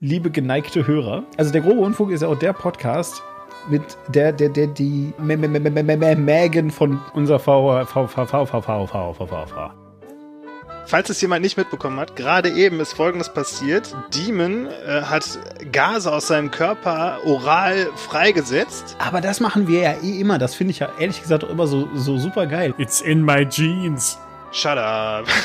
liebe geneigte Hörer. Also der grobe Unfug ist ja auch der Podcast mit der, der, der, die Megan von unserer V, V, V, V, V, V, V, V, V, V. Falls es jemand nicht mitbekommen hat, gerade eben ist Folgendes passiert. Demon äh, hat Gase aus seinem Körper oral freigesetzt. Aber das machen wir ja eh immer. Das finde ich ja ehrlich gesagt auch immer so, so super geil. It's in my jeans. Shut up.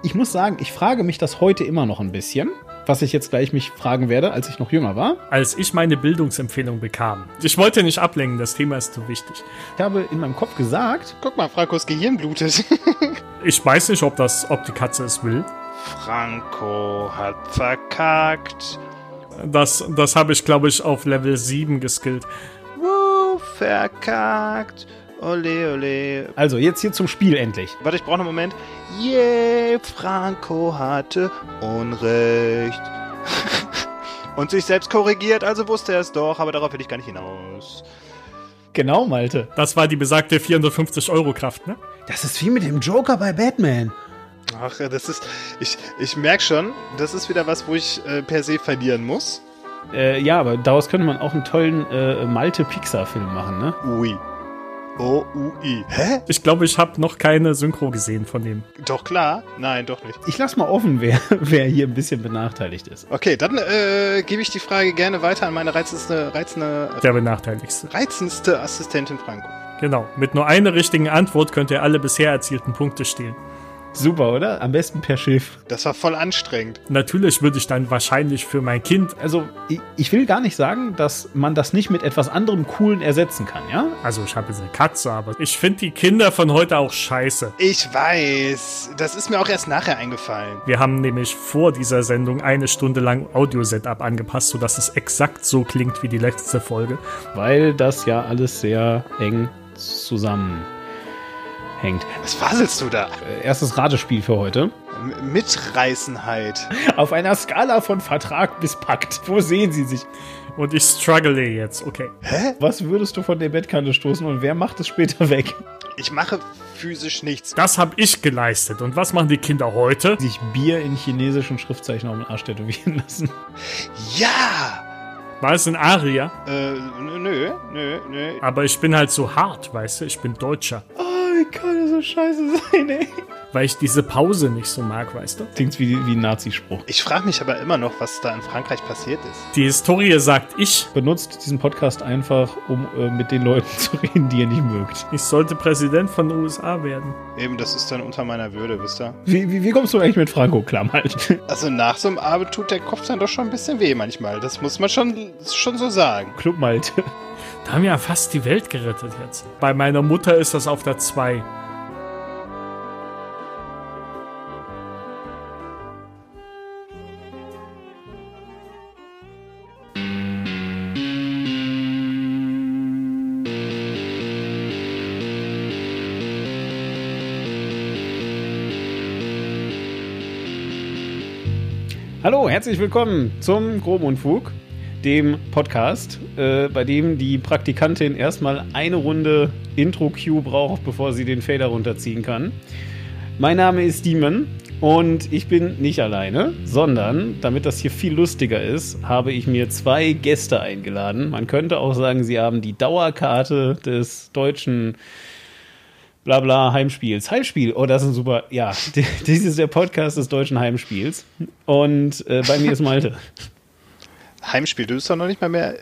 Ich muss sagen, ich frage mich das heute immer noch ein bisschen, was ich jetzt gleich mich fragen werde, als ich noch jünger war. Als ich meine Bildungsempfehlung bekam. Ich wollte nicht ablenken, das Thema ist zu wichtig. Ich habe in meinem Kopf gesagt, Guck mal, Frankos Gehirn blutet. Ich weiß nicht, ob, das, ob die Katze es will. Franco hat verkackt. Das, das habe ich, glaube ich, auf Level 7 geskillt. Wuh, verkackt. Ole, ole. also jetzt hier zum Spiel endlich. Warte, ich brauche einen Moment. Yeah, Franco hatte Unrecht. Und sich selbst korrigiert, also wusste er es doch, aber darauf will ich gar nicht hinaus. Genau, Malte. Das war die besagte 450-Euro-Kraft, ne? Das ist wie mit dem Joker bei Batman. Ach, das ist. Ich, ich merke schon, das ist wieder was, wo ich äh, per se verlieren muss. Äh, ja, aber daraus könnte man auch einen tollen äh, Malte-Pixar-Film machen, ne? Ui. O-U-I. Hä? Ich glaube, ich habe noch keine Synchro gesehen von dem. Doch klar? Nein, doch nicht. Ich lass mal offen, wer, wer hier ein bisschen benachteiligt ist. Okay, dann äh, gebe ich die Frage gerne weiter an meine reizendste, reizende, Der benachteiligste. reizendste Assistentin Franco. Genau. Mit nur einer richtigen Antwort könnt ihr alle bisher erzielten Punkte stehlen. Super, oder? Am besten per Schiff. Das war voll anstrengend. Natürlich würde ich dann wahrscheinlich für mein Kind, Also, ich, ich will gar nicht sagen, dass man das nicht mit etwas anderem Coolen ersetzen kann, ja? also ich habe jetzt eine Katze, aber ich finde die Kinder von heute auch scheiße. Ich weiß. Das ist mir auch erst nachher eingefallen. Wir haben nämlich vor dieser Sendung eine Stunde lang Audio-Setup angepasst, sodass es exakt so klingt wie die letzte Folge. Weil das ja alles sehr eng zusammenhängt. Was faselst du da? Äh, erstes Ratespiel für heute. M Mitreißenheit. Auf einer Skala von Vertrag bis Pakt. Wo sehen Sie sich? Und ich struggle jetzt, okay. Was würdest du von der Bettkante stoßen und wer macht es später weg? Ich mache physisch nichts. Das habe ich geleistet. Und was machen die Kinder heute? Sich Bier in chinesischen Schriftzeichen auf den Arsch tätowieren lassen. Ja! War es ein Aria? Äh, nö, nö, nö. Aber ich bin halt so hart, weißt du? Ich bin Deutscher. Oh, wie kann das so scheiße sein, ey? Weil ich diese Pause nicht so mag, weißt du? Klingt wie, wie ein Nazispruch. Ich frage mich aber immer noch, was da in Frankreich passiert ist. Die Historie sagt ich, Benutzt diesen Podcast einfach, um äh, mit den Leuten zu reden, die ihr nicht mögt. ich sollte Präsident von den USA werden. Eben, das ist dann unter meiner Würde, wisst ihr? Wie, wie, wie kommst du eigentlich mit Franco klar, Malte? Also nach so einem Abend tut der Kopf dann doch schon ein bisschen weh manchmal. Das muss man schon, schon so sagen. Club Malte. Da haben wir ja fast die Welt gerettet jetzt. Bei meiner Mutter ist das auf der 2. Hallo, herzlich willkommen zum Groben Unfug, dem Podcast, äh, bei dem die Praktikantin erstmal eine Runde Intro-Cue braucht, bevor sie den Fader runterziehen kann. Mein Name ist Demon und ich bin nicht alleine, sondern, damit das hier viel lustiger ist, habe ich mir zwei Gäste eingeladen. Man könnte auch sagen, sie haben die Dauerkarte des deutschen Blabla Heimspiels. Heimspiel, oh, das ist ein super. Ja, dies ist der Podcast des deutschen Heimspiels. Und äh, bei mir ist Malte. Heimspiel, du bist doch noch nicht mal mehr.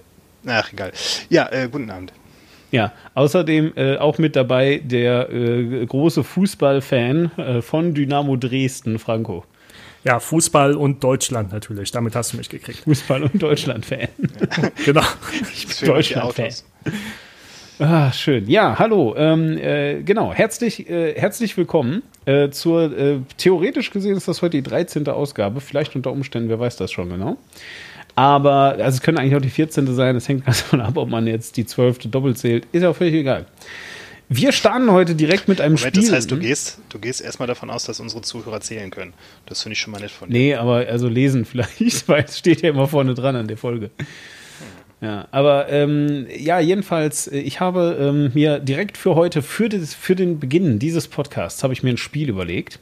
Ach, egal. Ja, äh, guten Abend. Ja, außerdem äh, auch mit dabei der äh, große Fußballfan äh, von Dynamo Dresden, Franco. Ja, Fußball und Deutschland natürlich. Damit hast du mich gekriegt. Fußball- und Deutschland-Fan. Genau. Ich bin Deutschland-Fan. Ah, schön. Ja, hallo. Ähm, äh, genau, herzlich, äh, herzlich willkommen äh, zur, äh, theoretisch gesehen ist das heute die 13. Ausgabe, vielleicht unter Umständen, wer weiß das schon genau. Aber, also es könnte eigentlich auch die 14. sein, es hängt ganz davon ab, ob man jetzt die 12. doppelt zählt, ist ja auch völlig egal. Wir starten heute direkt mit einem Moment, Spiel. das heißt, du gehst, du gehst erstmal davon aus, dass unsere Zuhörer zählen können. Das finde ich schon mal nett von dir. Nee, aber also lesen vielleicht, weil es steht ja immer vorne dran an der Folge. Ja, aber ähm, ja, jedenfalls, äh, ich habe ähm, mir direkt für heute, für, das, für den Beginn dieses Podcasts, habe ich mir ein Spiel überlegt.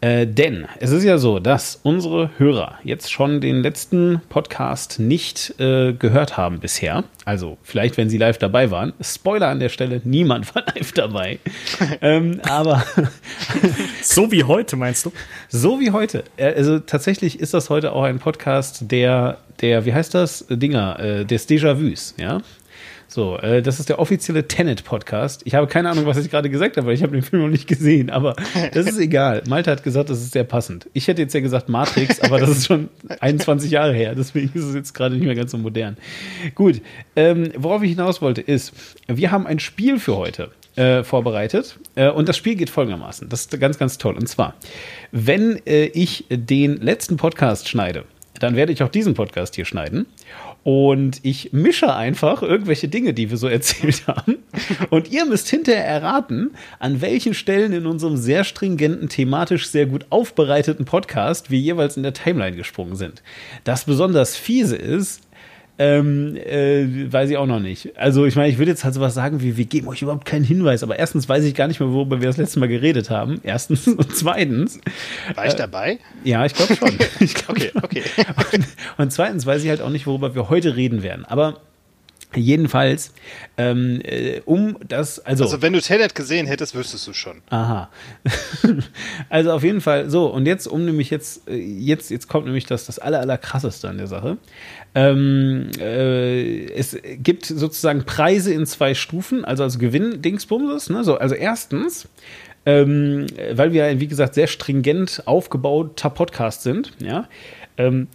Äh, denn es ist ja so, dass unsere Hörer jetzt schon den letzten Podcast nicht äh, gehört haben bisher. Also vielleicht, wenn sie live dabei waren. Spoiler an der Stelle, niemand war live dabei. ähm, aber so wie heute, meinst du? So wie heute. Äh, also tatsächlich ist das heute auch ein Podcast der, der wie heißt das? Dinger, äh, des Déjà-vus, ja? So, äh, das ist der offizielle Tenet-Podcast. Ich habe keine Ahnung, was ich gerade gesagt habe, weil ich habe den Film noch nicht gesehen, aber das ist egal. Malte hat gesagt, das ist sehr passend. Ich hätte jetzt ja gesagt Matrix, aber das ist schon 21 Jahre her, deswegen ist es jetzt gerade nicht mehr ganz so modern. Gut, ähm, worauf ich hinaus wollte, ist, wir haben ein Spiel für heute. Äh, vorbereitet. Äh, und das Spiel geht folgendermaßen. Das ist ganz, ganz toll. Und zwar, wenn äh, ich den letzten Podcast schneide, dann werde ich auch diesen Podcast hier schneiden. Und ich mische einfach irgendwelche Dinge, die wir so erzählt haben. Und ihr müsst hinterher erraten, an welchen Stellen in unserem sehr stringenten, thematisch sehr gut aufbereiteten Podcast wir jeweils in der Timeline gesprungen sind. Das besonders fiese ist, ähm, äh, weiß ich auch noch nicht. Also ich meine, ich würde jetzt halt sowas sagen wie, wir geben euch überhaupt keinen Hinweis, aber erstens weiß ich gar nicht mehr, worüber wir das letzte Mal geredet haben. Erstens und zweitens. War ich äh, dabei? Ja, ich glaube schon. Ich glaub okay, schon. okay. Und, und zweitens weiß ich halt auch nicht, worüber wir heute reden werden. Aber Jedenfalls, ähm, äh, um das, also. Also, wenn du Tenet gesehen hättest, wüsstest du schon. Aha. also, auf jeden Fall, so, und jetzt, um nämlich jetzt, äh, jetzt, jetzt kommt nämlich das, das aller, aller krasseste an der Sache. Ähm, äh, es gibt sozusagen Preise in zwei Stufen, also als Gewinn-Dingsbumses, ne? So, also, erstens, ähm, weil wir, wie gesagt, sehr stringent aufgebauter Podcast sind, ja, ähm,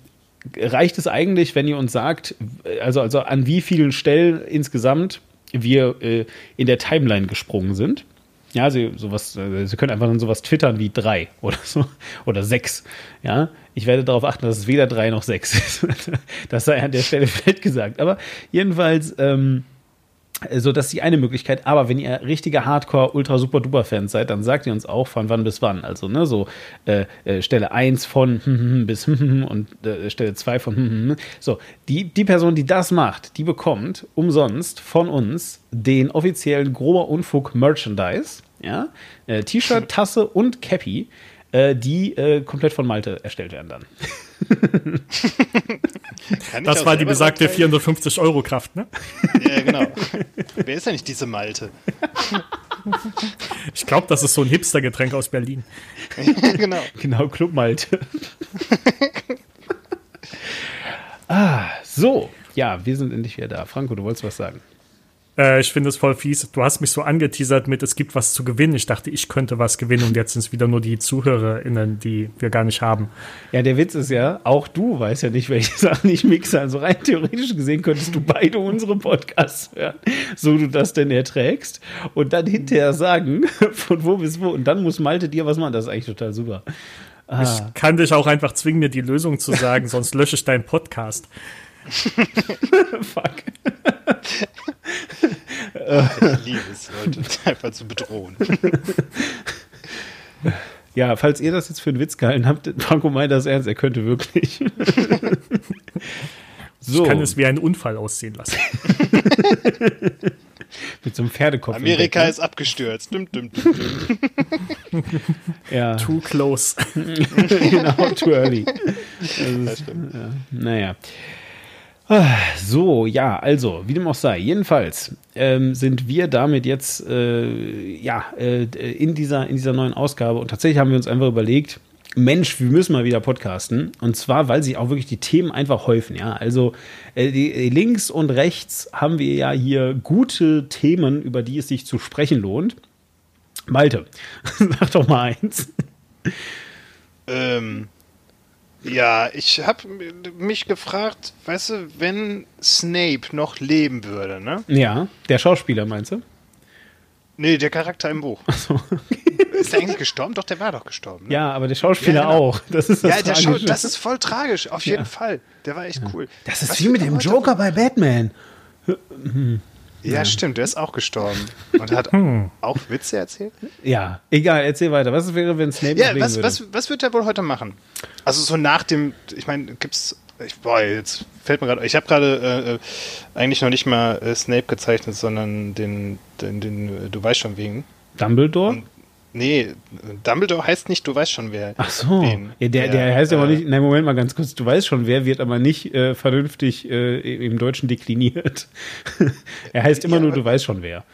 reicht es eigentlich, wenn ihr uns sagt, also, also an wie vielen Stellen insgesamt wir äh, in der Timeline gesprungen sind. Ja, Sie, sowas, äh, Sie können einfach dann sowas twittern wie drei oder so oder sechs. Ja, ich werde darauf achten, dass es weder drei noch sechs ist. das sei an der Stelle vielleicht gesagt. Aber jedenfalls, ähm, so, das ist die eine Möglichkeit. Aber wenn ihr richtige Hardcore, ultra super duper Fans seid, dann sagt ihr uns auch von wann bis wann. Also, ne, so äh, äh Stelle 1 von bis und äh, Stelle 2 von So, die, die Person, die das macht, die bekommt umsonst von uns den offiziellen Grober Unfug Merchandise. Ja, äh, T-Shirt, Tasse und Cappy, äh, die äh, komplett von Malte erstellt werden dann. Das war die besagte 450 Euro Kraft, ne? Ja, genau. Wer ist eigentlich diese Malte? Ich glaube, das ist so ein Hipster-Getränk aus Berlin. genau. Genau, Club Malte. ah, so. Ja, wir sind endlich wieder da. Franco, du wolltest was sagen. Äh, ich finde es voll fies. Du hast mich so angeteasert mit, es gibt was zu gewinnen. Ich dachte, ich könnte was gewinnen und jetzt sind es wieder nur die ZuhörerInnen, die wir gar nicht haben. Ja, der Witz ist ja, auch du weißt ja nicht, welche Sachen ich mixe. Also rein theoretisch gesehen könntest du beide unsere Podcasts hören, so du das denn erträgst. Und dann hinterher sagen, von wo bis wo. Und dann muss Malte dir was machen. Das ist eigentlich total super. Ah. Ich kann dich auch einfach zwingen, mir die Lösung zu sagen, sonst lösche ich deinen Podcast. Fuck. Ich liebe es, Leute einfach zu bedrohen. Ja, falls ihr das jetzt für einen Witz gehalten habt, Franco meint das ernst, er könnte wirklich. so. Ich kann es wie einen Unfall aussehen lassen. Mit so einem Pferdekopf. Amerika ist abgestürzt. Dum, dum, dum, ja. Too close. genau, too early. Das ist, ja, naja. So, ja, also, wie dem auch sei. Jedenfalls ähm, sind wir damit jetzt äh, ja, äh, in, dieser, in dieser neuen Ausgabe und tatsächlich haben wir uns einfach überlegt, Mensch, wir müssen mal wieder podcasten. Und zwar, weil sich auch wirklich die Themen einfach häufen. Ja, also äh, die, äh, links und rechts haben wir ja hier gute Themen, über die es sich zu sprechen lohnt. Malte, sag doch mal eins. Ähm, ja, ich habe mich gefragt, weißt du, wenn Snape noch leben würde, ne? Ja, der Schauspieler meinst du? Nee, der Charakter im Buch. Ach so. ist der eigentlich gestorben? Doch, der war doch gestorben. Ne? Ja, aber der Schauspieler ja, genau. auch. Das ist das ja, der das ist voll tragisch, auf jeden ja. Fall. Der war echt cool. Das ist Was wie mit dem Joker bei Batman. Hm. Ja, ja, stimmt, der ist auch gestorben. Und hat hm. auch Witze erzählt? Ja, egal, erzähl weiter. Was wäre, wenn Snape ja, was, würde? Was, was wird er wohl heute machen? Also so nach dem, ich meine, gibt's, ich, boah, jetzt fällt mir gerade, ich habe gerade äh, eigentlich noch nicht mal äh, Snape gezeichnet, sondern den, den, den, du weißt schon wegen. Dumbledore? Und, Nee, Dumbledore heißt nicht, du weißt schon, wer. Ach so. Ja, der, der heißt äh, aber nicht. Nein, Moment mal ganz kurz. Du weißt schon, wer wird aber nicht äh, vernünftig äh, im Deutschen dekliniert. er heißt immer Ja, nur, aber- du weißt schon wer.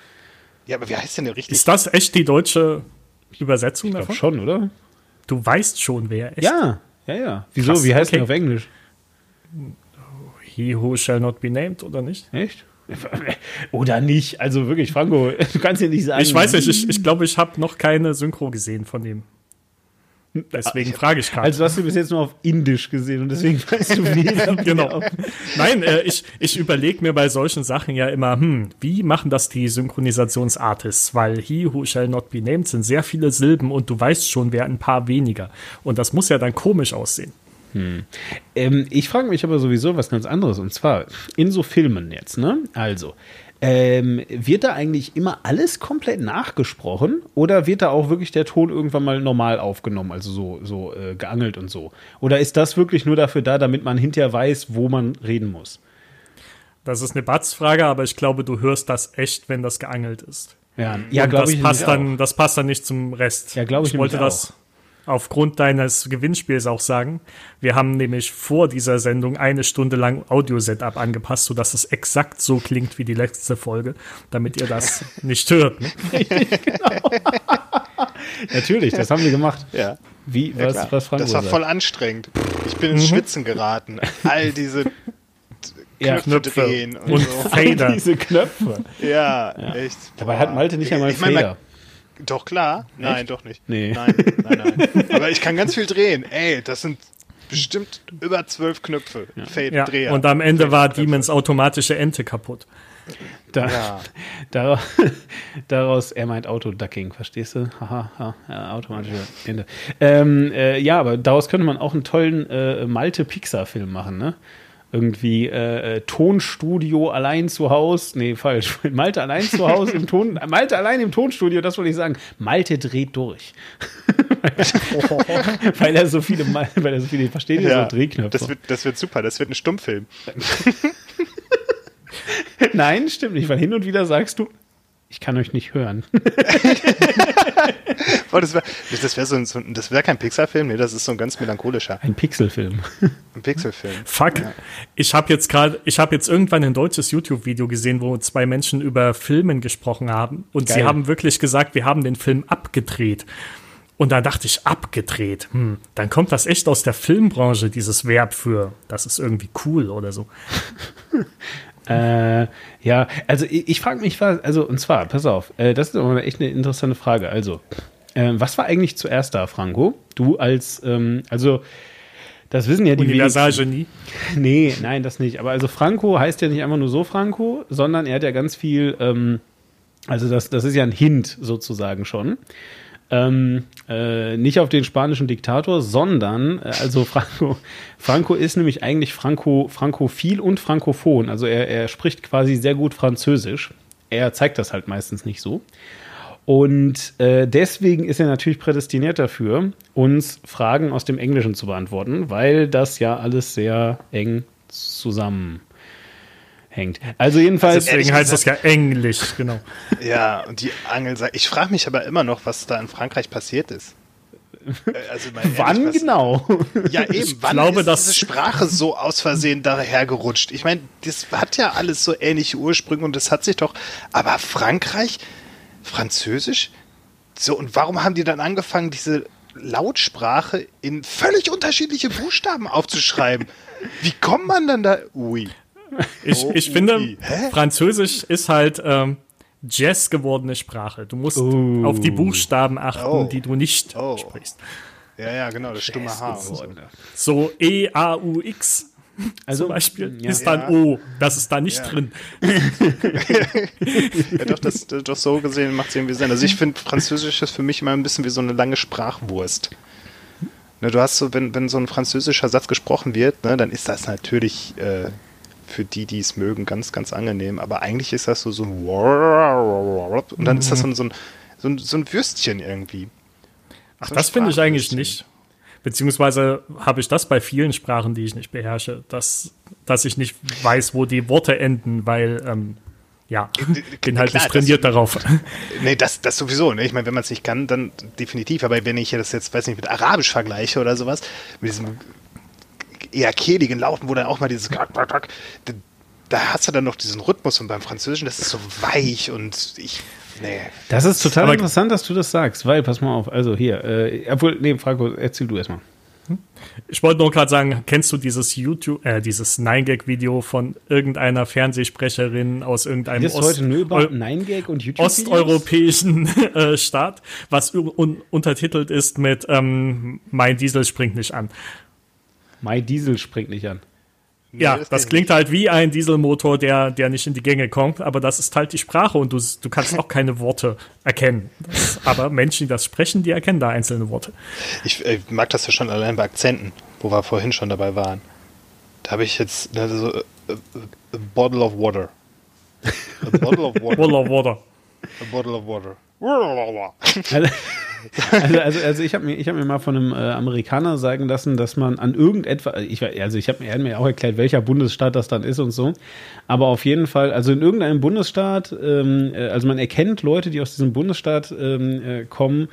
Ja, aber wie heißt denn der richtig? Ist das echt die deutsche Übersetzung Ich davon? schon, oder? Du weißt schon, wer echt. Ja, ja, ja. Wieso? Krass, Wie heißt okay. der auf Englisch? He who shall not be named, oder nicht? Echt? Oder nicht? Also wirklich, Franco, du kannst ja nicht sagen. Ich weiß nicht, ich, ich glaube, ich habe noch keine Synchro gesehen von dem. Deswegen frage ich gerade. Also hast du bis jetzt nur auf Indisch gesehen und deswegen weißt du weder Genau. Nein, äh, ich, ich überlege mir bei solchen Sachen ja immer, hm, wie machen das die Synchronisationsartists? Weil he who shall not be named sind sehr viele Silben und du weißt schon, wer ein paar weniger. Und das muss ja dann komisch aussehen. Ähm, ich frage mich aber sowieso was ganz anderes. Und zwar in so Filmen jetzt, ne? Also, ähm, wird da eigentlich immer alles komplett nachgesprochen oder wird da auch wirklich der Ton irgendwann mal normal aufgenommen, also so, so äh, geangelt und so? Oder ist das wirklich nur dafür da, damit man hinterher weiß, wo man reden muss? Das ist eine Batzfrage, aber ich glaube, du hörst das echt, wenn das geangelt ist. Ja, ja glaube das ich. passt dann, das passt dann nicht zum Rest. Ja, glaube ich Ich wollte das aufgrund deines Gewinnspiels auch sagen. Wir haben nämlich vor dieser Sendung eine Stunde lang Audio-Setup angepasst, sodass es exakt so klingt wie die letzte Folge, damit ihr das nicht hört. Ne? auch. Natürlich, das haben wir gemacht. Ja. Wie, Ja, was, klar. was Franco das war voll anstrengend. Ich bin Mhm. ins Schwitzen geraten. All diese Ja, Knöpfe, Knöpfe drehen und, und so. Fader. Diese Knöpfe. Ja, echt. Dabei hat Malte nicht einmal Ich mein, Fader. Doch, klar. Nein, doch nicht. Nee. Nein, nein, nein. Aber ich kann ganz viel drehen. Ey, das sind bestimmt über zwölf Knöpfe. Fade, Ja. Dreher. Und am Ende war. Demons automatische Ente kaputt. Da, Ja. daraus, daraus, er meint Autoducking, verstehst du? Haha, ha, ja, automatische Ende. Ähm, äh, ja, aber daraus könnte man auch einen tollen äh, Malte-Pixar-Film machen, ne? Irgendwie äh, äh, Tonstudio allein zu Hause. Nee, falsch. Malte allein zu Hause im Ton. Malte allein im Tonstudio, das wollte ich sagen. Malte dreht durch. weil er so viele, Mal- weil er so viele, versteht ihr, Ja, so Drehknöpfe. das wird, das wird super. Das wird ein Stummfilm. Nein, stimmt nicht, weil hin und wieder sagst du, ich kann euch nicht hören. Oh, das wäre das wär so ein, so, ein- das wär kein Pixar-Film. Nee, das ist so ein ganz melancholischer Ein Pixelfilm. ein Pixelfilm. Fuck. Ich habe jetzt gerade, ich habe jetzt irgendwann ein deutsches YouTube-Video gesehen, wo zwei Menschen über Filmen gesprochen haben und sie Geil. haben wirklich gesagt, wir haben den Film abgedreht. Und da dachte ich, abgedreht. Hm, dann kommt das echt aus der Filmbranche, dieses Verb für, das ist irgendwie cool oder so. Äh, ja, also ich, ich frage mich, was, also und zwar, pass auf, äh, das ist aber echt eine interessante Frage. Also, äh, was war eigentlich zuerst da, Franco? Du als, ähm, also, das wissen ja die. Universalgenie. Nee, nein, das nicht. Aber also Franco heißt ja nicht einfach nur so Franco, sondern er hat ja ganz viel, ähm, also das, das ist ja ein Hint sozusagen schon. Ähm, äh, nicht auf den spanischen Diktator, sondern äh, also Franco, Franco ist nämlich eigentlich Franco, frankophil und frankophon. Also er, er spricht quasi sehr gut Französisch. Er zeigt das halt meistens nicht so. Und äh, deswegen ist er natürlich prädestiniert dafür, uns Fragen aus dem Englischen zu beantworten, weil das ja alles sehr eng zusammenhängt. Also jedenfalls. Also Deswegen heißt das ja Englisch, genau. Ja, und die Angel Ich frage mich aber immer noch, was da in Frankreich passiert ist. Äh, Also ehrlich, wann was, genau? Ja, eben. wann glaube, ist dass- diese Sprache so aus Versehen dahergerutscht? Ich meine, das hat ja alles so ähnliche Ursprünge und das hat sich doch. Aber Frankreich, Französisch? So, und warum haben die dann angefangen, diese Lautsprache in völlig unterschiedliche Buchstaben aufzuschreiben? Wie kommt man dann da? Ui. Ich, Oh, ich finde, ui. Hä? Französisch ist halt ähm, Jazz gewordene Sprache. Du musst Oh. auf die Buchstaben achten, Oh. die du nicht Oh. sprichst. Ja, ja, genau, das stumme H. So. So E, A, U, X Also, zum Beispiel ja. ist dann Ja. O. Das ist da nicht Ja. drin. Ja, doch, das, das, doch so gesehen macht es irgendwie Sinn. Also ich finde, Französisch ist für mich immer ein bisschen wie so eine lange Sprachwurst. Ne, du hast so, wenn, wenn so ein französischer Satz gesprochen wird, ne, dann ist das natürlich äh, für die, die es mögen, ganz, ganz angenehm. Aber eigentlich ist das so, so ein und dann ist das so ein, so ein, so ein, so ein Würstchen irgendwie. Ach, So das finde ich eigentlich nicht. Beziehungsweise habe ich das bei vielen Sprachen, die ich nicht beherrsche, dass, dass ich nicht weiß, wo die Worte enden, weil ähm, ja, bin halt nicht trainiert das, darauf. Nee, das, das sowieso. Ne? Ich meine, wenn man es nicht kann, dann definitiv. Aber wenn ich das jetzt, weiß nicht, mit Arabisch vergleiche oder sowas, mit diesem eher kehligen Laufen, wo dann auch mal dieses da hast du dann noch diesen Rhythmus und beim Französischen, das ist so weich und ich. Nee. Das ist total Aber interessant, dass du das sagst, weil, pass mal auf, also hier, äh, obwohl, nee, Franco, erzähl du erstmal. Ich wollte nur gerade sagen, kennst du dieses YouTube, äh, dieses Nine-Gag-Video von irgendeiner Fernsehsprecherin aus irgendeinem Ost heute nur über Nine-Gag und YouTube osteuropäischen äh, Staat, was un untertitelt ist mit ähm, Mein Diesel springt nicht an. Mein Diesel springt nicht an. Nee, ja, das, das klingt halt wie ein Dieselmotor, der, der nicht in die Gänge kommt, aber das ist halt die Sprache und du, du kannst auch keine Worte erkennen. Das, aber Menschen, die das sprechen, die erkennen da einzelne Worte. Ich, ich mag das ja schon allein bei Akzenten, wo wir vorhin schon dabei waren. Da habe ich jetzt also, a, a, a, bottle of water. A bottle of water. bottle of water. A bottle of water. also, also, also ich habe mir, hab mir mal von einem äh, Amerikaner sagen lassen, dass man an irgendetwas, ich, also ich habe mir, mir auch erklärt, welcher Bundesstaat das dann ist und so, aber auf jeden Fall, also in irgendeinem Bundesstaat, ähm, äh, also man erkennt Leute, die aus diesem Bundesstaat ähm, äh, kommen,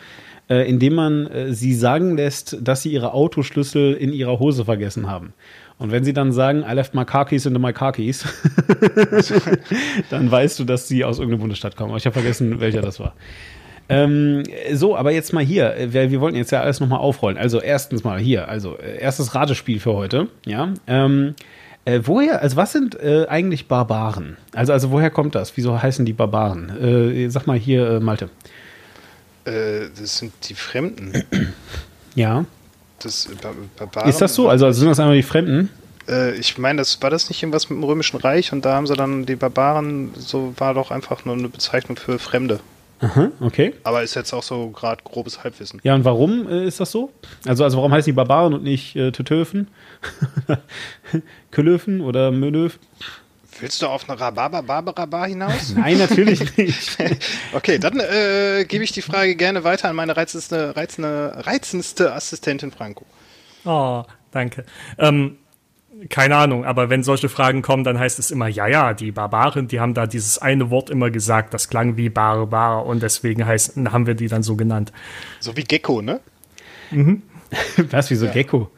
äh, indem man äh, sie sagen lässt, dass sie ihre Autoschlüssel in ihrer Hose vergessen haben. Und wenn sie dann sagen, I left my car keys into my car keys, dann weißt du, dass sie aus irgendeinem Bundesstaat kommen. Aber ich habe vergessen, welcher das war. Ähm, so, aber jetzt mal hier. Wir, wir wollten jetzt ja alles nochmal aufrollen. Also erstens mal hier. Also äh, erstes Ratespiel für heute. Ja. Ähm, äh, woher, also was sind äh, eigentlich Barbaren? Also, also woher kommt das? Wieso heißen die Barbaren? Äh, sag mal hier, äh, Malte. Äh, das sind die Fremden. Ja. Das, Barbaren, Ist das so? Also, also sind das einmal die Fremden? ich meine, das war das nicht irgendwas mit dem Römischen Reich und da haben sie dann die Barbaren, so war doch einfach nur eine Bezeichnung für Fremde. Aha, okay. Aber ist jetzt auch so gerade grobes Halbwissen. Ja, und warum äh, ist das so? Also, also warum heißen die Barbaren und nicht äh, Tötöfen? Kölöfen oder Mönöf? Willst du auf eine Rhabarber-Barbara-Bar hinaus? Nein, natürlich nicht. okay, dann äh, gebe ich die Frage gerne weiter an meine reizendste, reizende, reizendste Assistentin Franco. Oh, danke. Ähm, keine Ahnung, aber wenn solche Fragen kommen, dann heißt es immer, ja, ja, die Barbaren, die haben da dieses eine Wort immer gesagt, das klang wie Barbar und deswegen heißt, haben wir die dann so genannt. So wie Gecko, ne? Mhm. Was, wie so ja. Gecko?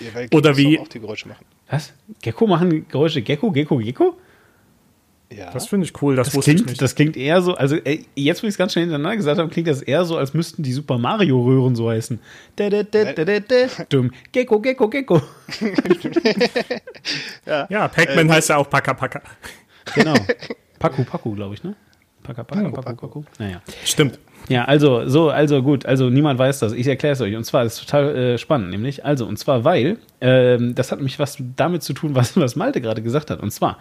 Ja, Oder wie. Auch die Geräusche machen. Was? Gecko machen Geräusche? Gecko, Gecko, Gecko? Ja. Das finde ich cool, das, das klingt, Das klingt eher so, also ey, jetzt, wo ich es ganz schnell hintereinander gesagt habe, klingt das eher so, als müssten die Super Mario-Röhren so heißen. Da, da, da, da, da, da. Dumm. Gecko, Gecko, Gecko. ja, ja Pac-Man äh, heißt ja auch Paka Paka. Genau. Paku Paku, glaube ich, ne? Paka Paka, Paku Paku. Paku. Naja. Stimmt. Ja, also, so, also gut, also niemand weiß das. Ich erkläre es euch. Und zwar ist es total äh, spannend, nämlich, also, und zwar, weil, ähm, das hat nämlich was damit zu tun, was, was Malte gerade gesagt hat. Und zwar,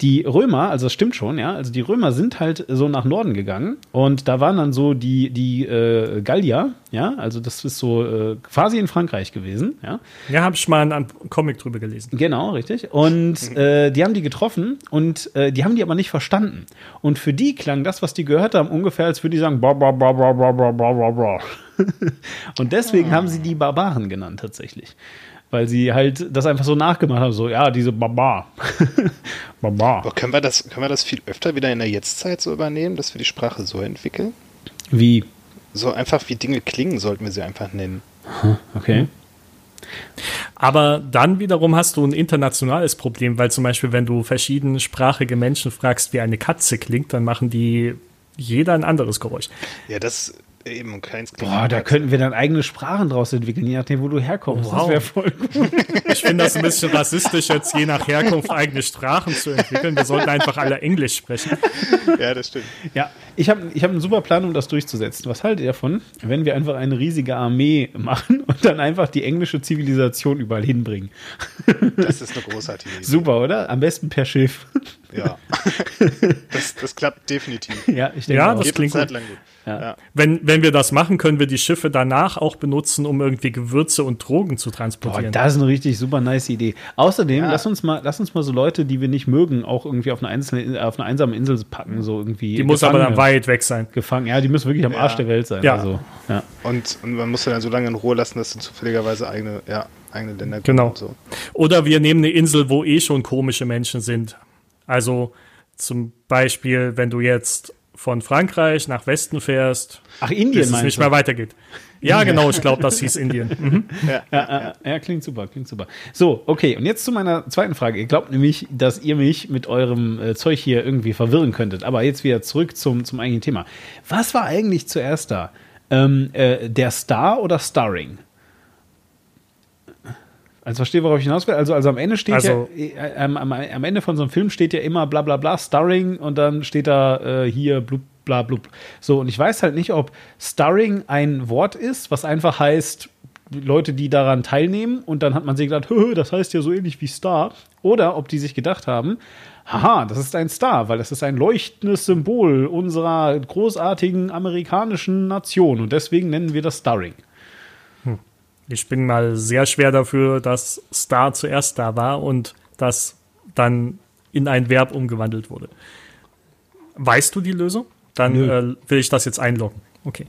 die Römer, also das stimmt schon, ja, also die Römer sind halt so nach Norden gegangen und da waren dann so die, die äh, Gallier, ja, also das ist so äh, quasi in Frankreich gewesen, ja. Ja, habe ich mal einen Comic drüber gelesen. Genau, richtig. Und äh, die haben die getroffen und äh, die haben die aber nicht verstanden. Und für die klang das, was die gehört haben, ungefähr, als würde die sagen, bra, bra, bra, bra, bra, bra, bra, bra. Und deswegen haben sie die Barbaren genannt tatsächlich. Weil sie halt das einfach so nachgemacht haben, so, ja, diese Barbar. Barbar. Aber können wir, das, können wir das viel öfter wieder in der Jetztzeit so übernehmen, dass wir die Sprache so entwickeln? Wie? So einfach wie Dinge klingen, sollten wir sie einfach nennen. Okay. Aber dann wiederum hast du ein internationales Problem, weil zum Beispiel, wenn du verschiedensprachige Menschen fragst, wie eine Katze klingt, dann machen die jeder ein anderes Geräusch. Ja, das eben keins Boah, da könnten wir dann eigene Sprachen draus entwickeln, je nachdem, wo du herkommst. Wow. Das wäre voll gut. Ich finde das ein bisschen rassistisch, jetzt je nach Herkunft eigene Sprachen zu entwickeln. Wir sollten einfach alle Englisch sprechen. Ja, das stimmt. Ja, ich habe ich hab einen super Plan, um das durchzusetzen. Was haltet ihr davon, wenn wir einfach eine riesige Armee machen und dann einfach die englische Zivilisation überall hinbringen? Das ist eine großartige Idee. Super, oder? Am besten per Schiff. Ja. Das, das klappt definitiv. Ja, ich denke ja, das klingt gut. gut. Ja. Wenn, wenn wir das machen, können wir die Schiffe danach auch benutzen, um irgendwie Gewürze und Drogen zu transportieren. Boah, das ist eine richtig super nice Idee. Außerdem, ja. lass, uns mal, lass uns mal so Leute, die wir nicht mögen, auch irgendwie auf eine, einzelne, auf eine einsame Insel packen. So irgendwie die muss aber dann weit weg sein. Gefangen, ja, die müssen wirklich am Arsch der Welt sein. Ja. Also, ja. Und, und man muss dann so lange in Ruhe lassen, dass sie zufälligerweise eigene, ja, eigene Länder genau. So. Oder wir nehmen eine Insel, wo eh schon komische Menschen sind. Also zum Beispiel, wenn du jetzt von Frankreich nach Westen fährst, Ach, Indien bis es meinst nicht du? mehr weitergeht. Ja, genau, ich glaube, das hieß Indien. Mhm. Ja, Ja, ja, ja, klingt super, klingt super. So, okay, und jetzt zu meiner zweiten Frage. Ihr glaubt nämlich, dass ihr mich mit eurem äh, Zeug hier irgendwie verwirren könntet. Aber jetzt wieder zurück zum, zum eigentlichen Thema. Was war eigentlich zuerst da? Ähm, äh, der Star oder Starring? Also verstehe, worauf ich hinaus will. Also, also am Ende steht Also- ja, äh, am, am, am Ende von so einem Film steht ja immer bla bla bla, Starring und dann steht da äh, hier blub bla blub. So, und ich weiß halt nicht, ob Starring ein Wort ist, was einfach heißt, Leute, die daran teilnehmen und dann hat man sich gedacht, "Hö, das heißt ja so ähnlich wie Star. Oder ob die sich gedacht haben, haha, das ist ein Star, weil das ist ein leuchtendes Symbol unserer großartigen amerikanischen Nation und deswegen nennen wir das Starring. Ich bin mal sehr schwer dafür, dass Star zuerst da war und das dann in ein Verb umgewandelt wurde. Weißt du die Lösung? Dann äh, will ich das jetzt einloggen. Okay.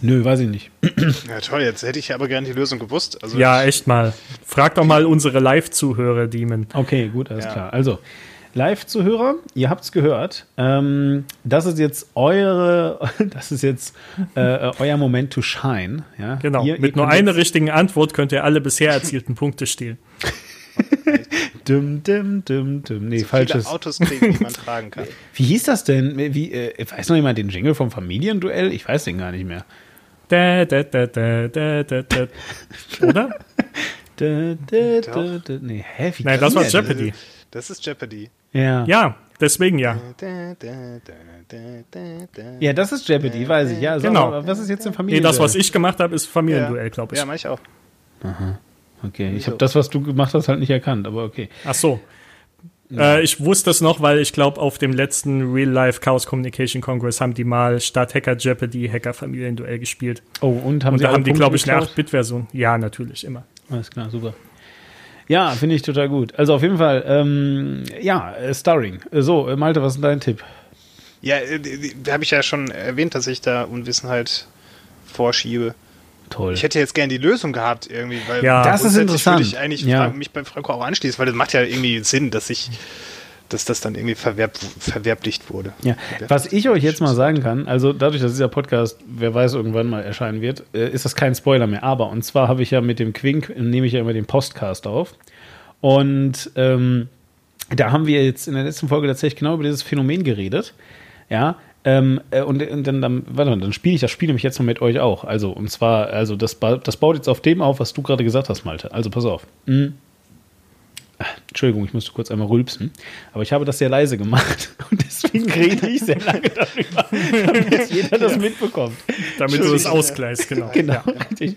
Nö, weiß ich nicht. ja, toll, jetzt hätte ich aber gerne die Lösung gewusst. Also Ja, ich, echt mal. Frag doch mal unsere Live-Zuhörer, Demon. Okay, gut, alles Ja. klar. Also, Live-Zuhörer, ihr habt's gehört. Ähm, das ist jetzt eure, das ist jetzt äh, euer Moment to shine. Ja? Genau. Ihr, Mit ihr nur einer richtigen Antwort könnt ihr alle bisher erzielten Punkte stehlen. Dum, dum, dum, dum. Nee, so falsches. viele Autos kriegen, die man tragen kann. Wie hieß das denn? Wie, äh, weiß noch jemand den Jingle vom Familienduell? Ich weiß den gar nicht mehr. Da, da, da, da, da, da, da. Oder? Da, da, da, Doch. da. Nee, hä? Wie Nein, das war Jeopardy. Das ist Jeopardy. Ja. ja. Ja, deswegen ja. Ja, das ist Jeopardy, weiß ich. Ja, also, Genau. aber was ist jetzt ein Nee, Familienduell? das, was ich gemacht habe, ist Familienduell, glaube ich. Ja, mach ich auch. Okay, ich habe das, was du gemacht hast, halt nicht erkannt, aber okay. Ach so. Äh, ich wusste es noch, weil ich glaube, auf dem letzten Real Life Chaos Communication Congress haben die mal statt Hacker Jeopardy Hacker Familienduell gespielt. Oh, und haben Und sie da haben die, glaube ich, eine geklaut? 8-Bit-Version. Ja, natürlich, immer. Alles klar, super. Ja, finde ich total gut. Also auf jeden Fall, ähm, ja, äh, Starring. Äh, So, äh, Malte, was ist dein Tipp? Ja, äh, da habe ich ja schon erwähnt, dass ich da Unwissenheit vorschiebe. Toll. Ich hätte jetzt gerne die Lösung gehabt irgendwie, weil Ja. Das ist grundsätzlich interessant. würde ich eigentlich Ja. Mich bei Franco auch anschließen, weil das macht ja irgendwie Sinn, dass ich, dass das dann irgendwie verwerb, verwerblicht wurde. Ja, was ich euch jetzt mal sagen kann, also dadurch, dass dieser Podcast, wer weiß, irgendwann mal erscheinen wird, äh, ist das kein Spoiler mehr. Aber, und zwar habe ich ja mit dem Quink, äh, nehme ich ja immer den Postcast auf. Und ähm, da haben wir jetzt in der letzten Folge tatsächlich genau über dieses Phänomen geredet. Ja, ähm, äh, und, und dann, dann, warte mal, dann spiele ich das Spiel nämlich jetzt mal mit euch auch. Also, und zwar, also das, das baut jetzt auf dem auf, was du gerade gesagt hast, Malte. Also, pass auf. Mhm. Ah, Entschuldigung, ich musste kurz einmal rülpsen. Aber ich habe das sehr leise gemacht und deswegen rede ich sehr lange darüber, damit jeder das mitbekommt. Damit du es ausgleichst, genau. Genau. Nicht,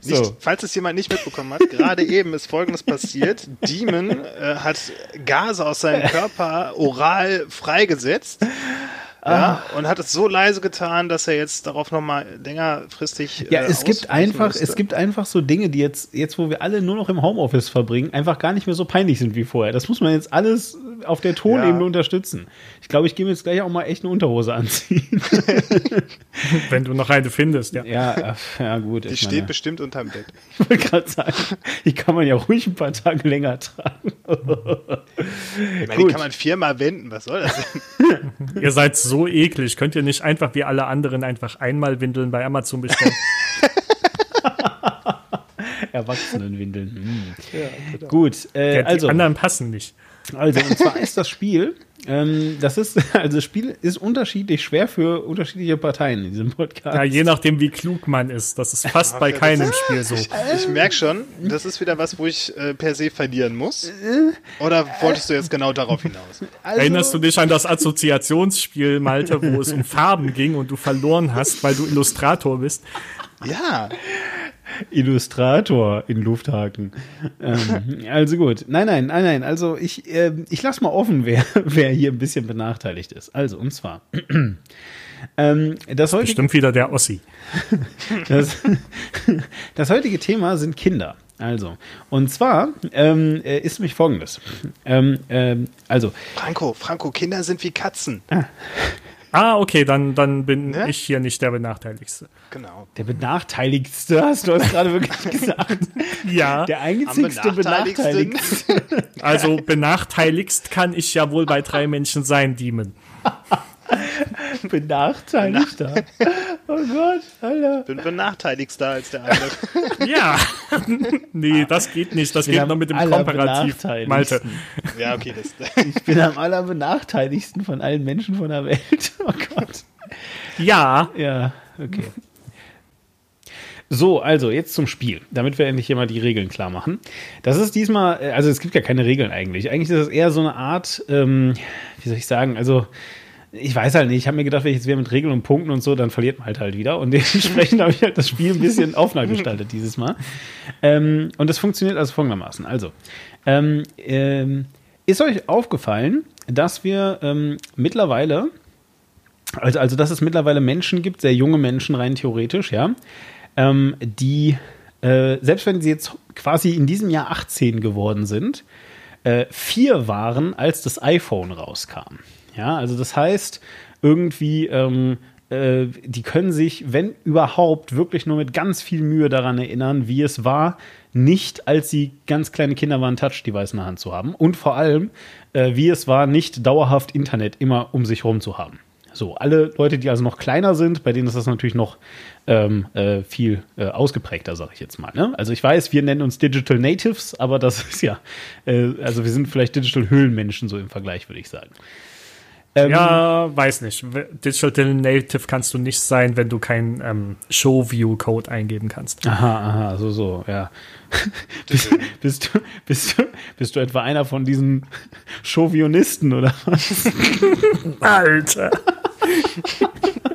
So. Falls es jemand nicht mitbekommen hat, gerade eben ist Folgendes passiert. Demon äh, hat Gase aus seinem Körper oral freigesetzt. Ja, Ah. und hat es so leise getan, dass er jetzt darauf nochmal längerfristig. Ja, äh, es gibt einfach, musste. es gibt einfach so Dinge, die jetzt, jetzt, wo wir alle nur noch im Homeoffice verbringen, einfach gar nicht mehr so peinlich sind wie vorher. Das muss man jetzt alles auf der Tonebene Ja. unterstützen. Ich glaube, ich gehe mir jetzt gleich auch mal echt eine Unterhose anziehen. Wenn du noch eine findest, ja. ja, ja gut. Die ich steht meine, bestimmt unterm Bett. ich wollte gerade sagen, die kann man ja ruhig ein paar Tage länger tragen. Ich meine, die kann man viermal wenden. Was soll das denn? Ihr seid so eklig. Könnt ihr nicht einfach wie alle anderen einfach einmal Windeln bei Amazon bestellen? Erwachsenenwindeln. Hm. Gut, äh, Ja, die also. anderen passen nicht. Also, und zwar ist das Spiel, ähm, das ist, also das Spiel ist unterschiedlich schwer für unterschiedliche Parteien in diesem Podcast. Ja, je nachdem, wie klug man ist. Das ist fast bei keinem Spiel so. Ich merke schon, das ist wieder was, wo ich äh, per se verlieren muss. Oder wolltest du jetzt genau darauf hinaus? Also, Erinnerst du dich an das Assoziationsspiel, Malte, wo es um Farben ging und du verloren hast, weil du Illustrator bist? Ja, Illustrator in Lufthaken. ähm, also gut. Nein, nein, nein, nein. Also ich, ähm, ich lasse mal offen, wer, wer hier ein bisschen benachteiligt ist. Also, und zwar. ähm, das, heutige, Bestimmt wieder der Ossi. das, das heutige Thema sind Kinder. Also, und zwar ähm, äh, ist nämlich folgendes. Ähm, ähm, also, Franco, Franco, Kinder sind wie Katzen. Ah, okay, dann, dann bin Ne? ich hier nicht der Benachteiligste. Genau. Der Benachteiligste, hast du das gerade wirklich gesagt? Ja, Der einzigste. Benachteiligste. also benachteiligst kann ich ja wohl bei drei Menschen sein, Demon. Benachteiligter. Oh Gott, Alter. Bin benachteiligster als der andere. Ja. nee, das geht nicht. Das geht nur mit dem. Komparativ. Malte. ja, okay, das. Ich bin am allerbenachteiligsten von allen Menschen von der Welt. Oh Gott. Ja. Ja, okay. So, also jetzt zum Spiel, damit wir endlich hier mal die Regeln klar machen. Das ist diesmal, äh, also es gibt ja keine Regeln eigentlich. Eigentlich ist es eher so eine Art, ähm, wie soll ich sagen, also ich weiß halt nicht, ich habe mir gedacht, wenn ich jetzt wieder mit Regeln und Punkten und so, dann verliert man halt halt wieder. Und dementsprechend habe ich halt das Spiel ein bisschen offener gestaltet dieses Mal. Ähm, und das funktioniert also folgendermaßen. Also, ähm, ähm, ist euch aufgefallen, dass wir ähm, mittlerweile also, also, dass es mittlerweile Menschen gibt, sehr junge Menschen rein theoretisch, ja, ähm, die, äh, selbst wenn sie jetzt quasi in diesem Jahr 18 geworden sind, äh, vier waren, als das iPhone rauskam. Ja, also das heißt, irgendwie, ähm, äh, die können sich, wenn überhaupt, wirklich nur mit ganz viel Mühe daran erinnern, wie es war, nicht als sie ganz kleine Kinder waren, Touch-Device in der Hand zu haben. Und vor allem, äh, wie es war, nicht dauerhaft Internet immer um sich herum zu haben. So, alle Leute, die also noch kleiner sind, bei denen ist das natürlich noch ähm, äh, viel äh, ausgeprägter, sage ich jetzt mal. Ne? Also ich weiß, wir nennen uns Digital Natives, aber das ist ja, äh, also wir sind vielleicht Digital Höhlenmenschen so im Vergleich, würde ich sagen. Ähm, Ja, weiß nicht. Digital Native kannst du nicht sein, wenn du keinen ähm, Show-View-Code eingeben kannst. Aha, aha, so, so, ja. bist, bist, du, bist, du, bist du etwa einer von diesen Chauvinisten oder was? Alter.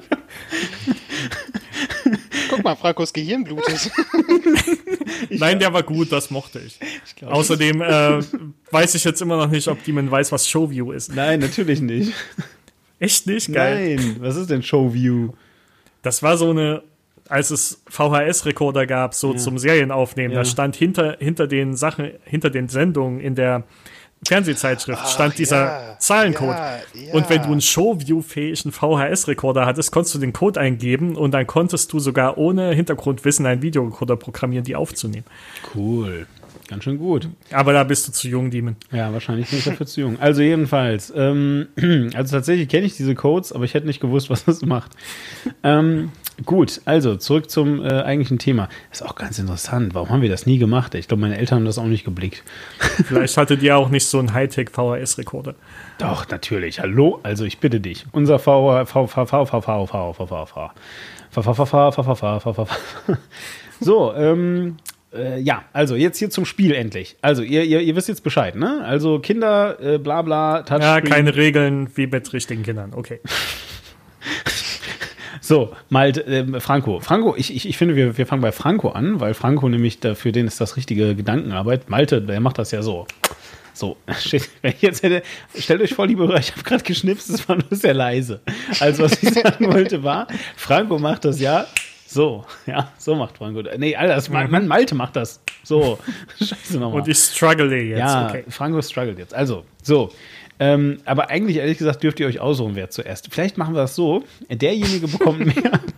Guck mal, Frankos Gehirn blutet. Nein, der war gut, das mochte ich. Außerdem äh, weiß ich jetzt immer noch nicht, ob Demon weiß, was Showview ist. Nein, natürlich nicht. Echt nicht? Geil. Nein, was ist denn Showview? Das war so eine, als es VHS-Rekorder gab, so zum Serienaufnehmen, Ja. da stand hinter, hinter den Sachen, hinter den Sendungen in der Fernsehzeitschrift stand dieser ja, Zahlencode. ja, ja. Und wenn du einen Showview-fähigen VHS-Rekorder hattest, konntest du den Code eingeben und dann konntest du sogar ohne Hintergrundwissen einen Videorekorder programmieren, die aufzunehmen. Cool. Ganz schön gut. Aber da bist du zu jung, Demon. Ja, wahrscheinlich bin ich dafür zu jung. Also jedenfalls, ähm, also tatsächlich kenne ich diese Codes, aber ich hätte nicht gewusst, was das macht. Ähm, Gut, also zurück zum äh, eigentlichen Thema. Ist auch ganz interessant. Warum haben wir das nie gemacht? Ich glaube, meine Eltern haben das auch nicht geblickt. Vielleicht hattet ihr auch nicht so einen Hightech-VHS-Rekorder. Doch, natürlich. Hallo? Also, ich bitte dich. Unser So, ähm, äh, ja, also jetzt hier zum Spiel endlich. Also, ihr, ihr, ihr wisst jetzt Bescheid, ne? Also, Kinder, äh, bla bla, Touchscreen. Ja, keine Regeln wie mit richtigen Kindern, okay. So, mal ähm, Franco. Franco, ich, ich, ich finde, wir, wir fangen bei Franco an, weil Franco nämlich, da, für den ist das richtige Gedankenarbeit. Malte, der macht das ja so. So, wenn ich jetzt hätte, stellt euch vor, liebe Hörer, ich habe gerade geschnipst, es war nur sehr leise. Also, was ich sagen wollte, war, Franco macht das ja so. Ja, so macht Franco. Nee, Alter, das, Mann, Malte macht das. So. Scheiße nochmal. Und ich struggle jetzt. Ja, Okay. Franco struggelt jetzt. Also, so. Ähm, aber eigentlich, ehrlich gesagt, dürft ihr euch aussuchen, wer zuerst. Vielleicht machen wir das so: derjenige bekommt mehr.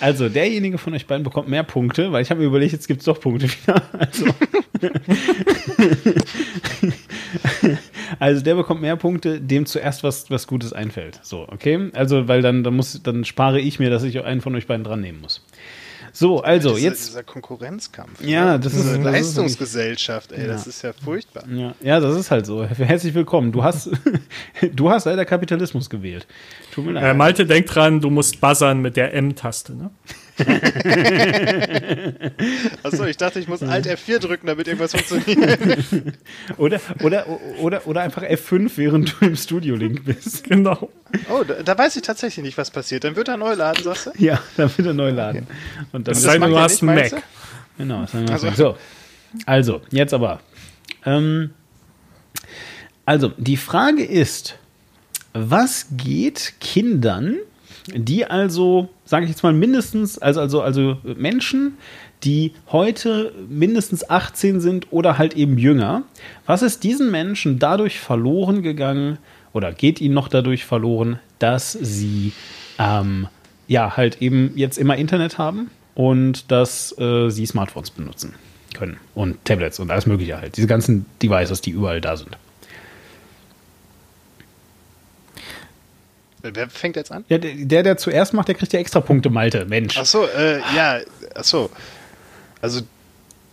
Also, derjenige von euch beiden bekommt mehr Punkte, weil ich habe mir überlegt, jetzt gibt es doch Punkte wieder. Also. also, der bekommt mehr Punkte, dem zuerst was, was Gutes einfällt. So, okay? Also, weil dann, dann, muss, dann spare ich mir, dass ich einen von euch beiden dran nehmen muss. So, also, Dieser- jetzt. Dieser Konkurrenzkampf. Ja, ne? das ist- das ist Leistungsgesellschaft, ey, das Ja. ist ja furchtbar. Ja, ja, das ist halt so. Herzlich willkommen. Du hast, du hast leider Kapitalismus gewählt. Tut mir leid. Äh, Malte, denk dran, du musst buzzern mit der M-Taste. Ne? Achso, ich dachte, ich muss Alt F4 drücken, damit irgendwas funktioniert. Oder, oder, oder, oder einfach F5, während du im Studio-Link bist. Genau. Oh, da, da weiß ich tatsächlich nicht, was passiert. Dann wird er neu laden, sagst du? Ja, dann wieder neu laden. Und dann Es Das sei denn, du er hast nicht, einen Mac. Genau, das Also- also. so. Also, jetzt aber. Ähm, also, die Frage ist, was geht Kindern, die also, sage ich jetzt mal mindestens, also, also, also Menschen, die heute mindestens 18 sind oder halt eben jünger. Was ist diesen Menschen dadurch verloren gegangen oder geht ihnen noch dadurch verloren, dass sie ähm, ja halt eben jetzt immer Internet haben und dass äh, sie Smartphones benutzen können und Tablets und alles Mögliche halt. Diese ganzen Devices, die überall da sind. Wer fängt jetzt an? Ja, der, der zuerst macht, der kriegt ja extra Punkte, Malte. Mensch. Ach so, äh, ja, ach so. Also,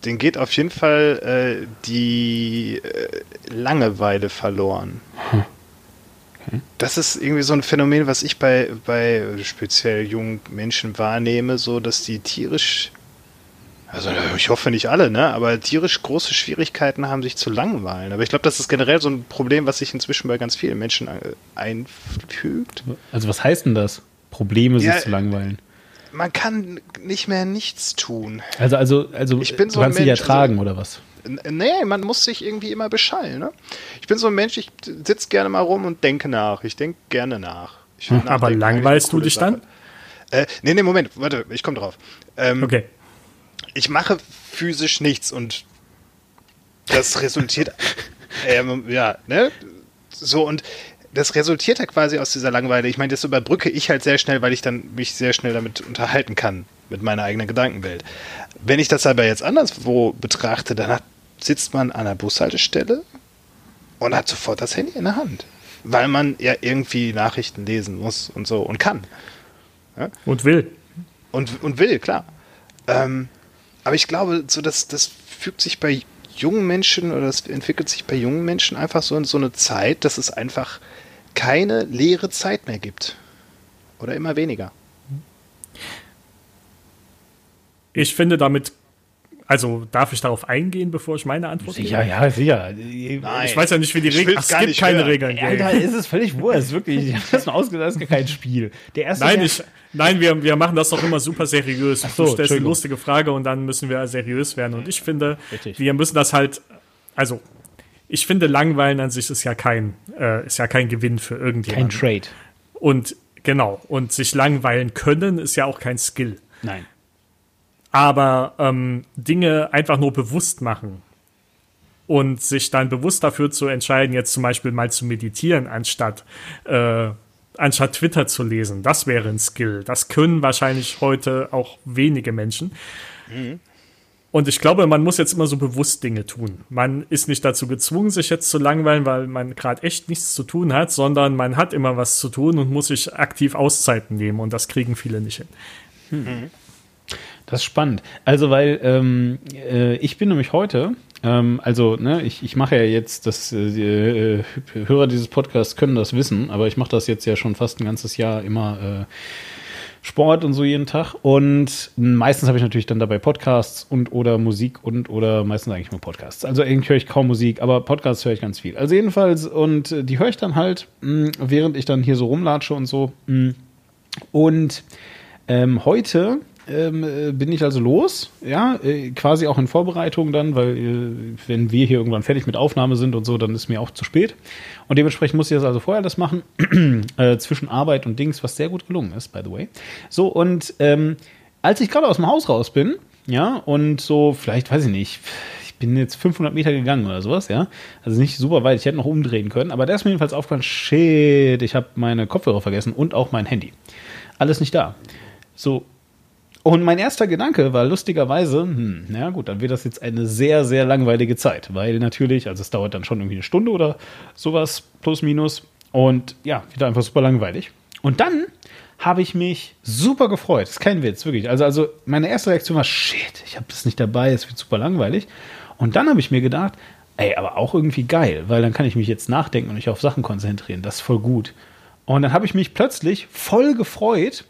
den geht auf jeden Fall äh, die äh, Langeweile verloren. Hm. Okay. Das ist irgendwie so ein Phänomen, was ich bei, bei speziell jungen Menschen wahrnehme, so dass die tierisch also ich hoffe nicht alle, ne? Aber tierisch große Schwierigkeiten haben, sich zu langweilen. Aber ich glaube, das ist generell so ein Problem, was sich inzwischen bei ganz vielen Menschen äh, einfügt. Also was heißt denn das? Probleme, sich ja, zu langweilen. Man kann nicht mehr nichts tun. Also, also, also ich bin du so kannst dich ertragen, also, oder was? Nee, man muss sich irgendwie immer beschallen. Ne? Ich bin so ein Mensch, ich sitze gerne mal rum und denke nach. Ich denke gerne nach. Hm, aber langweilst du dich Sache. dann? Äh, nee, nee, Moment, warte, ich komme drauf. Ähm, okay ich mache physisch nichts und das resultiert, ähm, ja, ne? So und das resultiert ja quasi aus dieser Langeweile. Ich meine, das überbrücke ich halt sehr schnell, weil ich dann mich sehr schnell damit unterhalten kann, mit meiner eigenen Gedankenwelt. Wenn ich das aber jetzt anderswo betrachte, dann hat, sitzt man an der Bushaltestelle und hat sofort das Handy in der Hand. Weil man ja irgendwie Nachrichten lesen muss und so und kann. Ja? Und will. Und, und will, klar. Ähm, aber ich glaube, so das, das fügt sich bei jungen Menschen oder das entwickelt sich bei jungen Menschen einfach so in so eine Zeit, dass es einfach keine leere Zeit mehr gibt. Oder immer weniger. Ich finde, damit also darf ich darauf eingehen, bevor ich meine Antwort gebe? Ja, ja, sicher. Nein, ich weiß ja nicht, wie die Regeln sind. Es gibt keine hören. Regeln. Ja, da ist es völlig wurscht, wirklich. Ich habe das mal ausgedacht, das ist kein Spiel. Der erste nein, ich, nein wir, wir machen das doch immer super seriös. Ach so, du stellst eine lustige Frage und dann müssen wir seriös werden. Und ich finde, Richtig. wir müssen das halt, also ich finde, Langweilen an sich ist ja kein, äh, ist ja kein Gewinn für irgendjemanden. Kein Trade. Und genau, und sich langweilen können ist ja auch kein Skill. Nein aber ähm, Dinge einfach nur bewusst machen und sich dann bewusst dafür zu entscheiden, jetzt zum Beispiel mal zu meditieren, anstatt, äh, anstatt Twitter zu lesen, das wäre ein Skill. Das können wahrscheinlich heute auch wenige Menschen. Mhm. Und ich glaube, man muss jetzt immer so bewusst Dinge tun. Man ist nicht dazu gezwungen, sich jetzt zu langweilen, weil man gerade echt nichts zu tun hat, sondern man hat immer was zu tun und muss sich aktiv Auszeiten nehmen. Und das kriegen viele nicht hin. Mhm. Das ist spannend. Also, weil ähm, äh, ich bin nämlich heute, ähm, also, ne, ich, ich mache ja jetzt, das äh, äh, Hörer dieses Podcasts können das wissen, aber ich mache das jetzt ja schon fast ein ganzes Jahr immer äh, Sport und so jeden Tag. Und meistens habe ich natürlich dann dabei Podcasts und oder Musik und oder meistens eigentlich nur Podcasts. Also irgendwie höre ich kaum Musik, aber Podcasts höre ich ganz viel. Also jedenfalls, und äh, die höre ich dann halt, mh, während ich dann hier so rumlatsche und so. Mh. Und ähm, heute ähm, äh, bin ich also los, ja, äh, quasi auch in Vorbereitung dann, weil äh, wenn wir hier irgendwann fertig mit Aufnahme sind und so, dann ist mir auch zu spät. Und dementsprechend muss ich das also vorher das machen, äh, zwischen Arbeit und Dings, was sehr gut gelungen ist, by the way. So, und ähm, als ich gerade aus dem Haus raus bin, ja, und so, vielleicht, weiß ich nicht, ich bin jetzt 500 Meter gegangen oder sowas, ja, also nicht super weit, ich hätte noch umdrehen können, aber da ist mir jedenfalls aufgefallen, shit, ich habe meine Kopfhörer vergessen und auch mein Handy. Alles nicht da. So, und mein erster Gedanke war lustigerweise, hm, na gut, dann wird das jetzt eine sehr, sehr langweilige Zeit, weil natürlich, also es dauert dann schon irgendwie eine Stunde oder sowas, plus minus. Und ja, wieder einfach super langweilig. Und dann habe ich mich super gefreut. Das ist kein Witz, wirklich. Also, also meine erste Reaktion war, shit, ich habe das nicht dabei, es wird super langweilig. Und dann habe ich mir gedacht, ey, aber auch irgendwie geil, weil dann kann ich mich jetzt nachdenken und mich auf Sachen konzentrieren. Das ist voll gut. Und dann habe ich mich plötzlich voll gefreut,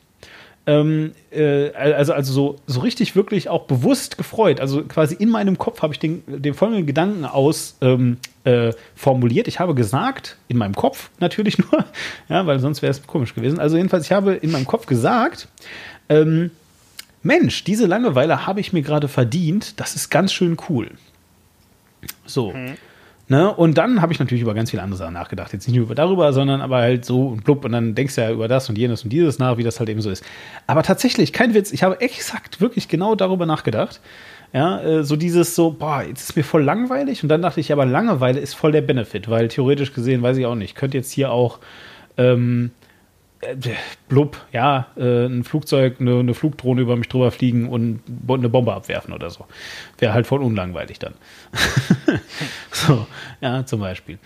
ähm, äh, also, also so, so richtig wirklich auch bewusst gefreut. Also quasi in meinem Kopf habe ich den, den folgenden Gedanken aus ähm, äh, formuliert. Ich habe gesagt, in meinem Kopf natürlich nur, ja, weil sonst wäre es komisch gewesen. Also jedenfalls, ich habe in meinem Kopf gesagt, ähm, Mensch, diese Langeweile habe ich mir gerade verdient. Das ist ganz schön cool. So. Mhm. Ne? Und dann habe ich natürlich über ganz viele andere Sachen nachgedacht. Jetzt nicht nur über darüber, sondern aber halt so und blub. Und dann denkst du ja über das und jenes und dieses nach, wie das halt eben so ist. Aber tatsächlich, kein Witz, ich habe exakt wirklich genau darüber nachgedacht. Ja, äh, so dieses so, boah, jetzt ist mir voll langweilig. Und dann dachte ich, aber Langeweile ist voll der Benefit, weil theoretisch gesehen, weiß ich auch nicht, könnte jetzt hier auch ähm, äh, blub, ja, äh, ein Flugzeug, eine, eine, Flugdrohne über mich drüber fliegen und eine Bombe abwerfen oder so. Wäre halt voll unlangweilig dann. so, ja, zum Beispiel.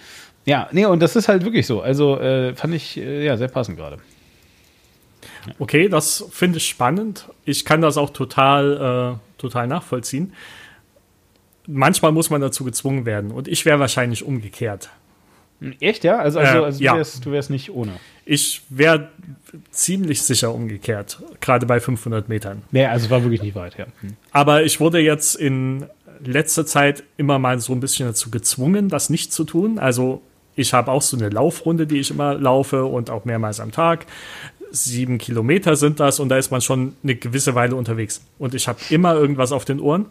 Ja, nee, und das ist halt wirklich so. Also äh, fand ich äh, ja sehr passend gerade. Okay, das finde ich spannend. Ich kann das auch total, total nachvollziehen. Manchmal muss man dazu gezwungen werden und ich wäre wahrscheinlich umgekehrt. Echt, ja? Also, also, also ja. du, wärst, du wärst nicht ohne. Ich wäre ziemlich sicher umgekehrt, gerade bei 500 Metern. Ja, also war wirklich nicht weit, ja. Hm. Aber ich wurde jetzt in letzter Zeit immer mal so ein bisschen dazu gezwungen, das nicht zu tun. Also ich habe auch so eine Laufrunde, die ich immer laufe und auch mehrmals am Tag. Sieben Kilometer sind das und da ist man schon eine gewisse Weile unterwegs. Und ich habe immer irgendwas auf den Ohren.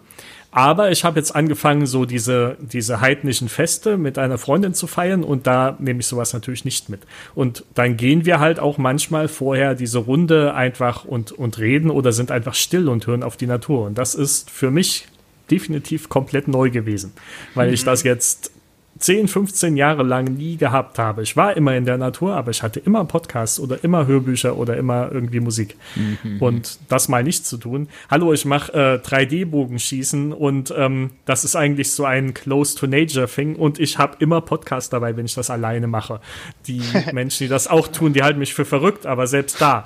Aber ich habe jetzt angefangen, so diese, diese heidnischen Feste mit einer Freundin zu feiern und da nehme ich sowas natürlich nicht mit. Und dann gehen wir halt auch manchmal vorher diese Runde einfach und, und reden oder sind einfach still und hören auf die Natur. Und das ist für mich definitiv komplett neu gewesen, weil mhm. ich das jetzt 10, 15 Jahre lang nie gehabt habe. Ich war immer in der Natur, aber ich hatte immer Podcasts oder immer Hörbücher oder immer irgendwie Musik. Mhm. Und das mal nicht zu tun. Hallo, ich mache äh, 3D-Bogenschießen und ähm, das ist eigentlich so ein Close-to-Nature-Thing und ich habe immer Podcasts dabei, wenn ich das alleine mache. Die Menschen, die das auch tun, die halten mich für verrückt, aber selbst da.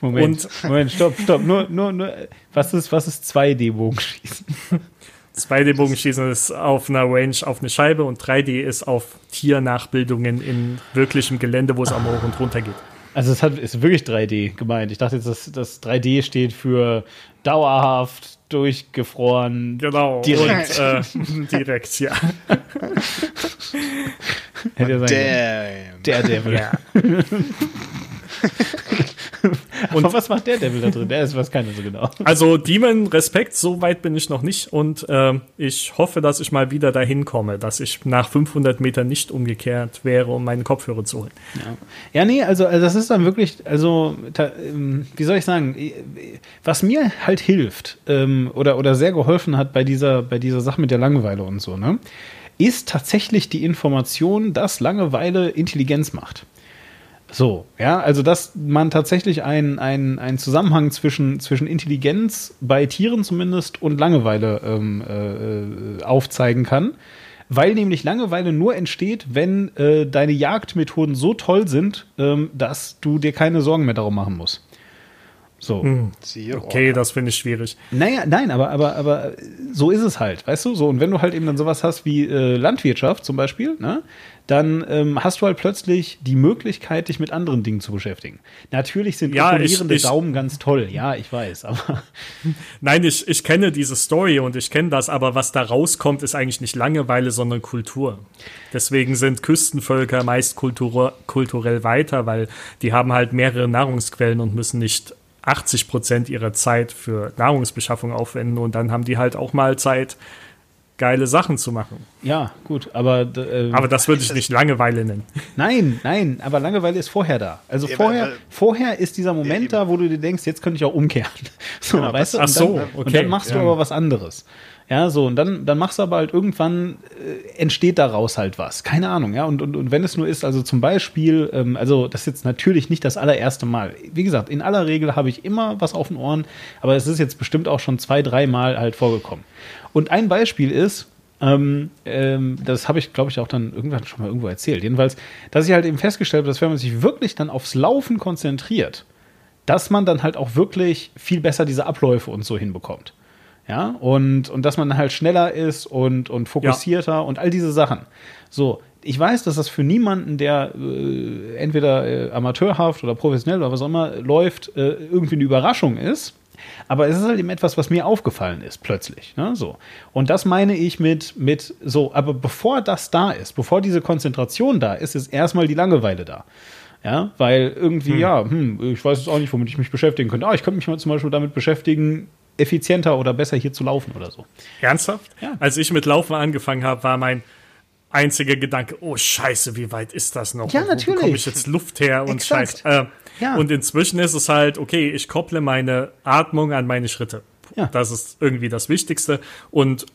Moment, und, Moment, stopp, stopp. Nur, nur, nur, was ist, was ist 2D-Bogenschießen? 2D-Bogenschießen ist auf einer Range auf eine Scheibe und 3D ist auf Tiernachbildungen in wirklichem Gelände, wo es am hoch und runter geht. Also es hat, ist wirklich 3D gemeint. Ich dachte jetzt, dass das 3D steht für dauerhaft, durchgefroren. Genau. Direkt. Und, äh, direkt, ja. Hätte ja sein Der Devil. Ja. und Aber was macht der Devil da drin? Der ist was keiner so genau. Also Demon Respekt, so weit bin ich noch nicht und äh, ich hoffe, dass ich mal wieder dahin komme, dass ich nach 500 Metern nicht umgekehrt wäre, um meinen Kopfhörer zu holen. Ja, ja nee, also, also das ist dann wirklich, also ta, ähm, wie soll ich sagen, was mir halt hilft ähm, oder, oder sehr geholfen hat bei dieser, bei dieser Sache mit der Langeweile und so, ne? ist tatsächlich die Information, dass Langeweile Intelligenz macht. So, ja, also dass man tatsächlich einen, einen, Zusammenhang zwischen, zwischen Intelligenz bei Tieren zumindest und Langeweile ähm, äh, aufzeigen kann. Weil nämlich Langeweile nur entsteht, wenn äh, deine Jagdmethoden so toll sind, ähm, dass du dir keine Sorgen mehr darum machen musst. So. Hm. Okay, das finde ich schwierig. Naja, nein, aber, aber, aber so ist es halt, weißt du? So, und wenn du halt eben dann sowas hast wie äh, Landwirtschaft zum Beispiel, ne, dann ähm, hast du halt plötzlich die Möglichkeit, dich mit anderen Dingen zu beschäftigen. Natürlich sind ja, rollierende Daumen ganz toll, ja, ich weiß, aber. Nein, ich, ich kenne diese Story und ich kenne das, aber was da rauskommt, ist eigentlich nicht Langeweile, sondern Kultur. Deswegen sind Küstenvölker meist kultur kulturell weiter, weil die haben halt mehrere Nahrungsquellen und müssen nicht 80 Prozent ihrer Zeit für Nahrungsbeschaffung aufwenden und dann haben die halt auch mal Zeit, geile Sachen zu machen. Ja, gut, aber. Äh, aber das würde ich nicht Langeweile nennen. Nein, nein, aber Langeweile ist vorher da. Also ja, vorher, weil, vorher ist dieser Moment ja, da, wo du dir denkst, jetzt könnte ich auch umkehren. So, ja, weißt du? Ach so, okay. Und dann machst du aber was anderes. Ja, so, und dann, dann machst du aber halt irgendwann, äh, entsteht daraus halt was. Keine Ahnung, ja. Und, und, und wenn es nur ist, also zum Beispiel, ähm, also das ist jetzt natürlich nicht das allererste Mal. Wie gesagt, in aller Regel habe ich immer was auf den Ohren, aber es ist jetzt bestimmt auch schon zwei, drei Mal halt vorgekommen. Und ein Beispiel ist, ähm, ähm, das habe ich, glaube ich, auch dann irgendwann schon mal irgendwo erzählt. Jedenfalls, dass ich halt eben festgestellt habe, dass wenn man sich wirklich dann aufs Laufen konzentriert, dass man dann halt auch wirklich viel besser diese Abläufe und so hinbekommt. Ja, und, und dass man halt schneller ist und, und fokussierter ja. und all diese Sachen. So, ich weiß, dass das für niemanden, der äh, entweder äh, amateurhaft oder professionell oder was auch immer läuft, äh, irgendwie eine Überraschung ist. Aber es ist halt eben etwas, was mir aufgefallen ist, plötzlich. Ne? So. Und das meine ich mit, mit so, aber bevor das da ist, bevor diese Konzentration da ist, ist erstmal die Langeweile da. Ja, weil irgendwie, hm. ja, hm, ich weiß jetzt auch nicht, womit ich mich beschäftigen könnte. Ah, ich könnte mich mal zum Beispiel damit beschäftigen, effizienter oder besser hier zu laufen oder so. Ernsthaft? Ja. Als ich mit Laufen angefangen habe, war mein einzige Gedanke, oh Scheiße, wie weit ist das noch? Ja, natürlich. Wo bekomme ich jetzt Luft her und. Scheiße. Äh, Ja. Und inzwischen ist es halt, okay, ich kopple meine Atmung an meine Schritte. Ja. Das ist irgendwie das Wichtigste. Und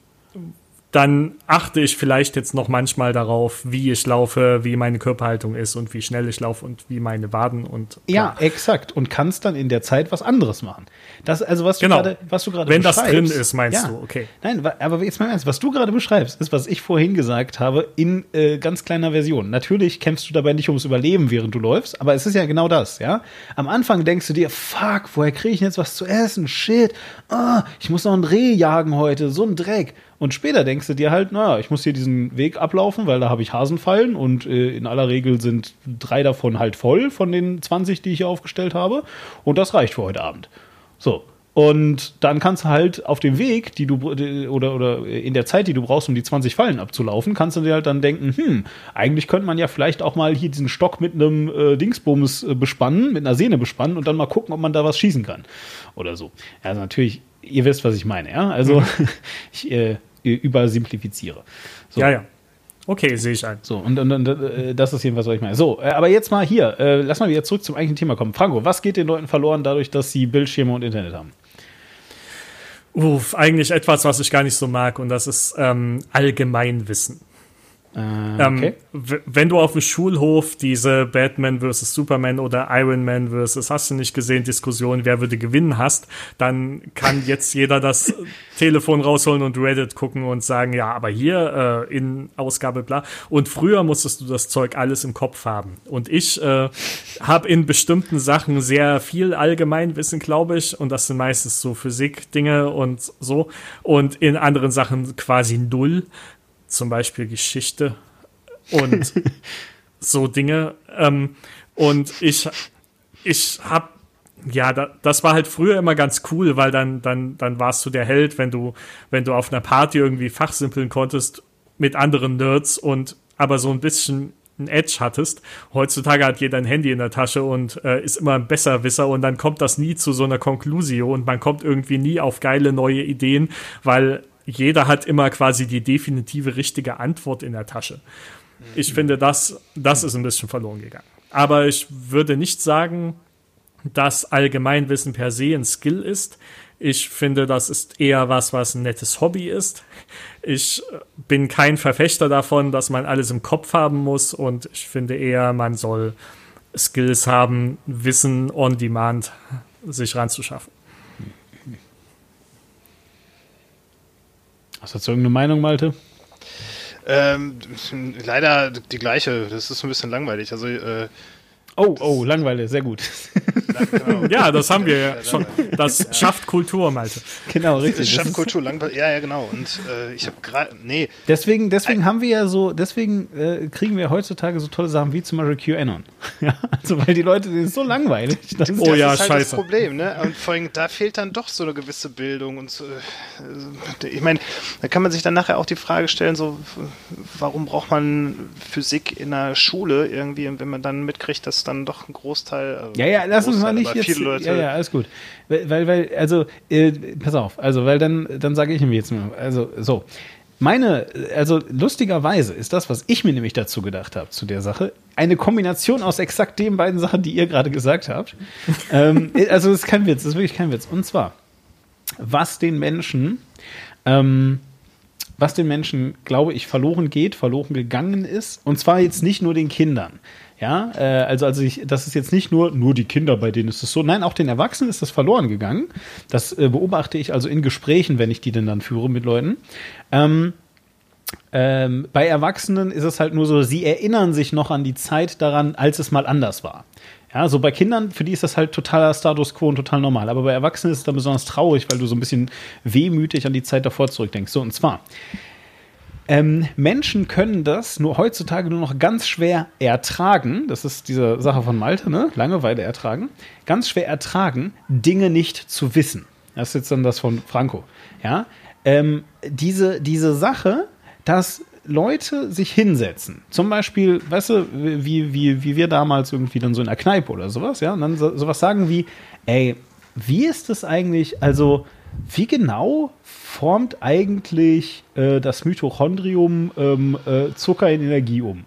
dann achte ich vielleicht jetzt noch manchmal darauf, wie ich laufe, wie meine Körperhaltung ist und wie schnell ich laufe und wie meine Waden und Ja, exakt. Und kannst dann in der Zeit was anderes machen. Das, also was du Genau. gerade, was du gerade Wenn das drin ist, meinst ja. du, okay. Nein, aber jetzt mal ernst, was du gerade beschreibst, ist, was ich vorhin gesagt habe, in äh, ganz kleiner Version. Natürlich kämpfst du dabei nicht ums Überleben, während du läufst, aber es ist ja genau das, ja. Am Anfang denkst du dir, fuck, woher kriege ich denn jetzt was zu essen? Shit, ah, ich muss noch ein Reh jagen heute, so ein Dreck. Und später denkst du dir halt, naja, ich muss hier diesen Weg ablaufen, weil da habe ich Hasenfallen und äh, in aller Regel sind drei davon halt voll von den 20, die ich hier aufgestellt habe. Und das reicht für heute Abend. So. Und dann kannst du halt auf dem Weg, die du oder, oder in der Zeit, die du brauchst, um die 20 Fallen abzulaufen, kannst du dir halt dann denken, hm, eigentlich könnte man ja vielleicht auch mal hier diesen Stock mit einem äh, Dingsbums äh, bespannen, mit einer Sehne bespannen und dann mal gucken, ob man da was schießen kann. Oder so. Also natürlich, ihr wisst, was ich meine, ja? Also ich äh, übersimplifiziere. So. Ja, ja. Okay, sehe ich ein. So, und, und, und äh, das ist jedenfalls, was ich meine. So, äh, aber jetzt mal hier, äh, lass mal wieder zurück zum eigentlichen Thema kommen. Franco, was geht den Leuten verloren dadurch, dass sie Bildschirme und Internet haben? Uff, eigentlich etwas, was ich gar nicht so mag, und das ist ähm, Allgemeinwissen. Äh, Ähm, okay. wenn du auf dem Schulhof diese Batman vs. Superman oder Iron Man vs. hast du nicht gesehen Diskussion, wer würde gewinnen hast, dann kann jetzt jeder das Telefon rausholen und Reddit gucken und sagen, ja, aber hier äh, in Ausgabe bla. Und früher musstest du das Zeug alles im Kopf haben. Und ich äh, habe in bestimmten Sachen sehr viel Allgemeinwissen, glaube ich, und das sind meistens so Physik-Dinge und so. Und in anderen Sachen quasi null zum Beispiel Geschichte und so Dinge. Ähm, und ich, ich habe, ja, da, das war halt früher immer ganz cool, weil dann, dann, dann warst du der Held, wenn du, wenn du auf einer Party irgendwie fachsimpeln konntest mit anderen Nerds und aber so ein bisschen ein Edge hattest. Heutzutage hat jeder ein Handy in der Tasche und äh, ist immer ein Besserwisser und dann kommt das nie zu so einer Konklusio und man kommt irgendwie nie auf geile neue Ideen, weil jeder hat immer quasi die definitive richtige Antwort in der Tasche. Ich finde, das, das ist ein bisschen verloren gegangen. Aber ich würde nicht sagen, dass Allgemeinwissen per se ein Skill ist. Ich finde, das ist eher was, was ein nettes Hobby ist. Ich bin kein Verfechter davon, dass man alles im Kopf haben muss und ich finde eher, man soll Skills haben, Wissen on Demand sich ranzuschaffen. Hast du dazu irgendeine Meinung, Malte? Ähm, leider die gleiche. Das ist ein bisschen langweilig. Also, äh, Oh, oh, Langweile, sehr gut. genau. Ja, das haben wir ja schon. Das schafft Kultur, Malte. genau, richtig. Das schafft Kultur langweilig. Ja, ja, genau. Und äh, ich habe gerade. Nee, deswegen deswegen haben wir ja so, deswegen äh, kriegen wir heutzutage so tolle Sachen wie zum Beispiel QAnon. ja, also weil die Leute, denen ist so langweilig. Das ist Oh das ja, ist halt scheiße. das Problem, ne? Und vor allem, da fehlt dann doch so eine gewisse Bildung und so, äh, ich meine, da kann man sich dann nachher auch die Frage stellen, so, warum braucht man Physik in der Schule irgendwie, wenn man dann mitkriegt, dass dann doch ein Großteil. also Ja, ja, lass uns mal nicht jetzt. Viele Leute, ja, ja, alles gut. Weil, weil, also, äh, pass auf, also, weil dann, dann sage ich mir jetzt mal, also, so. Meine, also lustigerweise ist das, was ich mir nämlich dazu gedacht habe, zu der Sache, eine Kombination aus exakt den beiden Sachen, die ihr gerade gesagt habt. ähm, also, das ist kein Witz, das ist wirklich kein Witz. Und zwar, was den Menschen, ähm, was den Menschen, glaube ich, verloren geht, verloren gegangen ist. Und zwar jetzt nicht nur den Kindern. Ja, äh, also, also ich, das ist jetzt nicht nur, nur die Kinder, bei denen ist es so. Nein, auch den Erwachsenen ist das verloren gegangen. Das äh, beobachte ich also in Gesprächen, wenn ich die denn dann führe mit Leuten. Ähm, ähm, bei Erwachsenen ist es halt nur so, sie erinnern sich noch an die Zeit daran, als es mal anders war. Ja, so bei Kindern, für die ist das halt totaler Status quo und total normal. Aber bei Erwachsenen ist es dann besonders traurig, weil du so ein bisschen wehmütig an die Zeit davor zurückdenkst. So, und zwar, ähm, Menschen können das nur heutzutage nur noch ganz schwer ertragen. Das ist diese Sache von Malte, ne? Langeweile ertragen. Ganz schwer ertragen, Dinge nicht zu wissen. Das ist jetzt dann das von Franco. Ja, ähm, diese, diese Sache, dass Leute sich hinsetzen. Zum Beispiel, weißt du, wie, wie, wie wir damals irgendwie dann so in der Kneipe oder sowas, ja, und dann so, sowas sagen wie, ey, wie ist das eigentlich, also, wie genau formt eigentlich äh, das Mitochondrium ähm, äh, Zucker in Energie um?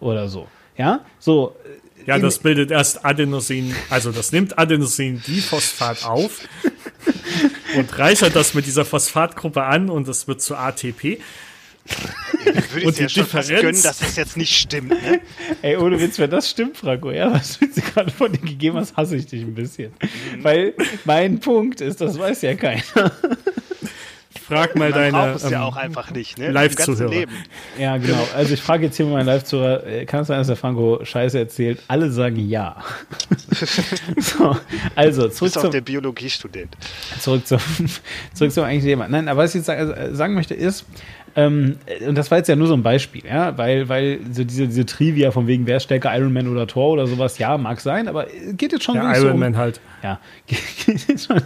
Oder so. Ja, so. äh, Ja, das bildet erst Adenosin, also das nimmt Adenosin-Diphosphat auf und reichert das mit dieser Phosphatgruppe an und das wird zu ATP. Würde Und ich dir die schon fast gönnen, dass das jetzt nicht stimmt. Ne? Ey, ohne Witz, wenn das stimmt, Franco, ja, was du jetzt gerade von dir gegeben hast, hasse ich dich ein bisschen. Weil mein Punkt ist, das weiß ja keiner. Frag mal Man deine. braucht es ja ähm, auch einfach nicht. Ne? Live-Zuhörer. Ja, genau. Also ich frage jetzt hier mal meinen Live-Zuhörer, äh, kann es sein, dass der Franco Scheiße erzählt? Alle sagen ja. so, also zurück Bis auf zum, der Biologiestudent. zurück zum, zurück zum eigentlichen Thema. Nein, aber was ich jetzt sagen, äh, sagen möchte ist, ähm, und das war jetzt ja nur so ein Beispiel, ja, weil, weil so diese, diese Trivia von wegen, wer ist stärker Iron Man oder Thor oder sowas, ja, mag sein, aber geht jetzt schon ja, wirklich so Iron um, Man halt. ja, geht jetzt, schon,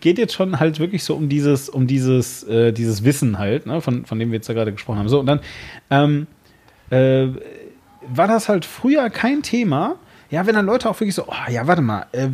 geht jetzt schon halt wirklich so um dieses, um dieses, äh, dieses Wissen halt, ne, von, von dem wir jetzt da gerade gesprochen haben. So, und dann ähm, äh, war das halt früher kein Thema. Ja, wenn dann Leute auch wirklich so, oh, ja, warte mal, äh, äh,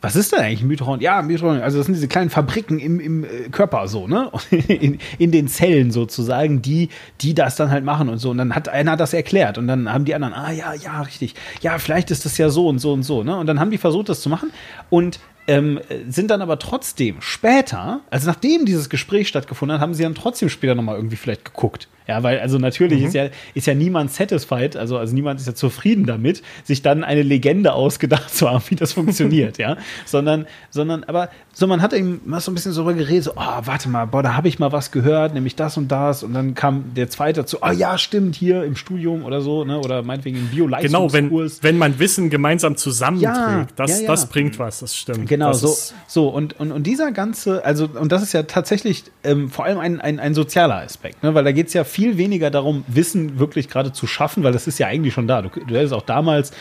was ist denn eigentlich Mitochondrien? Ja, Mitochondrien, also das sind diese kleinen Fabriken im, im äh, Körper so, ne? In, in den Zellen sozusagen, die, die das dann halt machen und so. Und dann hat einer das erklärt und dann haben die anderen, ah ja, ja, richtig. Ja, vielleicht ist das ja so und so und so, ne? Und dann haben die versucht, das zu machen und ähm, sind dann aber trotzdem später, also nachdem dieses Gespräch stattgefunden hat, haben sie dann trotzdem später nochmal irgendwie vielleicht geguckt. Ja, weil also natürlich ist ja ist ja niemand satisfied, also also niemand ist ja zufrieden damit, sich dann eine Legende ausgedacht zu haben, wie das funktioniert, ja, sondern sondern aber so man hat eben mal so ein bisschen so darüber geredet, so, oh, warte mal, boah, da habe ich mal was gehört, nämlich das und das und dann kam der zweite dazu, oh ja, stimmt, hier im Studium oder so, ne, oder meinetwegen im bio Genau, wenn, wenn man Wissen gemeinsam zusammenträgt, Ja, das, ja, ja. das bringt was, das stimmt. Genau, das so, so und, und, und dieser ganze, also, und das ist ja tatsächlich ähm, vor allem ein, ein, ein sozialer Aspekt, ne? weil da geht es ja viel weniger darum, Wissen wirklich gerade zu schaffen, weil das ist ja eigentlich schon da. Du, du hättest auch damals,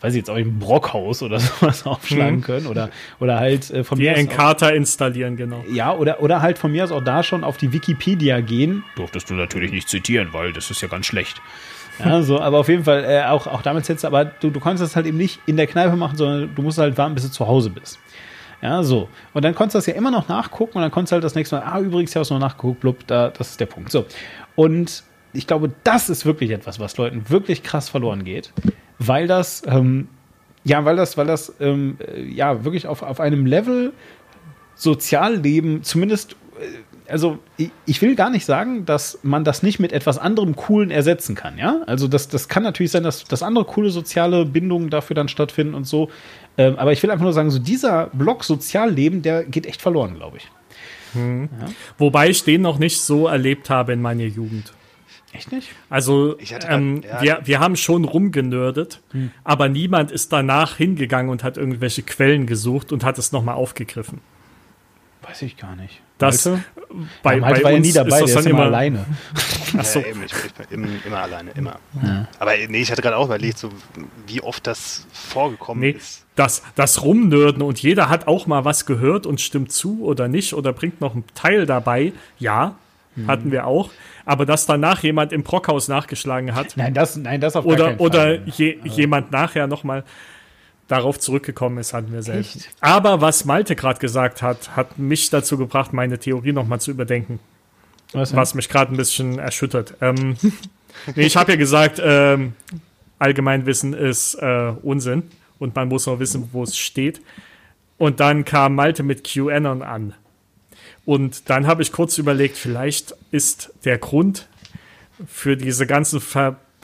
weiß ich jetzt auch im Brockhaus oder sowas aufschlagen können oder, oder halt äh, von Die mir aus Encarta installieren, genau. ja, oder, oder halt von mir aus auch da schon auf die Wikipedia gehen. Durftest du natürlich nicht zitieren, weil das ist ja ganz schlecht. Ja, so, aber auf jeden Fall, äh, auch, auch damit jetzt, aber du, du konntest das halt eben nicht in der Kneipe machen, sondern du musst halt warten, bis du zu Hause bist. Ja, so. Und dann konntest du das ja immer noch nachgucken und dann konntest du halt das nächste Mal, ah, übrigens, ja, hast du noch nachgeguckt, blub, da, das ist der Punkt. So. Und ich glaube, das ist wirklich etwas, was Leuten wirklich krass verloren geht, weil das, ähm, ja, weil das, weil das, ähm, äh, ja, wirklich auf, auf einem Level Sozialleben zumindest, äh, also ich, ich will gar nicht sagen, dass man das nicht mit etwas anderem Coolen ersetzen kann, ja? Also das, das kann natürlich sein, dass, dass andere coole soziale Bindungen dafür dann stattfinden und so. Ähm, aber ich will einfach nur sagen, so dieser Block Sozialleben, der geht echt verloren, glaube ich. Wobei ich den noch nicht so erlebt habe in meiner Jugend. Echt nicht? Also Ich hatte ähm, grad- ja. wir, wir haben schon rumgenördet, Hm. aber niemand ist danach hingegangen und hat irgendwelche Quellen gesucht und hat es nochmal aufgegriffen. Weiß ich gar nicht. Das Malte? bei, Malte bei war ja uns nie dabei, ist das dann immer immer alleine. Ach so. Ja, eben, ich, ich bin immer, immer alleine, immer. Aber nee, ich hatte gerade auch überlegt, so, wie oft das vorgekommen Nee, ist. das, das Rumnörden und jeder hat auch mal was gehört und stimmt zu oder nicht oder bringt noch einen Teil dabei. Ja, Hm. hatten wir auch. Aber dass danach jemand im Brockhaus nachgeschlagen hat Nein, das, nein, das auf gar oder, keinen Fall. oder je, jemand nachher nochmal darauf zurückgekommen ist, hatten wir selbst. Echt? Aber was Malte gerade gesagt hat, hat mich dazu gebracht, meine Theorie nochmal zu überdenken. Was was mich gerade ein bisschen erschüttert. Ähm, nee, ich habe ja gesagt, ähm, Allgemeinwissen ist äh, Unsinn und man muss auch wissen, wo es steht. Und dann kam Malte mit QAnon an. Und dann habe ich kurz überlegt, vielleicht ist der Grund für diese ganzen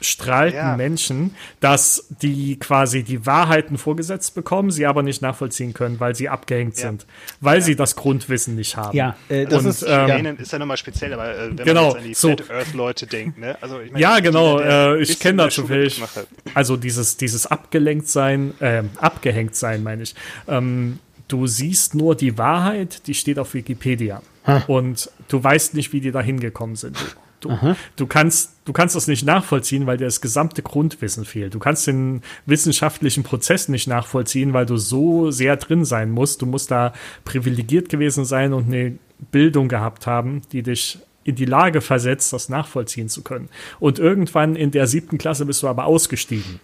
verstrahlten Ja. Menschen, dass die quasi die Wahrheiten vorgesetzt bekommen, sie aber nicht nachvollziehen können, weil sie abgehängt Ja. sind, weil sie das Grundwissen nicht haben. Ja, äh, das Und, ist, ähm, ja. Denen ist ja nochmal speziell, aber äh, wenn Genau, man jetzt an die so. Flat Earth Leute denkt, ne? Also, ich meine, Ja, genau, der äh, ich kenne dazu hat. Also dieses, dieses abgelenkt sein, ähm, abgehängt sein, meine ich. Ähm, du siehst nur die Wahrheit, die steht auf Wikipedia. Und du weißt nicht, wie die da hingekommen sind. Du, du, du, kannst, du kannst das nicht nachvollziehen, weil dir das gesamte Grundwissen fehlt. Du kannst den wissenschaftlichen Prozess nicht nachvollziehen, weil du so sehr drin sein musst. Du musst da privilegiert gewesen sein und eine Bildung gehabt haben, die dich in die Lage versetzt, das nachvollziehen zu können. Und irgendwann in der siebten Klasse bist du aber ausgestiegen.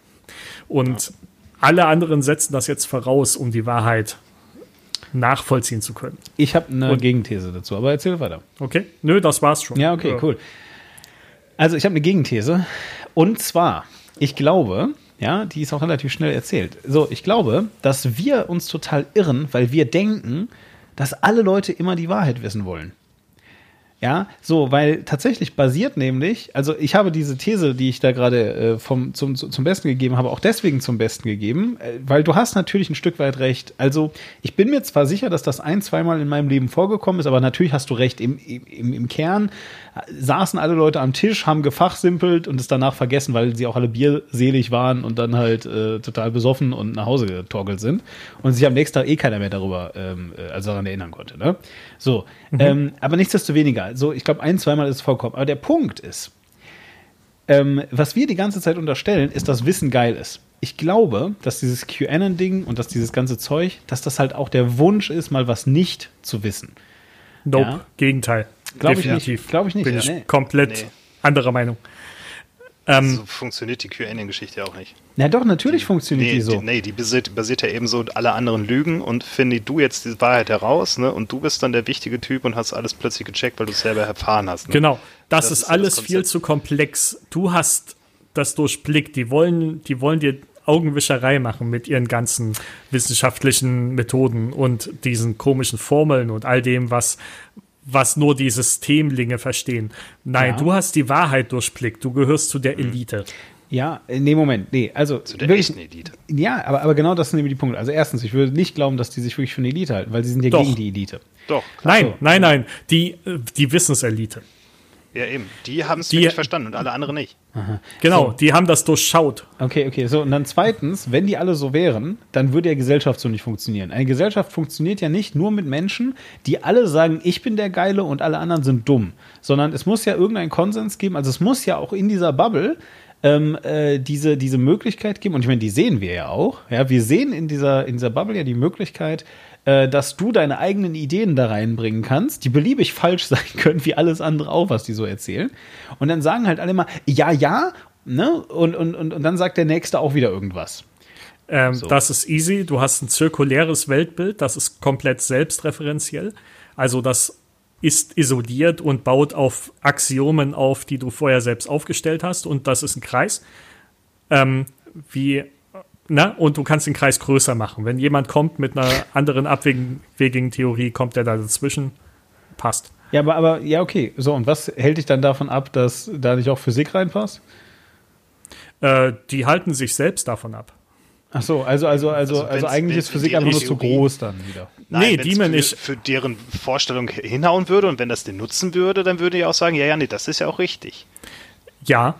Und alle anderen setzen das jetzt voraus, um die Wahrheit nachvollziehen zu können. Ich habe eine Und- Gegenthese dazu, aber erzähl weiter. Okay? Nö, das war's schon. Ja, okay, cool. Also ich habe eine Gegenthese. Und zwar, ich glaube, ja, die ist auch relativ schnell erzählt. So, ich glaube, dass wir uns total irren, weil wir denken, dass alle Leute immer die Wahrheit wissen wollen. Ja, so, weil tatsächlich basiert nämlich, also ich habe diese These, die ich da gerade äh, vom, zum, zu- zum Besten gegeben habe, auch deswegen zum Besten gegeben, äh, weil du hast natürlich ein Stück weit recht. Also ich bin mir zwar sicher, dass das ein, zweimal in meinem Leben vorgekommen ist, aber natürlich hast du recht, im, im, im Kern saßen alle Leute am Tisch, haben gefachsimpelt und es danach vergessen, weil sie auch alle bierselig waren und dann halt äh, total besoffen und nach Hause getorkelt sind und sich am nächsten Tag eh keiner mehr darüber, ähm, äh, also daran erinnern konnte. Ne? So, ähm, aber nichtsdestoweniger, so ich glaube ein, zweimal ist es vorkommen. Aber der Punkt ist, ähm, was wir die ganze Zeit unterstellen, ist, dass Wissen geil ist. Ich glaube, dass dieses QAnon-Ding und dass dieses ganze Zeug, dass das halt auch der Wunsch ist, mal was nicht zu wissen. Nope, Ja. Gegenteil. Glaub ich Definitiv. nicht. Glaub ich nicht, Bin ja, ich nee. komplett Nee. anderer Meinung. Ähm, So funktioniert die QAnon-Geschichte ja auch nicht. Na doch, natürlich funktioniert Nee, die so. die, nee, die basiert, basiert ja eben so alle anderen Lügen und finde du jetzt die Wahrheit heraus, ne? Und du bist dann der wichtige Typ und hast alles plötzlich gecheckt, weil du es selber erfahren hast. Ne? Genau, das, Das ist das alles Konzept. viel zu komplex. Du hast das durchblickt. Die wollen, die wollen dir Augenwischerei machen mit ihren ganzen wissenschaftlichen Methoden und diesen komischen Formeln und all dem, was, was nur die Systemlinge verstehen. Nein, Ja. du hast die Wahrheit durchblickt. Du gehörst zu der Elite. Ja, nee, Moment. Nee, also Zu der wirklich, echten Elite. Ja, aber, aber genau das sind nämlich die Punkte. Also erstens, ich würde nicht glauben, dass die sich wirklich für eine Elite halten, weil sie sind ja Doch. gegen die Elite. Doch, Nein, so. nein, nein. Die, äh, die Wissenselite. Ja eben. Die haben es wirklich verstanden und alle anderen nicht. Genau, die haben das durchschaut. Okay, okay. So, und dann zweitens, wenn die alle so wären, dann würde ja Gesellschaft so nicht funktionieren. Eine Gesellschaft funktioniert ja nicht nur mit Menschen, die alle sagen, ich bin der Geile und alle anderen sind dumm, sondern es muss ja irgendeinen Konsens geben. Also es muss ja auch in dieser Bubble ähm, äh, diese, diese Möglichkeit geben, und ich meine, die sehen wir ja auch. Ja, wir sehen in dieser, in dieser Bubble ja die Möglichkeit, äh, dass du deine eigenen Ideen da reinbringen kannst, die beliebig falsch sein können, wie alles andere auch, was die so erzählen. Und dann sagen halt alle mal, ja, ja, ne? Und, und, und, und dann sagt der Nächste auch wieder irgendwas. Ähm, So. Das ist easy. Du hast ein zirkuläres Weltbild, das ist komplett selbstreferenziell. Also das ist isoliert und baut auf Axiomen auf, die du vorher selbst aufgestellt hast. Und das ist ein Kreis. Ähm, wie, na, und du kannst den Kreis größer machen. Wenn jemand kommt mit einer anderen abwegigen Theorie, kommt er da dazwischen. Passt. Ja, aber, aber, ja, okay. So, und was hält dich dann davon ab, dass da nicht auch Physik reinpasst? Äh, die halten sich selbst davon ab. Ach so, also, also, also, Also also, eigentlich ist Physik einfach nur zu groß dann wieder. Nee, wenn's die mir für, nicht. Für deren Vorstellung hinhauen würde und wenn das den nutzen würde, dann würde ich auch sagen, ja, ja, nee, das ist ja auch richtig. Ja,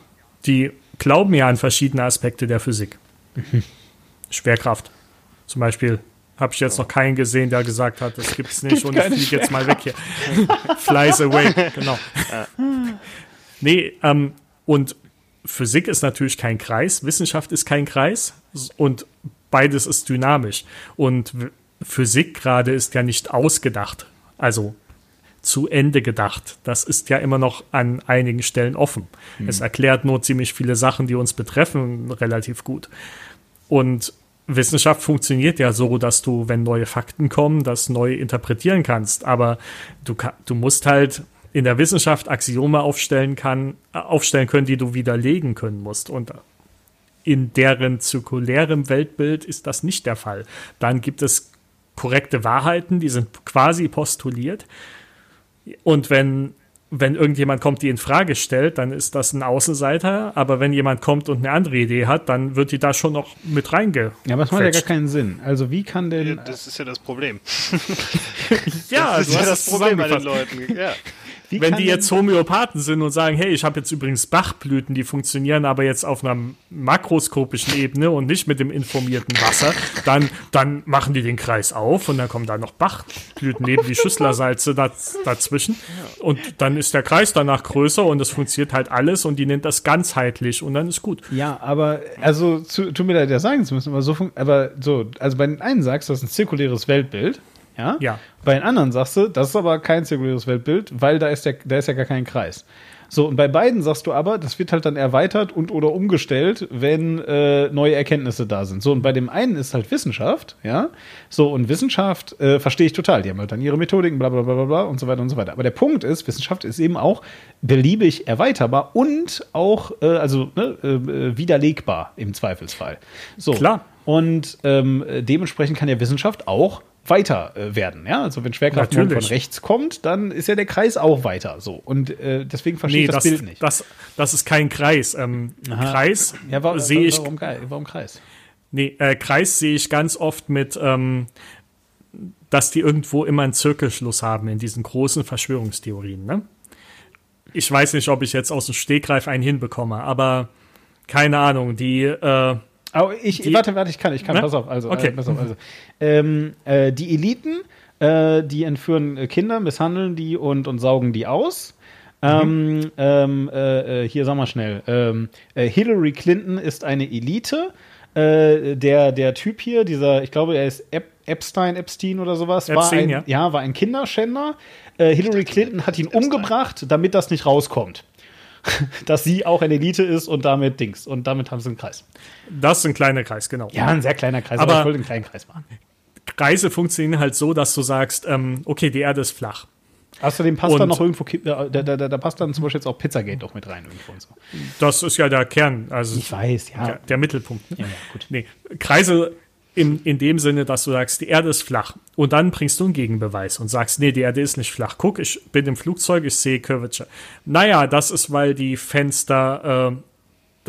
die glauben ja an verschiedene Aspekte der Physik. Schwerkraft. Zum Beispiel habe ich jetzt noch keinen gesehen, der gesagt hat, das gibt's nicht und ich fliege jetzt mal weg hier. Flies away, genau. Nee, ähm, und Physik ist natürlich kein Kreis, Wissenschaft ist kein Kreis und beides ist dynamisch. Und Physik gerade ist ja nicht ausgedacht, also zu Ende gedacht. Das ist ja immer noch an einigen Stellen offen. Es erklärt nur ziemlich viele Sachen, die uns betreffen, relativ gut. Und Wissenschaft funktioniert ja so, dass du, wenn neue Fakten kommen, das neu interpretieren kannst. Aber du, du musst halt in der Wissenschaft Axiome aufstellen, kann, äh, aufstellen können, die du widerlegen können musst. Und in deren zirkulärem Weltbild ist das nicht der Fall. Dann gibt es korrekte Wahrheiten, die sind quasi postuliert. Und wenn, wenn irgendjemand kommt, die in Frage stellt, dann ist das ein Außenseiter. Aber wenn jemand kommt und eine andere Idee hat, dann wird die da schon noch mit reinge. Ja, aber es macht ja gar keinen Sinn. Also, wie kann Ja, denn. das ist ja das Problem. Ja, das ist ja das Problem bei den. Leuten. Ja. Wie Wenn die jetzt Homöopathen sind und sagen, hey, ich habe jetzt übrigens Bachblüten, die funktionieren aber jetzt auf einer makroskopischen Ebene und nicht mit dem informierten Wasser, dann, dann machen die den Kreis auf und dann kommen da noch Bachblüten neben die Schüsslersalze daz, dazwischen und dann ist der Kreis danach größer und es funktioniert halt alles und die nennt das ganzheitlich und dann ist gut. Ja, aber, also, tut mir leid, das sagen zu müssen, aber so, aber so, also bei den einen sagst du, das ist ein zirkuläres Weltbild, ja? Ja. Bei den anderen sagst du, das ist aber kein zirkuläres Weltbild, weil da ist, der, da ist ja gar kein Kreis. So, und bei beiden sagst du aber, das wird halt dann erweitert und oder umgestellt, wenn äh, neue Erkenntnisse da sind. So, und bei dem einen ist halt Wissenschaft, ja. So, und Wissenschaft äh, verstehe ich total. Die haben halt dann ihre Methodiken, bla bla bla bla bla und so weiter und so weiter. Aber der Punkt ist, Wissenschaft ist eben auch beliebig erweiterbar und auch, äh, also ne, äh, widerlegbar im Zweifelsfall. So. Klar. Und ähm, dementsprechend kann ja Wissenschaft auch weiter äh, werden. Ja, also wenn Schwerkraft von rechts kommt, dann ist ja der Kreis auch weiter. So und äh, deswegen verstehe Nee, ich das, das, Bild nicht. das, das ist kein Kreis. Ähm. Kreis ja, warum, sehe ich, warum, warum Kreis? nee, äh, Kreis sehe ich ganz oft mit, ähm, dass die irgendwo immer einen Zirkelschluss haben in diesen großen Verschwörungstheorien. Ne? Ich weiß nicht, ob ich jetzt aus dem Stegreif einen hinbekomme, aber keine Ahnung, die äh, Aber ich, Die- warte, warte, ich kann, ich kann, Ne? pass auf, also, Okay. äh, pass auf, also. Ähm, äh, die Eliten, äh, die entführen äh, Kinder, misshandeln die und, und saugen die aus. Ähm, ähm, äh, äh, hier sagen wir schnell. Ähm, äh, Hillary Clinton ist eine Elite. Äh, der, der Typ hier, dieser, ich glaube, er ist Ep Epstein, Epstein oder sowas, war Epstein, ein, ja. war ein Kinderschänder. Äh, Hillary Clinton hat ihn umgebracht, damit das nicht rauskommt. Dass sie auch eine Elite ist und damit Dings. Und damit haben sie einen Kreis. das ist ein kleiner Kreis, genau. Ja, ein sehr kleiner Kreis, aber, Aber- ich wollte einen kleinen Kreis machen. Kreise funktionieren halt so, dass du sagst, ähm, okay, die Erde ist flach. Außerdem passt Und- da noch irgendwo, da, da, da passt dann zum Beispiel jetzt auch Pizzagate doch mit rein irgendwo und so. Das ist ja der Kern, also Ich weiß, ja. der, der Mittelpunkt. Ne? Ja, ja, gut. Nee, Kreise in, in dem Sinne, dass du sagst, die Erde ist flach. Und dann bringst du einen Gegenbeweis und sagst, nee, die Erde ist nicht flach. Guck, ich bin im Flugzeug, ich sehe Curvature. Naja, das ist, weil die Fenster äh,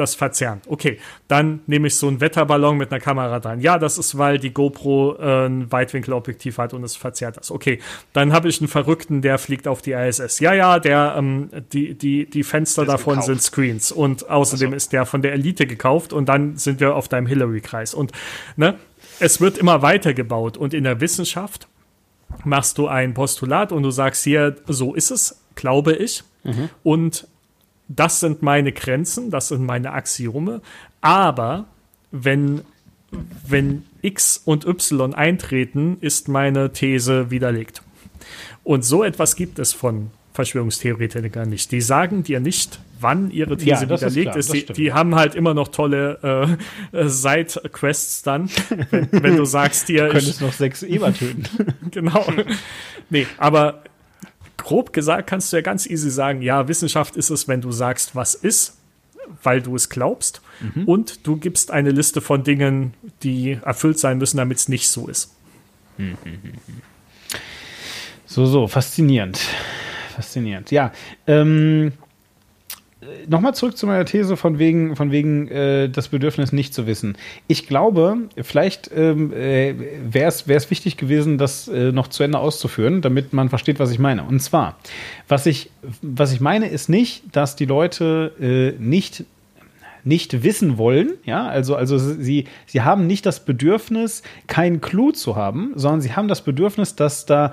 das verzerren. Okay, dann nehme ich so einen Wetterballon mit einer Kamera dran. Ja, das ist, weil die GoPro äh, ein Weitwinkelobjektiv hat und es verzerrt das. Okay, dann habe ich einen Verrückten, der fliegt auf die ISS. Ja, ja, der, ähm, die, die, die Fenster davon gekauft. sind Screens und außerdem ist der von der Elite gekauft und dann sind wir auf deinem Hillary-Kreis. Und ne, es wird immer weiter gebaut und in der Wissenschaft machst du ein Postulat und du sagst hier, so ist es, glaube ich. Und das sind meine Grenzen, das sind meine Axiome. Aber wenn, wenn X und Y eintreten, ist meine These widerlegt. Und so etwas gibt es von Verschwörungstheoretikern nicht. Die sagen dir nicht, wann ihre These Ja, ist widerlegt ist. das Die, die haben halt immer noch tolle äh, äh, Side-Quests dann, wenn, wenn du sagst dir, ich, Könntest noch sechs Eber töten. genau. Nee, aber grob gesagt kannst du ja ganz easy sagen, ja, Wissenschaft ist es, wenn du sagst, was ist, weil du es glaubst. Und du gibst eine Liste von Dingen, die erfüllt sein müssen, damit es nicht so ist. So, so, faszinierend. Faszinierend. Ja, ähm, nochmal zurück zu meiner These von wegen, von wegen äh, das Bedürfnis nicht zu wissen. Ich glaube, vielleicht ähm, äh, wäre es wichtig gewesen, das äh, noch zu Ende auszuführen, damit man versteht, was ich meine. Und zwar, was ich, was ich meine, ist nicht, dass die Leute äh, nicht nicht wissen wollen, ja, also, also sie, sie haben nicht das Bedürfnis, keinen Clou zu haben, sondern sie haben das Bedürfnis, dass da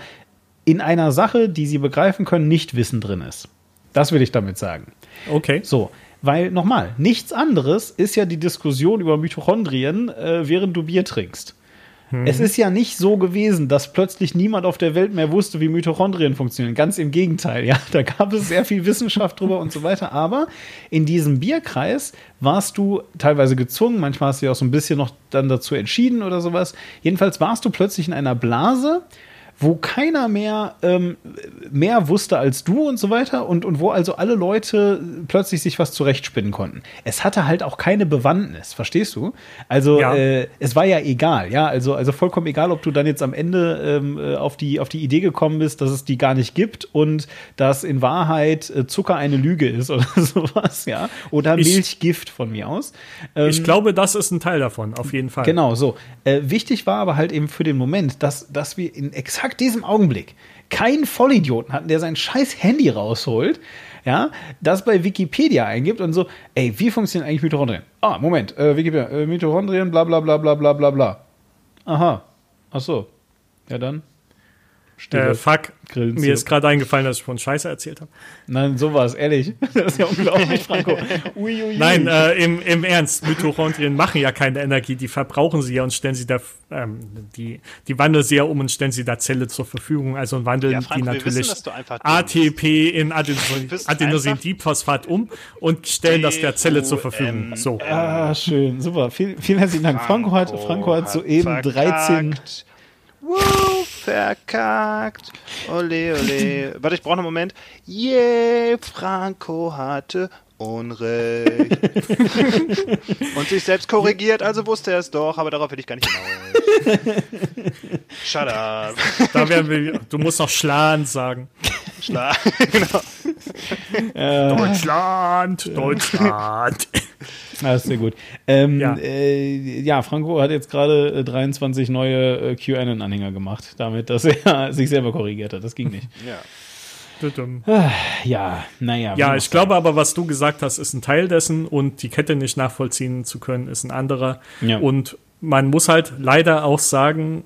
in einer Sache, die sie begreifen können, nicht Wissen drin ist. Das will ich damit sagen. Okay. So, weil nochmal, nichts anderes ist ja die Diskussion über Mitochondrien, äh, während du Bier trinkst. Es ist ja nicht so gewesen, dass plötzlich niemand auf der Welt mehr wusste, wie Mitochondrien funktionieren. Ganz im Gegenteil, ja. Da gab es sehr viel Wissenschaft drüber und so weiter. Aber in diesem Bierkreis warst du teilweise gezwungen, manchmal hast du dich auch so ein bisschen noch dann dazu entschieden oder sowas. Jedenfalls warst du plötzlich in einer Blase, wo keiner mehr ähm, mehr wusste als du und so weiter und, und wo also alle Leute plötzlich sich was zurechtspinnen konnten. Es hatte halt auch keine Bewandtnis, verstehst du? Also Ja. äh, es war ja egal, ja, also, also vollkommen egal, ob du dann jetzt am Ende ähm, äh, auf, die, auf die Idee gekommen bist, dass es die gar nicht gibt und dass in Wahrheit äh, Zucker eine Lüge ist oder sowas, ja, oder Ich- Milchgift von mir aus. Ähm, Ich glaube, das ist ein Teil davon, auf jeden Fall. Genau, so. Äh, wichtig war aber halt eben für den Moment, dass, dass wir in exakt diesem Augenblick keinen Vollidioten hatten, der sein scheiß Handy rausholt, ja, das bei Wikipedia eingibt und so, ey, wie funktionieren eigentlich Mitochondrien? Ah, Moment, äh, Wikipedia, äh, Mitochondrien, bla bla bla bla bla bla bla. Aha. Ach so. Ja dann. Äh, fuck, Grillen mir ist gerade eingefallen, dass ich von Scheiße erzählt habe. Nein, sowas, ehrlich. Das ist ja unglaublich, Franco. Ui, ui, ui. Nein, äh, im, im Ernst, Mitochondrien machen ja keine Energie, die verbrauchen sie ja und stellen sie da, ähm, die, die wandeln sie ja um und stellen sie da Zelle zur Verfügung, also wandeln Ja, Franco, die natürlich wissen, ATP in Adenosin, Adenosindiphosphat um und stellen das der Zelle zur Verfügung. So. Ah, schön, super. Vielen, vielen herzlichen Dank. Franco hat, Franco hat soeben 13. Woo, verkackt. Ole, ole. Warte, ich brauche einen Moment. Yeah, Franco hatte Unrecht. Und sich selbst korrigiert, also wusste er es doch, aber darauf will ich gar nicht hinaus. Shut up. Da werden wir, du musst noch Schland sagen. Schlag. genau. Deutschland, Deutschland. Ah, ist sehr gut. Ähm, Ja. Äh, ja, Franco hat jetzt gerade äh, 23 neue äh, QAnon-Anhänger gemacht, damit, dass er sich selber korrigiert hat. Das ging nicht. Ja. Tudum. Ja, naja. Ja, ich glaube aber, was du gesagt hast, ist ein Teil dessen und die Kette nicht nachvollziehen zu können, ist ein anderer. Ja. Und man muss halt leider auch sagen,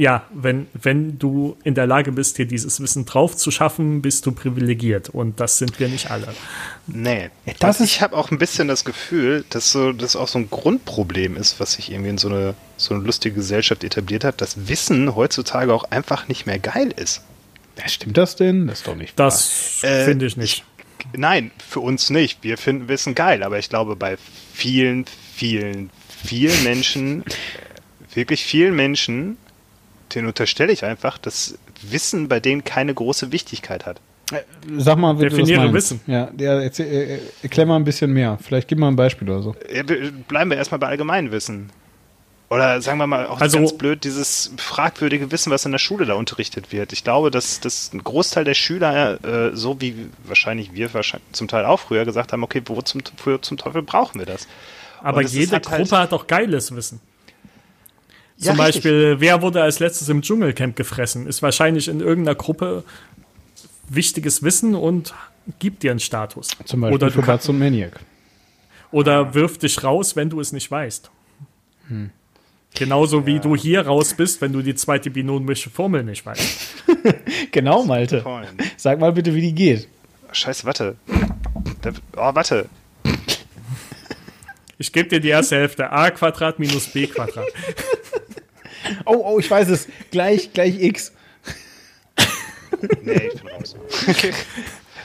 ja, wenn, wenn du in der Lage bist, dir dieses Wissen drauf zu schaffen, bist du privilegiert. Und das sind wir nicht alle. Nee. das Und ich habe auch ein bisschen das Gefühl, dass so das auch so ein Grundproblem ist, was sich irgendwie in so eine, so eine lustige Gesellschaft etabliert hat, dass Wissen heutzutage auch einfach nicht mehr geil ist. Ja, stimmt das denn? Das ist doch nicht wahr. Das Äh, finde ich nicht. Nein, für uns nicht. Wir finden Wissen geil, aber ich glaube, bei vielen, vielen, vielen Menschen, äh, wirklich vielen Menschen, denen unterstelle ich einfach, dass Wissen bei denen keine große Wichtigkeit hat. Sag mal, wie du das Definiere meinst. Wissen. Ja, der, erzähl, äh, erklär mal ein bisschen mehr. Vielleicht gib mal ein Beispiel oder so. Ja, Bleiben wir erstmal bei Allgemeinwissen. Oder sagen wir mal auch Also- ganz blöd, dieses fragwürdige Wissen, was in der Schule da unterrichtet wird. Ich glaube, dass, dass ein Großteil der Schüler, äh, so wie wahrscheinlich wir wahrscheinlich zum Teil auch früher gesagt haben, okay, wo zum, für, zum Teufel brauchen wir das? Aber jede halt halt- Gruppe hat doch geiles Wissen. Ja, Zum richtig. Beispiel, wer wurde als letztes im Dschungelcamp gefressen? Ist wahrscheinlich in irgendeiner Gruppe wichtiges Wissen und gibt dir einen Status. Zum Beispiel oder, für Batz und Maniac. oder wirf dich raus, wenn du es nicht weißt. Genauso wie du hier raus bist, wenn du die zweite binomische Formel nicht weißt. Genau, Malte. Sag mal bitte, wie die geht. Scheiße, warte. Oh, warte. Ich gebe dir die erste Hälfte. a Quadrat minus b Quadrat. Oh, oh, ich weiß es. Gleich, gleich x. Nee, ich bin raus.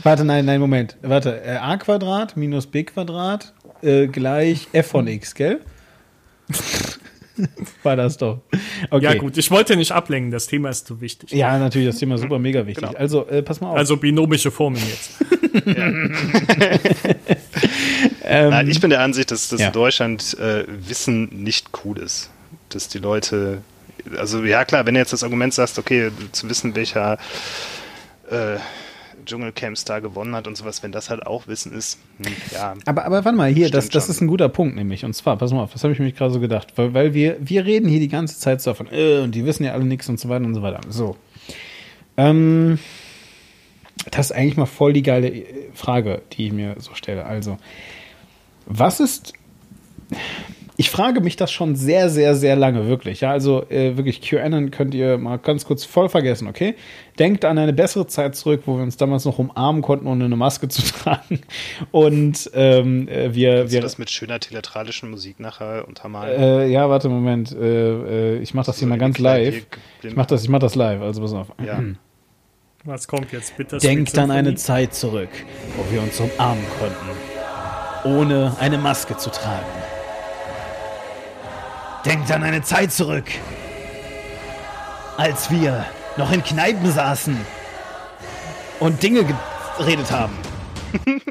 Warte, nein, nein, Moment. Warte. Äh, a Quadrat minus b Quadrat äh, gleich f von x, gell? War das doch. Okay. Ja gut, ich wollte nicht ablenken, das Thema ist zu wichtig. Ja, natürlich, das Thema ist super mega wichtig. Genau. Also, äh, pass mal auf. Also binomische Formeln jetzt. Nein, ich bin der Ansicht, dass, dass ja. in Deutschland äh, Wissen nicht cool ist. Dass die Leute, also ja klar, wenn du jetzt das Argument sagst, okay, zu wissen, welcher äh, Dschungelcamp-Star gewonnen hat und sowas, wenn das halt auch Wissen ist, hm, ja. Aber, aber warte mal, hier, das, das schon. ist ein guter Punkt, nämlich. Und zwar, pass mal auf, das habe ich mir gerade so gedacht. Weil, weil wir, wir reden hier die ganze Zeit so davon, äh, und die wissen ja alle nichts und so weiter und so weiter. So. Ähm, das ist eigentlich mal voll die geile äh, Frage, die ich mir so stelle. Also, was ist. Ich frage mich das schon sehr, sehr, sehr lange, wirklich. Ja, also äh, wirklich, QAnon könnt ihr mal ganz kurz voll vergessen, okay? Denkt an eine bessere Zeit zurück, wo wir uns damals noch umarmen konnten, ohne eine Maske zu tragen. Und ähm, äh, wir. Kannst du wir das mit schöner theatralischen Musik nachher untermalen? äh, ja, warte, Moment. Äh, äh, ich mach das hier So mal ganz live. Ich mach das, ich mach das live, also pass auf. Ja. Was kommt jetzt? Bitte Denkt an eine Zeit zurück, wo wir uns umarmen konnten, ohne eine Maske zu tragen. Denkt an eine Zeit zurück, als wir noch in Kneipen saßen und Dinge geredet haben.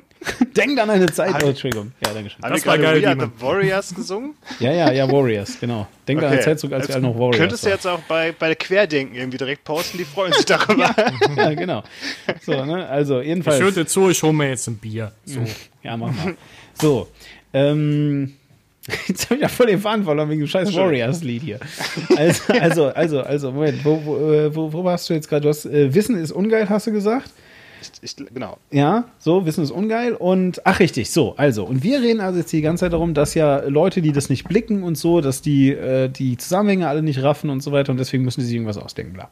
Denkt an eine Zeit. Oh, Entschuldigung. Ja, danke schön. Haben Das war gerade geil, Diemen. the Warriors gesungen? Ja, ja, ja, Warriors, genau. Denkt an eine Okay. Zeit zurück, als wir alle noch Warriors Könntest du jetzt auch bei, bei Querdenken irgendwie direkt posten, die freuen sich darüber. Ja, genau. So, ne? Also, jedenfalls. Ich höre dir zu, ich hole mir jetzt ein Bier. So. Ja, mach mal. So, ähm, jetzt habe ich ja voll den Faden verloren wegen dem scheiß Warriors-Lied hier. Also, also, also, also, Moment, wo, wo, äh, wo, wo warst du jetzt gerade? Du hast, äh, Wissen ist ungeil, hast du gesagt? Ich, genau. Ja, so, Wissen ist ungeil und, ach richtig, so, also, und wir reden also jetzt die ganze Zeit darum, dass ja Leute, die das nicht blicken und so, dass die äh, die Zusammenhänge alle nicht raffen und so weiter und deswegen müssen die sich irgendwas ausdenken, bla.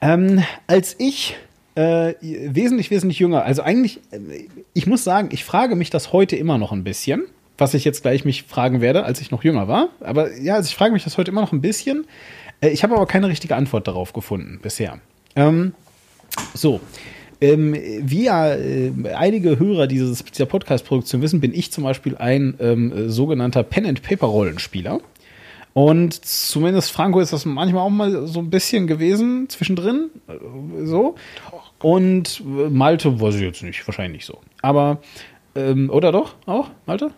Ähm, als ich äh, wesentlich, wesentlich jünger, also eigentlich, äh, ich muss sagen, ich frage mich das heute immer noch ein bisschen, was ich jetzt gleich mich fragen werde, als ich noch jünger war. Aber ja, also ich frage mich das heute immer noch ein bisschen. Äh, ich habe aber keine richtige Antwort darauf gefunden bisher. Ähm, so. Ähm, wie ja äh, einige Hörer dieses, dieser Podcast-Produktion wissen, bin ich zum Beispiel ein ähm, sogenannter Pen-and-Paper-Rollenspieler. Und zumindest Franco ist das manchmal auch mal so ein bisschen gewesen zwischendrin. Äh, so. Und Malte weiß ich jetzt nicht, wahrscheinlich nicht so. Aber, ähm, oder doch? Auch, Malte?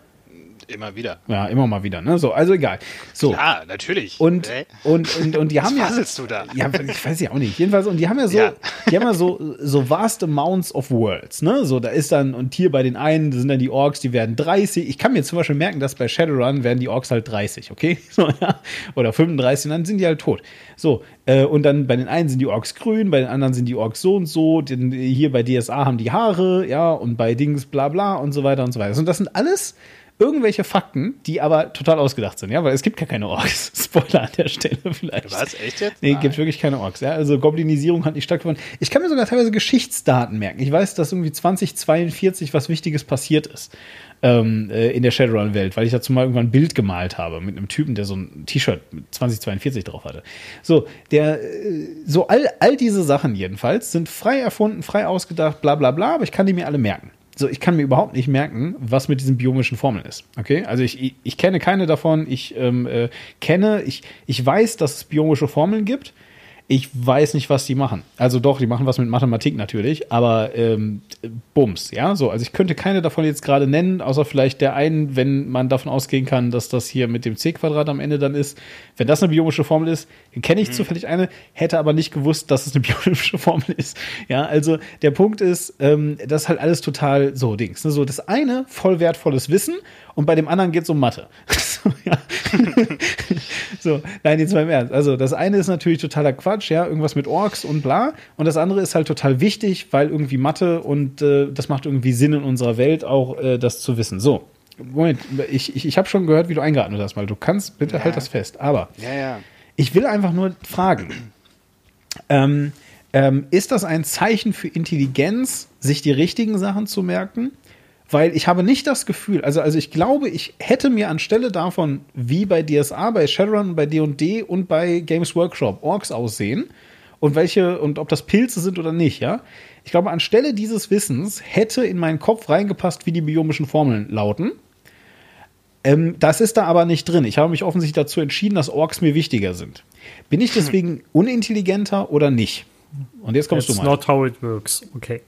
Immer wieder. Ja, immer mal wieder, ne? So, also egal. So. Klar, natürlich. Und, Hä? und, und, und die haben ja. Was du da? Ja, ich weiß ja auch nicht. Jedenfalls, und die haben ja so, Ja. die haben ja so, so vast amounts of worlds, ne? So, da ist dann, und hier bei den einen sind dann die Orks, die werden 30. Ich kann mir zum Beispiel merken, dass bei Shadowrun werden die Orks halt 30, okay? So, ja. Oder 35, und dann sind die halt tot. So, äh, und dann bei den einen sind die Orks grün, bei den anderen sind die Orks so und so. Den, hier bei DSA haben die Haare, ja, und bei Dings bla bla und so weiter und so weiter. Und das sind alles irgendwelche Fakten, die aber total ausgedacht sind, ja, weil es gibt gar keine Orks. Spoiler an der Stelle vielleicht. Was? Echt jetzt? Nee, gibt wirklich keine Orks. Ja? Also Goblinisierung hat nicht stattgefunden. Ich kann mir sogar teilweise Geschichtsdaten merken. Ich weiß, dass irgendwie 2042 was Wichtiges passiert ist ähm, äh, in der Shadowrun-Welt, weil ich dazu mal irgendwann ein Bild gemalt habe mit einem Typen, der so ein T-Shirt mit 2042 drauf hatte. So, der, äh, so all, all diese Sachen jedenfalls sind frei erfunden, frei ausgedacht, bla bla bla, aber ich kann die mir alle merken. So, ich kann mir überhaupt nicht merken, was mit diesen biomischen Formeln ist. Okay? Also ich, ich, ich kenne keine davon. Ich ähm, äh, kenne, ich, ich weiß, dass es biomische Formeln gibt. Ich weiß nicht, was die machen. Also doch, die machen was mit Mathematik natürlich, aber ähm, Bums, ja, so. Also ich könnte keine davon jetzt gerade nennen, außer vielleicht der einen, wenn man davon ausgehen kann, dass das hier mit dem c-Quadrat am Ende dann ist. Wenn das eine biomische Formel ist, kenne ich zufällig eine, hätte aber nicht gewusst, dass es eine biomische Formel ist. Ja, also der Punkt ist, ähm, das ist halt alles total so Dings. Ne? So das eine voll wertvolles Wissen und bei dem anderen geht es um Mathe. so, ja. so, nein, jetzt mal im Ernst. Also das eine ist natürlich totaler Quatsch, ja, irgendwas mit Orks und bla. Und das andere ist halt total wichtig, weil irgendwie Mathe und äh, das macht irgendwie Sinn in unserer Welt auch, äh, das zu wissen. So, Moment, ich, ich, ich habe schon gehört, wie du eingeatmet hast, mal. Du kannst, bitte halt das fest. Aber Ja, ja. ich will einfach nur fragen. Ähm, ähm, ist das ein Zeichen für Intelligenz, sich die richtigen Sachen zu merken? Weil ich habe nicht das Gefühl, also, also ich glaube, ich hätte mir anstelle davon, wie bei DSA, bei Shadowrun, bei D&D und bei Games Workshop Orks aussehen und welche und ob das Pilze sind oder nicht, ja. Ich glaube, anstelle dieses Wissens hätte in meinen Kopf reingepasst, wie die biomischen Formeln lauten. Ähm, das ist da aber nicht drin. Ich habe mich offensichtlich dazu entschieden, dass Orks mir wichtiger sind. Bin ich deswegen unintelligenter oder nicht? Und jetzt kommst That's du mal. not how it works. Okay.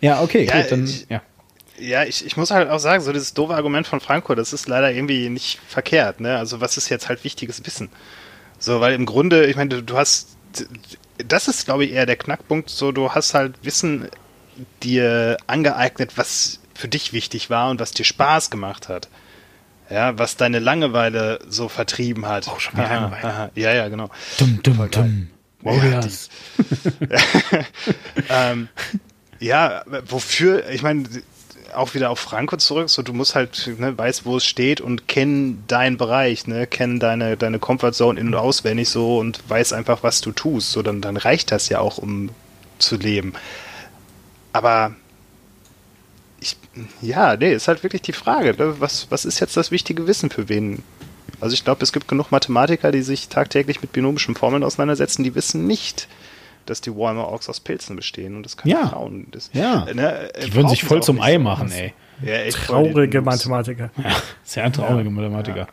Ja, okay, Ja, gut, dann ich- ja. Ja, ich, ich muss halt auch sagen, so dieses doofe Argument von Franco, das ist leider irgendwie nicht verkehrt, ne? Also was ist jetzt halt wichtiges Wissen? So, weil im Grunde, ich meine, du, du hast, das ist glaube ich eher der Knackpunkt, so du hast halt Wissen dir angeeignet, was für dich wichtig war und was dir Spaß gemacht hat. Ja, was deine Langeweile so vertrieben hat. Oh, schon wieder Aha, Langeweile. aha. Ja, ja, genau. Dumm, dumm, dumm. Warriors. ähm, ja, wofür, ich meine, auch wieder auf Franco zurück, so du musst halt, ne, weißt, wo es steht und kenn deinen Bereich, ne, kenn deine, deine Comfortzone in- und auswendig so und weiß einfach, was du tust, so dann, dann reicht das ja auch, um zu leben. Aber ich, ja, nee, ist halt wirklich die Frage, ne, was, was ist jetzt das wichtige Wissen für wen? Also ich glaube, es gibt genug Mathematiker, die sich tagtäglich mit binomischen Formeln auseinandersetzen, die wissen nicht, dass die Warhammer Orks aus Pilzen bestehen und das kann Ja. Frauen. Das, Ja. ne, äh, Die würden sich voll zum Ei so. machen, ey. Ja, Traurige. Mathematiker. Sehr traurige Mathematiker.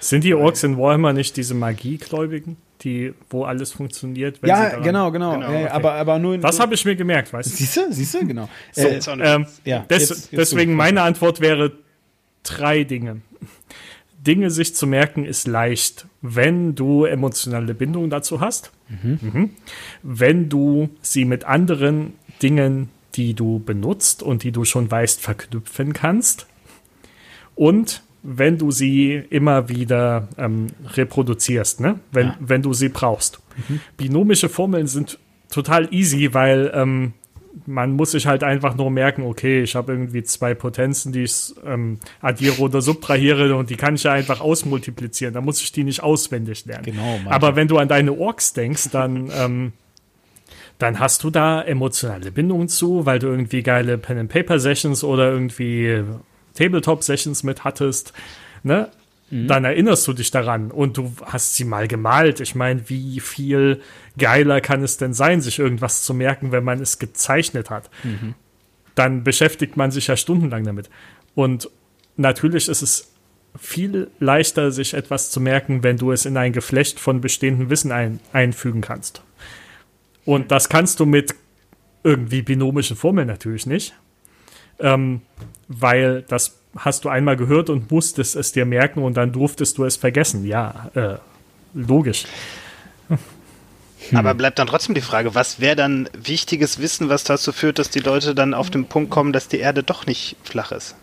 Sind die Orks in Warhammer nicht diese Magiegläubigen, die, wo alles funktioniert? wenn sie Ja, daran- genau, genau. Genau, okay. aber, aber nur in. Das habe ich mir gemerkt, weißt du? Siehst du? Siehst du? Genau. So, Äh, ähm, Ja, des, jetzt- jetzt deswegen du. meine Antwort wäre drei Dinge. Dinge sich zu merken ist leicht, wenn du emotionale Bindung dazu hast, Mhm. wenn du sie mit anderen Dingen, die du benutzt und die du schon weißt, verknüpfen kannst und wenn du sie immer wieder ähm, reproduzierst, ne? wenn, wenn du sie brauchst. Binomische Formeln sind total easy, weil ähm, man muss sich halt einfach nur merken, okay, ich habe irgendwie zwei Potenzen, die ich ähm, addiere oder subtrahiere und die kann ich ja einfach ausmultiplizieren. Da muss ich die nicht auswendig lernen. Genau, Aber wenn du an deine Orks denkst, dann, ähm, dann hast du da emotionale Bindungen zu, weil du irgendwie geile Pen-and-Paper-Sessions oder irgendwie Tabletop-Sessions mit hattest. Ne? Mhm. Dann erinnerst du dich daran und du hast sie mal gemalt. Ich meine, wie viel geiler kann es denn sein, sich irgendwas zu merken, wenn man es gezeichnet hat? Mhm. Dann beschäftigt man sich ja stundenlang damit. Und natürlich ist es viel leichter, sich etwas zu merken, wenn du es in ein Geflecht von bestehendem Wissen ein, einfügen kannst. Und das kannst du mit irgendwie binomischen Formeln natürlich nicht, ähm, weil das hast du einmal gehört und musstest es dir merken und dann durftest du es vergessen. Ja, äh, logisch. Aber bleibt dann trotzdem die Frage, was wäre dann wichtiges Wissen, was dazu führt, dass die Leute dann auf den Punkt kommen, dass die Erde doch nicht flach ist?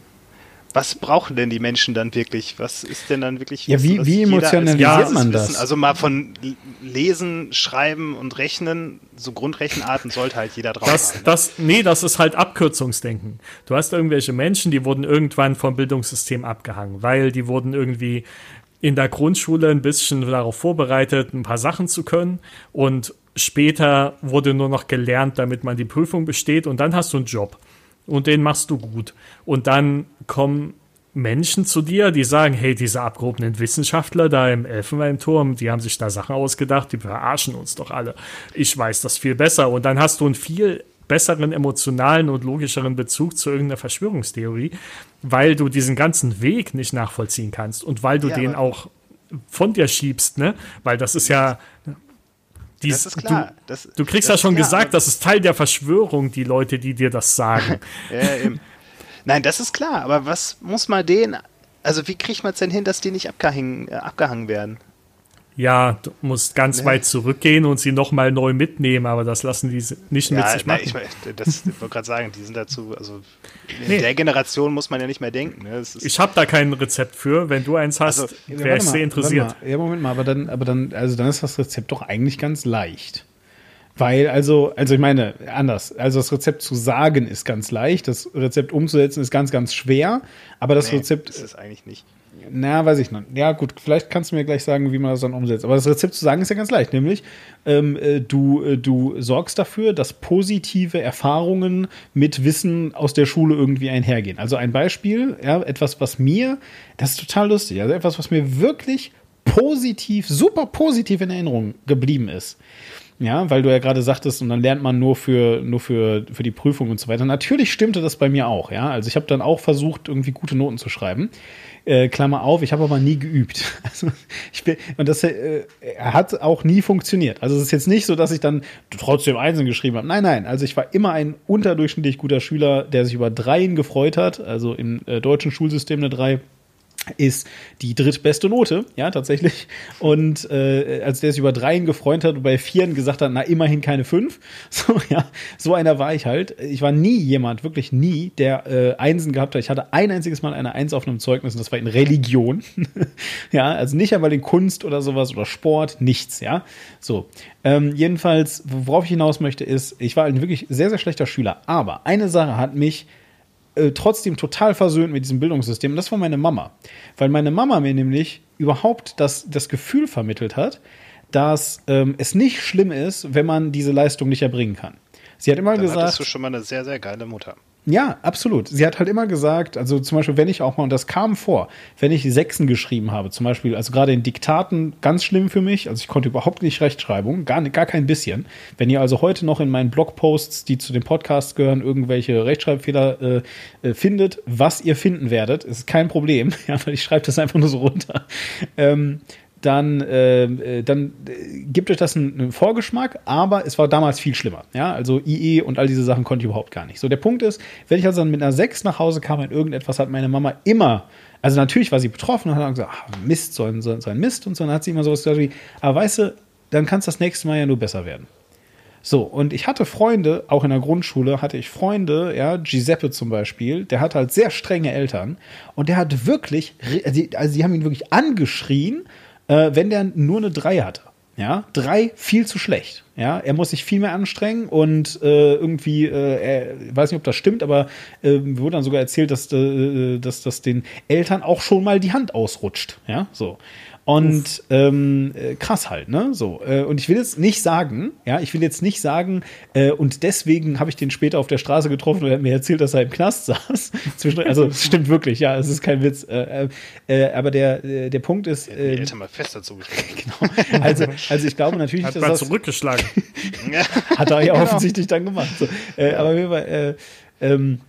was brauchen denn die Menschen dann wirklich? Was ist denn dann wirklich? Ja, wie, wie emotionalisiert man das? Wissen? Also mal von Lesen, Schreiben und Rechnen, so Grundrechenarten sollte halt jeder drauf das, haben. Ne? Das, nee, das ist halt Abkürzungsdenken. Du hast irgendwelche Menschen, die wurden irgendwann vom Bildungssystem abgehangen, weil die wurden irgendwie in der Grundschule ein bisschen darauf vorbereitet, ein paar Sachen zu können und später wurde nur noch gelernt, damit man die Prüfung besteht und dann hast du einen Job und den machst du gut. Und dann kommen Menschen zu dir, die sagen, hey, diese abgehobenen Wissenschaftler da im Elfenbeinturm, die haben sich da Sachen ausgedacht, die verarschen uns doch alle. Ich weiß das viel besser. Und dann hast du einen viel besseren emotionalen und logischeren Bezug zu irgendeiner Verschwörungstheorie, weil du diesen ganzen Weg nicht nachvollziehen kannst und weil du ja, den auch von dir schiebst, ne? Weil das ist ja, dies, das ist klar. Du, das, du kriegst ja schon klar, gesagt, das ist Teil der Verschwörung, die Leute, die dir das sagen. ja, eben. Nein, das ist klar, aber was muss man denen, also wie kriegt man es denn hin, dass die nicht abgehangen, äh, abgehangen werden? Ja, du musst ganz nee. weit zurückgehen und sie nochmal neu mitnehmen, aber das lassen die nicht ja, mit sich machen. Na, ich, das, ich wollte gerade sagen, die sind dazu, also in nee. der Generation muss man ja nicht mehr denken. Ne? ich habe da kein Rezept für. Wenn du eins hast, also, wäre ich sehr interessiert. Ja, Moment mal, aber dann, aber dann, also dann ist das Rezept doch eigentlich ganz leicht. Weil, also, also ich meine, anders. Also das Rezept zu sagen ist ganz leicht, das Rezept umzusetzen ist ganz, ganz schwer, aber das nee, Rezept. ist es eigentlich nicht. Na, weiß ich noch. Ja, gut, vielleicht kannst du mir gleich sagen, wie man das dann umsetzt. Aber das Rezept zu sagen ist ja ganz leicht, nämlich ähm, äh, du, äh, du sorgst dafür, dass positive Erfahrungen mit Wissen aus der Schule irgendwie einhergehen. Also ein Beispiel, ja, etwas, was mir, das ist total lustig, also etwas, was mir wirklich positiv, super positiv in Erinnerung geblieben ist. Ja, weil du ja gerade sagtest, und dann lernt man nur für, nur für, für die Prüfung und so weiter. Natürlich stimmte das bei mir auch, ja. Also ich habe dann auch versucht, irgendwie gute Noten zu schreiben. Äh, Klammer auf, ich habe aber nie geübt. Also ich bin, und das äh, hat auch nie funktioniert. Also es ist jetzt nicht so, dass ich dann trotzdem Einsen geschrieben habe. Nein, nein. Also ich war immer ein unterdurchschnittlich guter Schüler, der sich über Dreien gefreut hat. Also im äh, deutschen Schulsystem eine Drei ist die drittbeste Note, ja, tatsächlich. Und äh, als der sich über dreien gefreut hat und bei vieren gesagt hat, na, immerhin keine fünf. So, ja, so einer war ich halt. Ich war nie jemand, wirklich nie, der äh, Einsen gehabt hat. Ich hatte ein einziges Mal eine Eins auf einem Zeugnis und das war in Religion. ja, also nicht einmal in Kunst oder sowas oder Sport, nichts, ja. So. Ähm, jedenfalls, worauf ich hinaus möchte, ist, ich war ein wirklich sehr, sehr schlechter Schüler. Aber eine Sache hat mich äh, trotzdem total versöhnt mit diesem Bildungssystem. Und das war meine Mama. Weil meine Mama mir nämlich überhaupt das, das Gefühl vermittelt hat, dass ähm, es nicht schlimm ist, wenn man diese Leistung nicht erbringen kann. Sie hat immer Dann gesagt. Hattest du schon mal eine sehr, sehr geile Mutter. Ja, absolut. Sie hat halt immer gesagt, also zum Beispiel, wenn ich auch mal, und das kam vor, wenn ich Sechsen geschrieben habe, zum Beispiel, also gerade in Diktaten, ganz schlimm für mich, also ich konnte überhaupt nicht Rechtschreibung, gar, gar kein bisschen. Wenn ihr also heute noch in meinen Blogposts, die zu dem Podcast gehören, irgendwelche Rechtschreibfehler äh, äh, findet, was ihr finden werdet, ist kein Problem, ja, weil ich schreibe das einfach nur so runter. Ähm, dann, äh, dann gibt euch das einen, einen, Vorgeschmack, aber es war damals viel schlimmer. Ja, also IE und all diese Sachen konnte ich überhaupt gar nicht. So, der Punkt ist, wenn ich also dann mit einer 6 nach Hause kam und irgendetwas hat meine Mama immer, also natürlich war sie betroffen und hat gesagt, ach, Mist, so ein, so ein Mist und so, dann hat sie immer sowas gesagt wie, aber weißt du, dann kann es das nächste Mal ja nur besser werden. So, und ich hatte Freunde, auch in der Grundschule hatte ich Freunde, ja, Giuseppe zum Beispiel, der hat halt sehr strenge Eltern und der hat wirklich, also die haben ihn wirklich angeschrien äh, wenn der nur eine 3 hatte. Ja, drei viel zu schlecht. Ja, er muss sich viel mehr anstrengen und äh, irgendwie, äh, er weiß nicht, ob das stimmt, aber äh, wurde dann sogar erzählt, dass, äh, dass das den Eltern auch schon mal die Hand ausrutscht. Ja, so. Und ähm, äh, krass halt, ne? So. Äh, und ich will jetzt nicht sagen, ja, ich will jetzt nicht sagen, äh, und deswegen habe ich den später auf der Straße getroffen und er hat mir erzählt, dass er im Knast saß. also es stimmt wirklich, ja, es ist kein Witz. Äh, äh, aber der, äh, der Punkt ist. Äh, die Eltern mal fest dazu genau. Also, also ich glaube natürlich, hat dass das zurückgeschlagen. hat er ja genau. offensichtlich dann gemacht. So. Äh, aber äh, ähm,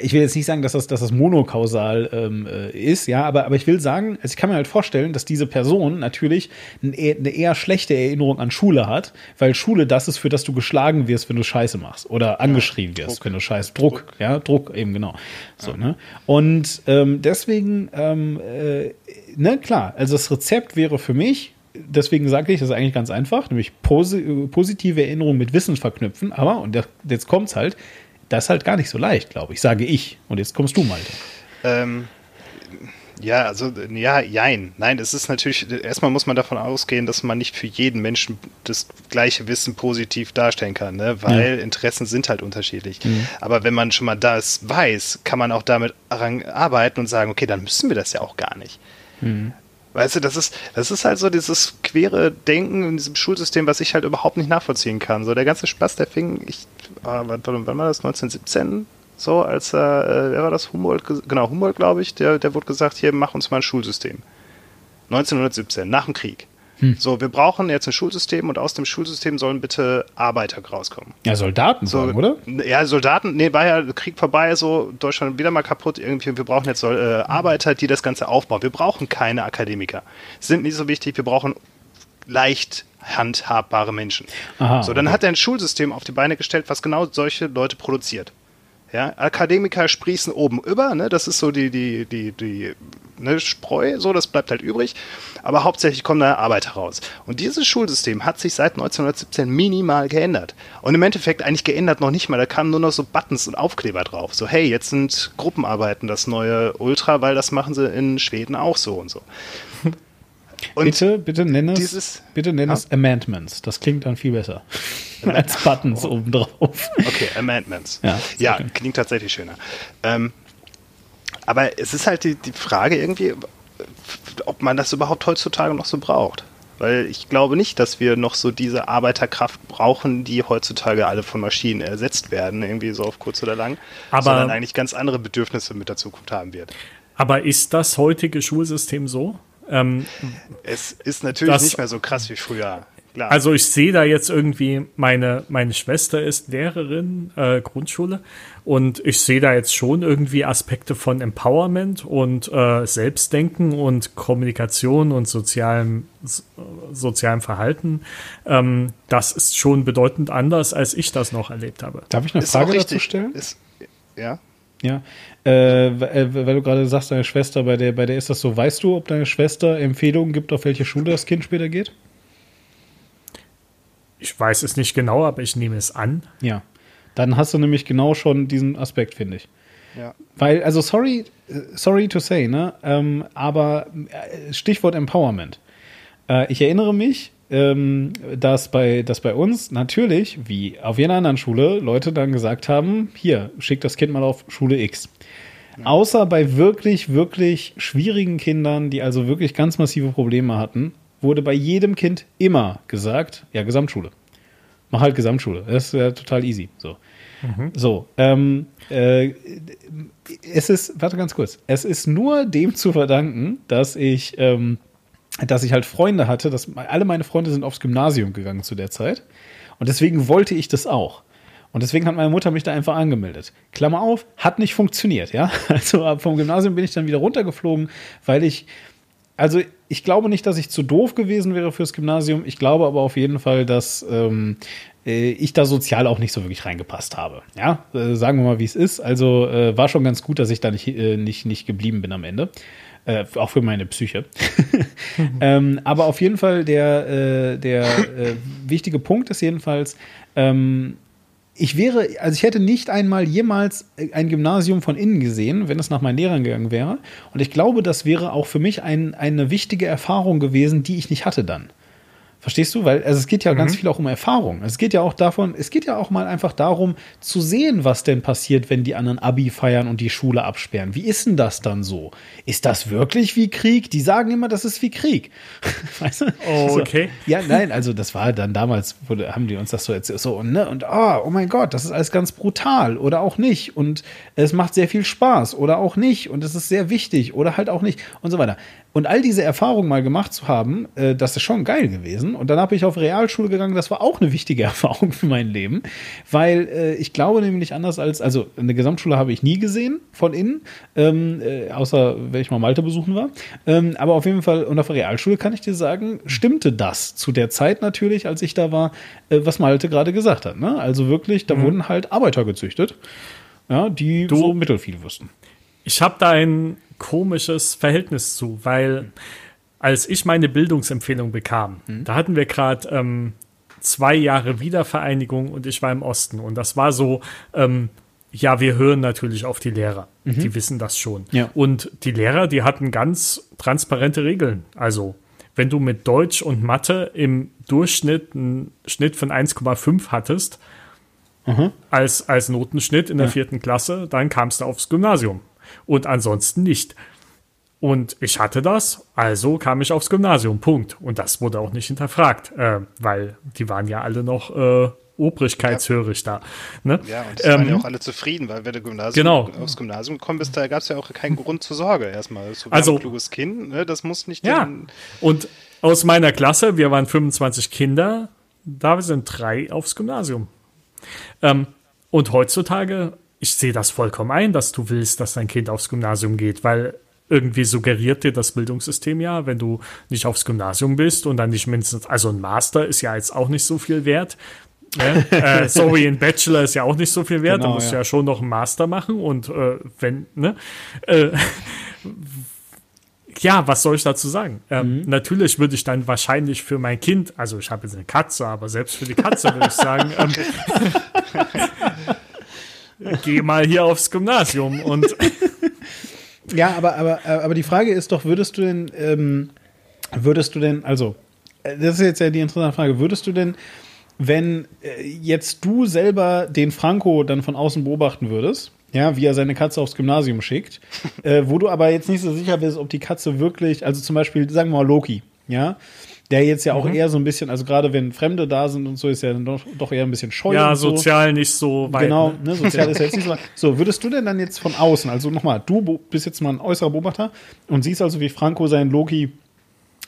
ich will jetzt nicht sagen, dass das, dass das monokausal ähm, äh, ist, ja, aber, aber ich will sagen, also ich kann mir halt vorstellen, dass diese Person natürlich eine, eine eher schlechte Erinnerung an Schule hat, weil Schule das ist, für das du geschlagen wirst, wenn du Scheiße machst oder angeschrien wirst, Druck. wenn du Scheiß Druck, Druck, ja, Druck eben genau. So, ja. ne? Und ähm, deswegen, ähm, äh, ne, klar, also das Rezept wäre für mich, deswegen sage ich, das ist eigentlich ganz einfach, nämlich posi positive Erinnerungen mit Wissen verknüpfen, aber, und jetzt kommt's halt, das ist halt gar nicht so leicht, glaube ich, sage ich. Und jetzt kommst du, Malte. Ähm, ja, also, ja, jein. Nein, es ist natürlich, erstmal muss man davon ausgehen, dass man nicht für jeden Menschen das gleiche Wissen positiv darstellen kann, ne? weil ja. Interessen sind halt unterschiedlich. Mhm. Aber wenn man schon mal das weiß, kann man auch damit arbeiten und sagen, okay, dann müssen wir das ja auch gar nicht. Mhm. Weißt du, das ist, das ist halt so dieses quere Denken in diesem Schulsystem, was ich halt überhaupt nicht nachvollziehen kann. So der ganze Spaß, der fing, ich, ah, wann, wann war das? 1917? So, als er, äh, wer war das? Humboldt, genau, Humboldt, glaube ich, der, der wurde gesagt, hier, mach uns mal ein Schulsystem. 1917, nach dem Krieg. Hm. So, wir brauchen jetzt ein Schulsystem und aus dem Schulsystem sollen bitte Arbeiter rauskommen. Ja, Soldaten so, sagen, oder? Ja, Soldaten, nee, war ja Krieg vorbei, so Deutschland wieder mal kaputt irgendwie. Wir brauchen jetzt äh, Arbeiter, die das Ganze aufbauen. Wir brauchen keine Akademiker. Sind nicht so wichtig, wir brauchen leicht handhabbare Menschen. Aha, so, dann okay. hat er ein Schulsystem auf die Beine gestellt, was genau solche Leute produziert. Ja, Akademiker sprießen oben über, ne? das ist so die, die, die, die ne, Spreu, so, das bleibt halt übrig. Aber hauptsächlich kommen da Arbeiter raus. Und dieses Schulsystem hat sich seit 1917 minimal geändert. Und im Endeffekt eigentlich geändert noch nicht mal. Da kamen nur noch so Buttons und Aufkleber drauf. So, hey, jetzt sind Gruppenarbeiten das neue Ultra, weil das machen sie in Schweden auch so und so. Und bitte, bitte nenn es, dieses, bitte nenn es Amendments. Das klingt dann viel besser als Buttons oh. obendrauf. Okay, Amendments. Ja, ja okay. klingt tatsächlich schöner. Ähm, aber es ist halt die, die Frage irgendwie, ob man das überhaupt heutzutage noch so braucht. Weil ich glaube nicht, dass wir noch so diese Arbeiterkraft brauchen, die heutzutage alle von Maschinen ersetzt werden, irgendwie so auf kurz oder lang, aber, sondern eigentlich ganz andere Bedürfnisse mit der Zukunft haben wird. Aber ist das heutige Schulsystem so? Ähm, es ist natürlich das, nicht mehr so krass wie früher. Klar. Also ich sehe da jetzt irgendwie, meine, meine Schwester ist Lehrerin, äh, Grundschule, und ich sehe da jetzt schon irgendwie Aspekte von Empowerment und äh, Selbstdenken und Kommunikation und sozialem, sozialem Verhalten. Ähm, das ist schon bedeutend anders, als ich das noch erlebt habe. Darf ich eine ist Frage dazu stellen? Ist, ja. Ja, äh, äh, weil du gerade sagst, deine Schwester, bei der, bei der ist das so, weißt du, ob deine Schwester Empfehlungen gibt, auf welche Schule das Kind später geht? Ich weiß es nicht genau, aber ich nehme es an. Ja, dann hast du nämlich genau schon diesen Aspekt, finde ich. Ja. Weil, also sorry, sorry to say, ne, ähm, aber äh, Stichwort Empowerment. Äh, ich erinnere mich, ähm, dass, bei, dass bei uns natürlich, wie auf jeder anderen Schule, Leute dann gesagt haben, hier, schick das Kind mal auf Schule X. Ja. Außer bei wirklich, wirklich schwierigen Kindern, die also wirklich ganz massive Probleme hatten, wurde bei jedem Kind immer gesagt, ja, Gesamtschule. Mach halt Gesamtschule. Das ist ja total easy. So. Mhm. So, ähm, äh, es ist, warte ganz kurz, es ist nur dem zu verdanken, dass ich ähm, dass ich halt Freunde hatte, dass alle meine Freunde sind aufs Gymnasium gegangen zu der Zeit. Und deswegen wollte ich das auch. Und deswegen hat meine Mutter mich da einfach angemeldet. Klammer auf, hat nicht funktioniert, ja. Also vom Gymnasium bin ich dann wieder runtergeflogen, weil ich, also ich glaube nicht, dass ich zu doof gewesen wäre fürs Gymnasium. Ich glaube aber auf jeden Fall, dass ähm, äh, ich da sozial auch nicht so wirklich reingepasst habe. Ja, äh, sagen wir mal, wie es ist. Also äh, war schon ganz gut, dass ich da nicht, äh, nicht, nicht geblieben bin am Ende. Äh, auch für meine Psyche. ähm, aber auf jeden Fall der, äh, der äh, wichtige Punkt ist jedenfalls, ähm, ich wäre, also ich hätte nicht einmal jemals ein Gymnasium von innen gesehen, wenn es nach meinen Lehrern gegangen wäre. Und ich glaube, das wäre auch für mich ein, eine wichtige Erfahrung gewesen, die ich nicht hatte dann. Verstehst du? Weil also es geht ja mhm. ganz viel auch um Erfahrung. Es geht ja auch davon, es geht ja auch mal einfach darum zu sehen, was denn passiert, wenn die anderen Abi feiern und die Schule absperren. Wie ist denn das dann so? Ist das wirklich wie Krieg? Die sagen immer, das ist wie Krieg. weißt du? Oh, okay. So, ja, nein, also das war dann damals, wurde, haben die uns das so erzählt. So, und, ne, und oh, oh mein Gott, das ist alles ganz brutal oder auch nicht. Und es macht sehr viel Spaß oder auch nicht. Und es ist sehr wichtig oder halt auch nicht und so weiter. Und all diese Erfahrungen mal gemacht zu haben, äh, das ist schon geil gewesen. Und dann habe ich auf Realschule gegangen. Das war auch eine wichtige Erfahrung für mein Leben, weil äh, ich glaube nämlich anders als, also eine Gesamtschule habe ich nie gesehen von innen, ähm, äh, außer wenn ich mal Malte besuchen war. Ähm, aber auf jeden Fall, und auf Realschule kann ich dir sagen, stimmte das zu der Zeit natürlich, als ich da war, äh, was Malte gerade gesagt hat. Ne? Also wirklich, da mhm. wurden halt Arbeiter gezüchtet, ja, die du, so mittelfiel wussten. Ich habe da ein komisches Verhältnis zu, weil als ich meine Bildungsempfehlung bekam, mhm. da hatten wir gerade ähm, zwei Jahre Wiedervereinigung und ich war im Osten. Und das war so, ähm, ja, wir hören natürlich auf die Lehrer. Mhm. Die wissen das schon. Ja. Und die Lehrer, die hatten ganz transparente Regeln. Also, wenn du mit Deutsch und Mathe im Durchschnitt einen Schnitt von 1,5 hattest, mhm. als, als Notenschnitt in der ja. vierten Klasse, dann kamst du aufs Gymnasium und ansonsten nicht. Und ich hatte das, also kam ich aufs Gymnasium, Punkt. Und das wurde auch nicht hinterfragt, äh, weil die waren ja alle noch äh, obrigkeitshörig ja. da. Ne? Ja, und die ähm, waren ja auch alle zufrieden, weil wenn du Gymnasium, genau. aufs Gymnasium gekommen bist, da gab es ja auch keinen Grund zur Sorge erstmal. Das also, ein kluges Kind, ne? das muss nicht. Ja, und aus meiner Klasse, wir waren 25 Kinder, da sind drei aufs Gymnasium. Ähm, und heutzutage ich sehe das vollkommen ein, dass du willst, dass dein Kind aufs Gymnasium geht, weil irgendwie suggeriert dir das Bildungssystem ja, wenn du nicht aufs Gymnasium bist und dann nicht mindestens, also ein Master ist ja jetzt auch nicht so viel wert. Ne? äh, sorry, ein Bachelor ist ja auch nicht so viel wert, genau, du musst ja. ja. schon noch einen Master machen und äh, wenn, ne? Äh, ja, was soll ich dazu sagen? Ähm, mhm. Natürlich würde ich dann wahrscheinlich für mein Kind, also ich habe jetzt eine Katze, aber selbst für die Katze würde ich sagen, ähm, geh mal hier aufs Gymnasium und. ja, aber, aber, aber die Frage ist doch, würdest du denn, ähm, würdest du denn, also, äh, das ist jetzt ja die interessante Frage, würdest du denn, wenn äh, jetzt du selber den Franco dann von außen beobachten würdest, ja, wie er seine Katze aufs Gymnasium schickt, äh, wo du aber jetzt nicht so sicher bist, ob die Katze wirklich, also zum Beispiel, sagen wir mal Loki, ja, der jetzt ja auch mhm. eher so ein bisschen, also gerade wenn Fremde da sind und so, ist er doch, doch eher ein bisschen scheu. Ja, so. sozial nicht so weit. Genau, ne? ne sozial ist jetzt nicht so weit. So, würdest du denn dann jetzt von außen, also nochmal, du bist jetzt mal ein äußerer Beobachter und siehst also, wie Franco seinen Loki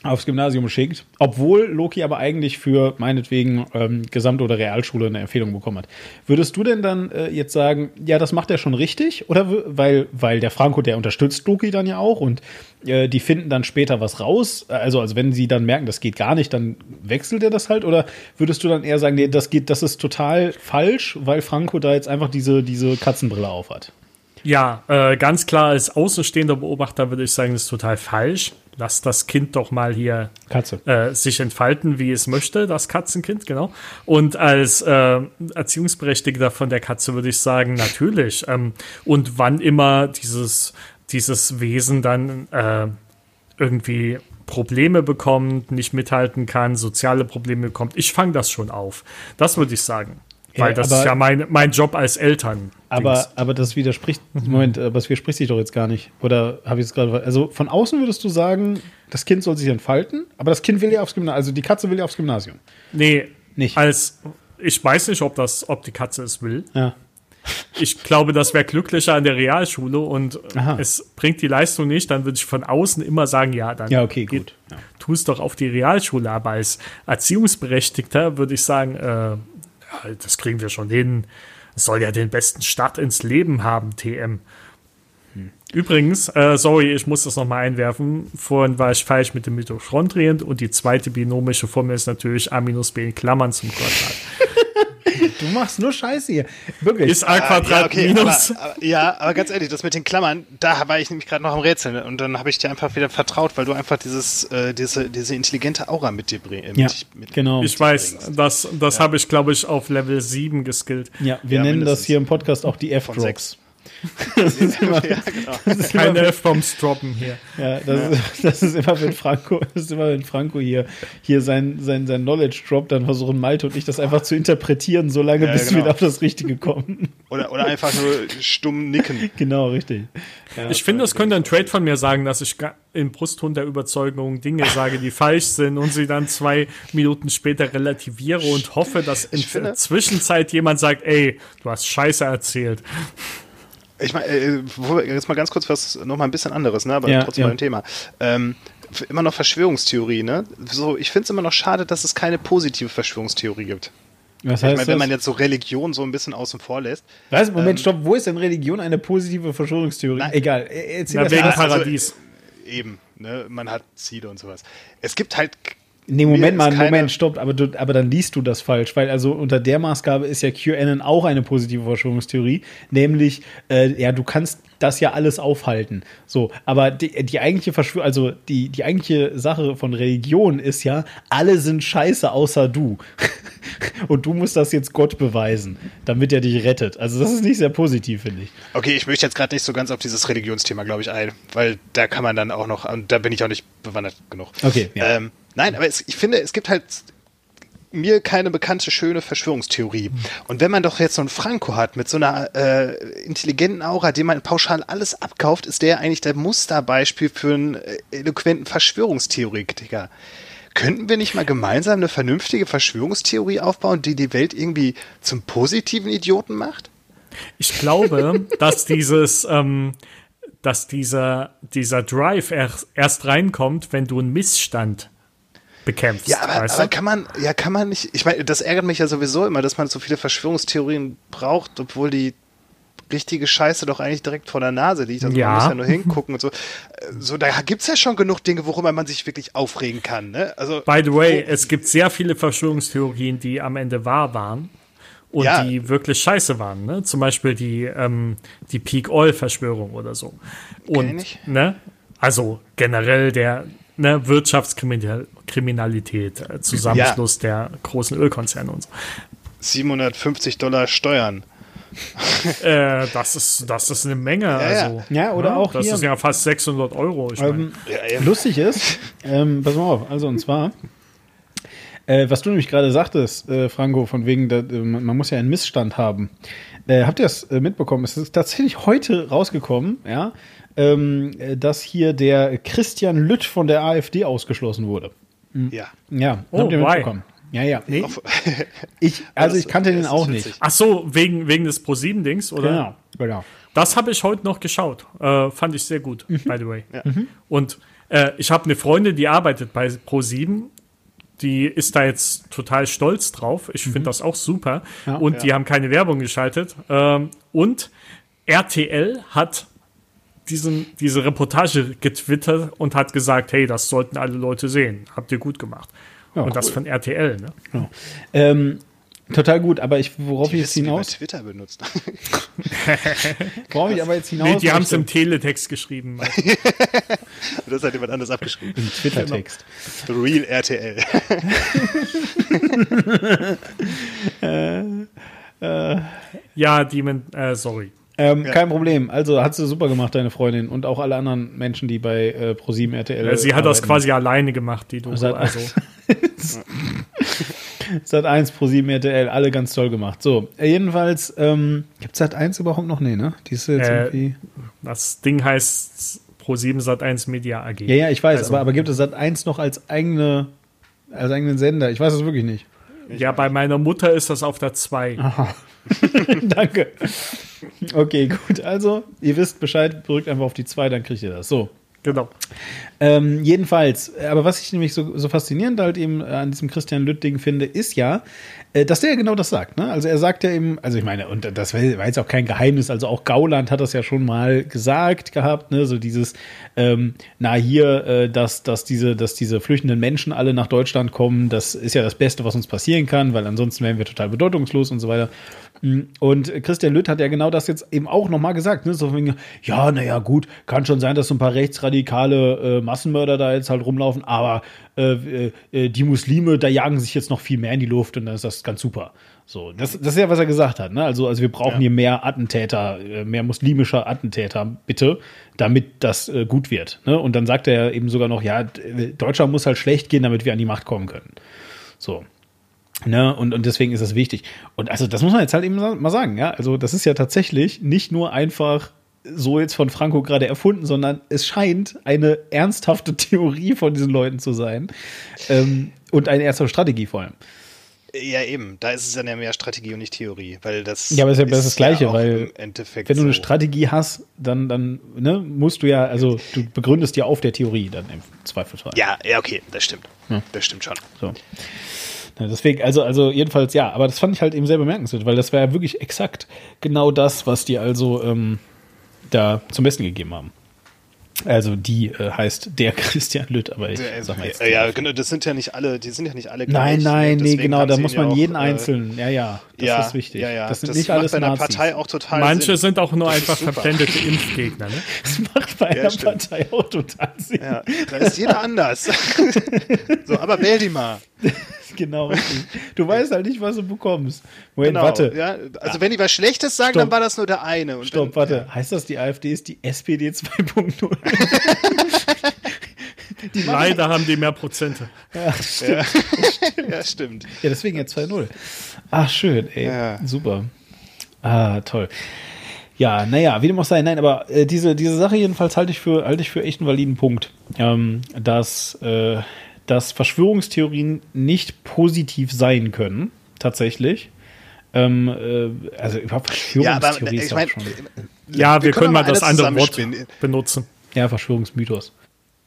aufs Gymnasium schickt, obwohl Loki aber eigentlich für meinetwegen ähm, Gesamt- oder Realschule eine Empfehlung bekommen hat. Würdest du denn dann äh, jetzt sagen, ja, das macht er schon richtig? Oder weil, weil der Franco, der unterstützt Loki dann ja auch und äh, die finden dann später was raus? Also, also wenn sie dann merken, das geht gar nicht, dann wechselt er das halt? Oder würdest du dann eher sagen, nee, das geht, das ist total falsch, weil Franco da jetzt einfach diese, diese Katzenbrille aufhat? Ja, äh, ganz klar als außenstehender Beobachter würde ich sagen, das ist total falsch lass das Kind doch mal hier äh, sich entfalten, wie es möchte, das Katzenkind, genau. Und als äh, Erziehungsberechtigter von der Katze würde ich sagen, natürlich. Ähm, und wann immer dieses, dieses Wesen dann äh, irgendwie Probleme bekommt, nicht mithalten kann, soziale Probleme bekommt, ich fange das schon auf. Das würde ich sagen. Weil das aber, ist ja mein, mein Job als Eltern. Aber, aber das widerspricht. Moment, aber das widerspricht sich doch jetzt gar nicht. Oder habe ich es gerade, also von außen würdest du sagen, das Kind soll sich entfalten, aber das Kind will ja aufs Gymnasium, also die Katze will ja aufs Gymnasium. Nee, nicht. Als, ich weiß nicht, ob das, ob die Katze es will. Ja. Ich glaube, das wäre glücklicher an der Realschule und Aha. es bringt die Leistung nicht, dann würde ich von außen immer sagen, ja, dann ja, okay, gut. Ja. tu es doch auf die Realschule. Aber als Erziehungsberechtigter würde ich sagen, äh, das kriegen wir schon hin. Es soll ja den besten Start ins Leben haben, TM. Hm. Übrigens, äh, sorry, ich muss das nochmal einwerfen. Vorhin war ich falsch mit dem Mitochondrien und die zweite binomische Formel ist natürlich A minus B in Klammern zum Quadrat. Du machst nur Scheiße hier. Wirklich. Ist A Quadrat ah, ja, okay, minus. Aber, aber, ja, aber ganz ehrlich, das mit den Klammern, da war ich nämlich gerade noch am Rätseln und dann habe ich dir einfach wieder vertraut, weil du einfach dieses, äh, diese, diese intelligente Aura mit dir bringst. Äh, ja, mit, genau. Ich weiß, bringst. das, das ja. habe ich, glaube ich, auf Level 7 geskillt. Ja, wir ja, nennen das hier im Podcast auch die F-Drops. Das ist immer, ja, genau. das ist immer Keine F-Bombs droppen hier. ja, das, Ist, das ist immer, wenn Franco, das ist immer, wenn Franco hier, hier sein, sein, sein Knowledge droppt, dann versuchen Malte und ich das einfach zu interpretieren, solange Ja, bis genau. wir auf das Richtige kommen. Oder, oder einfach nur stumm nicken. genau, richtig. Ja. Ich finde, es könnte ein Trade von mir sagen, dass ich im Brustton der Überzeugung Dinge sage, die falsch sind und sie dann zwei Minuten später relativiere und hoffe, dass in der Zwischenzeit jemand sagt, ey, du hast Scheiße erzählt. Ich meine, äh, jetzt mal ganz kurz was, noch mal ein bisschen anderes, ne? aber Ja, trotzdem ja. ein Thema. Ähm, immer noch Verschwörungstheorie, ne? So, ich finde es immer noch schade, dass es keine positive Verschwörungstheorie gibt. Was Ich heißt meine, wenn man jetzt so Religion so ein bisschen außen vor lässt. Was? Moment, ähm, stopp. Wo ist denn Religion eine positive Verschwörungstheorie? Nein. Egal. äh, Erzähl Na, das wegen mal. also- Paradies. Eben, ne? Man hat Ziele und sowas. Es gibt halt. Nee, Moment mal, Moment, stopp, aber, du, aber dann liest du das falsch, weil also unter der Maßgabe ist ja QAnon auch eine positive Verschwörungstheorie, nämlich, äh, ja, du kannst das ja alles aufhalten. So, aber die, die eigentliche Verschwör also die, die eigentliche Sache von Religion ist ja, alle sind scheiße außer du. Und du musst das jetzt Gott beweisen, damit er dich rettet. Also das ist nicht sehr positiv, finde ich. Okay, ich möchte jetzt gerade nicht so ganz auf dieses Religionsthema, glaube ich, ein, weil da kann man dann auch noch, und da bin ich auch nicht bewandert genug. Okay, ja. Ähm, nein, aber es, ich finde, es gibt halt mir keine bekannte schöne Verschwörungstheorie. Und wenn man doch jetzt so einen Franco hat mit so einer äh, intelligenten Aura, dem man pauschal alles abkauft, ist der eigentlich der Musterbeispiel für einen äh, eloquenten Verschwörungstheoretiker. Könnten wir nicht mal gemeinsam eine vernünftige Verschwörungstheorie aufbauen, die die Welt irgendwie zum positiven Idioten macht? Ich glaube, dass dieses, ähm, dass dieser, dieser Drive erst, erst reinkommt, wenn du einen Missstand bekämpfst. Ja, aber, aber kann man, ja, kann man nicht, ich meine, das ärgert mich ja sowieso immer, dass man so viele Verschwörungstheorien braucht, obwohl die richtige Scheiße doch eigentlich direkt vor der Nase liegt. Also Ja. man muss ja nur hingucken und so. So, da gibt's ja schon genug Dinge, worüber man sich wirklich aufregen kann, ne? Also, By the way, wo- es gibt sehr viele Verschwörungstheorien, die am Ende wahr waren und Ja. die wirklich scheiße waren. Ne? Zum Beispiel die, ähm, die Peak Oil Verschwörung oder so. Kenn Und ich nicht. ne, also generell der ne, Wirtschaftskriminalität, äh, Zusammenschluss der großen Ölkonzerne und so. 750 Dollar Steuern. Äh, das ist das ist eine Menge. ja. also, Ja, oder ne? auch Das hier- ist ja fast 600 Euro. Ich mein. Ähm, Ja, ja. Lustig ist, ähm, pass mal auf, also und zwar, äh, was du nämlich gerade sagtest, äh, Franco, von wegen, da, äh, man, man muss ja einen Missstand haben. Äh, habt ihr das äh, mitbekommen? Es ist tatsächlich heute rausgekommen, ja, ähm, äh, dass hier der Christian Lütt von der AfD ausgeschlossen wurde. ja. Ja, Oh, habt ihr why? mitbekommen? Ja, ja. Nee, ich, also ich kannte den auch nicht. Ach so, wegen, wegen des Pro-7-Dings, oder? Genau, genau. Das habe ich heute noch geschaut. Äh, fand ich sehr gut, Mhm. by the way. Und äh, ich habe eine Freundin, die arbeitet bei Pro7. Die ist da jetzt total stolz drauf. Ich finde das auch super. Mhm. Ja. und die haben keine Werbung geschaltet. Ähm, und RTL hat diesen, diese Reportage getwittert und hat gesagt, hey, das sollten alle Leute sehen. Habt ihr gut gemacht. Ja, und das cool. von RTL, ne? genau. Ähm, total gut, aber ich, worauf ich jetzt Wissen, wie hinaus, Twitter benutzt. worauf ich aber jetzt hinaus Nee, die haben es im Teletext geschrieben. das hat jemand anders abgeschrieben. im Twitter-Text. The Real RTL. ja, Demon, äh, sorry. Ähm, Kein Problem. Also hat sie super gemacht, deine Freundin und auch alle anderen Menschen, die bei äh, Pro7 RTL. Äh, Sie hat das arbeiten. quasi alleine gemacht, die Doku. Seit- Also, Sat 1 Pro7 RTL, alle ganz toll gemacht. So, äh, jedenfalls, ähm, gibt Sat 1 überhaupt noch? Nee, ne? Die ist jetzt Äh, irgendwie. das Ding heißt Pro7 Sat1 Media AG. Ja, ja, ich weiß, also- aber, aber gibt es Sat 1 noch als eigene, als eigenen Sender? Ich weiß es wirklich nicht. Ja, bei meiner Mutter ist das auf der 2. Danke. Okay, gut. Also, ihr wisst Bescheid, drückt einfach auf die 2, dann kriegt ihr das. So. Genau. Ähm, jedenfalls, aber was ich nämlich so, so faszinierend halt eben äh, an diesem Christian Lütt-Ding finde, ist ja, äh, dass der ja genau das sagt. Ne? Also er sagt ja eben, also ich meine, und das war jetzt auch kein Geheimnis, also auch Gauland hat das ja schon mal gesagt gehabt, ne? so dieses, ähm, na hier, äh, dass, dass, diese, dass diese flüchtenden Menschen alle nach Deutschland kommen, das ist ja das Beste, was uns passieren kann, weil ansonsten wären wir total bedeutungslos und so weiter. Und Christian Lütt hat ja genau das jetzt eben auch nochmal gesagt. Ne? So wegen, ja, naja, gut, kann schon sein, dass so ein paar rechtsradikale äh, Massenmörder da jetzt halt rumlaufen, aber äh, äh, die Muslime, da jagen sich jetzt noch viel mehr in die Luft und dann ist das ganz super. So, das, das ist ja, was er gesagt hat. Ne? Also, also wir brauchen Ja. hier mehr Attentäter, äh, mehr muslimischer Attentäter, bitte, damit das äh, gut wird. Ne? Und dann sagt er eben sogar noch, ja, d- Deutschland muss halt schlecht gehen, damit wir an die Macht kommen können. So. Ne? Und, und deswegen ist das wichtig. Und also, das muss man jetzt halt eben mal sagen, ja. Also, das ist ja tatsächlich nicht nur einfach so jetzt von Franco gerade erfunden, sondern es scheint eine ernsthafte Theorie von diesen Leuten zu sein. Ähm, und eine ernsthafte Strategie vor allem. Ja, eben. Da ist es dann ja mehr Strategie und nicht Theorie, weil das. Ja, aber es ist ja das, ist das Gleiche, auch weil wenn du eine so. Strategie hast, dann, dann ne, musst du ja, also du begründest ja auf der Theorie dann im Zweifelsfall. Ja, ja, okay, das stimmt. Das stimmt schon. So. Ja, deswegen, also, also jedenfalls ja, aber das fand ich halt eben sehr bemerkenswert, weil das war ja wirklich exakt genau das, was die also ähm, da zum Besten gegeben haben. Also die äh, heißt der Christian Lütt, aber ich sag mal jetzt. ja, genau, das sind ja nicht alle, die sind ja nicht alle Nein, gleich, nein, ne? nee, genau, da muss ihn ja man auch, jeden äh, einzelnen, ja, ja, das ja, ist wichtig. Ja, ja. Das sind nicht alles macht bei einer Nazis. Partei auch total Manche Sinn. sind auch nur Das einfach verblendete Impfgegner. Ne? Das macht bei einer stimmt. Partei auch total Sinn. Ja, da ist jeder anders. so, aber wähl die mal. Genau, richtig. Du weißt halt nicht, was du bekommst. Moment, Genau. warte. Ja, also wenn die was Schlechtes sagen, Stopp. dann war das nur der eine. Und Stopp, wenn, warte. Heißt das, die AfD ist die SPD 2.0? Leider haben die mehr Prozente. ja, stimmt. Ja, stimmt. ja, deswegen jetzt 2.0. Ach, schön, ey. Ja. Super. Ah, toll. Ja, naja, wie dem auch sei. Nein, aber äh, diese, diese Sache jedenfalls halte ich für, halte ich für echt einen validen Punkt. Ähm, dass, äh, dass Verschwörungstheorien nicht positiv sein können, tatsächlich. Ähm, äh, also überhaupt Ja, aber Verschwörungstheorie ich ist ja meine, auch schon. Ja, wir, können mal doch das andere Wort benutzen. Ja, Verschwörungsmythos.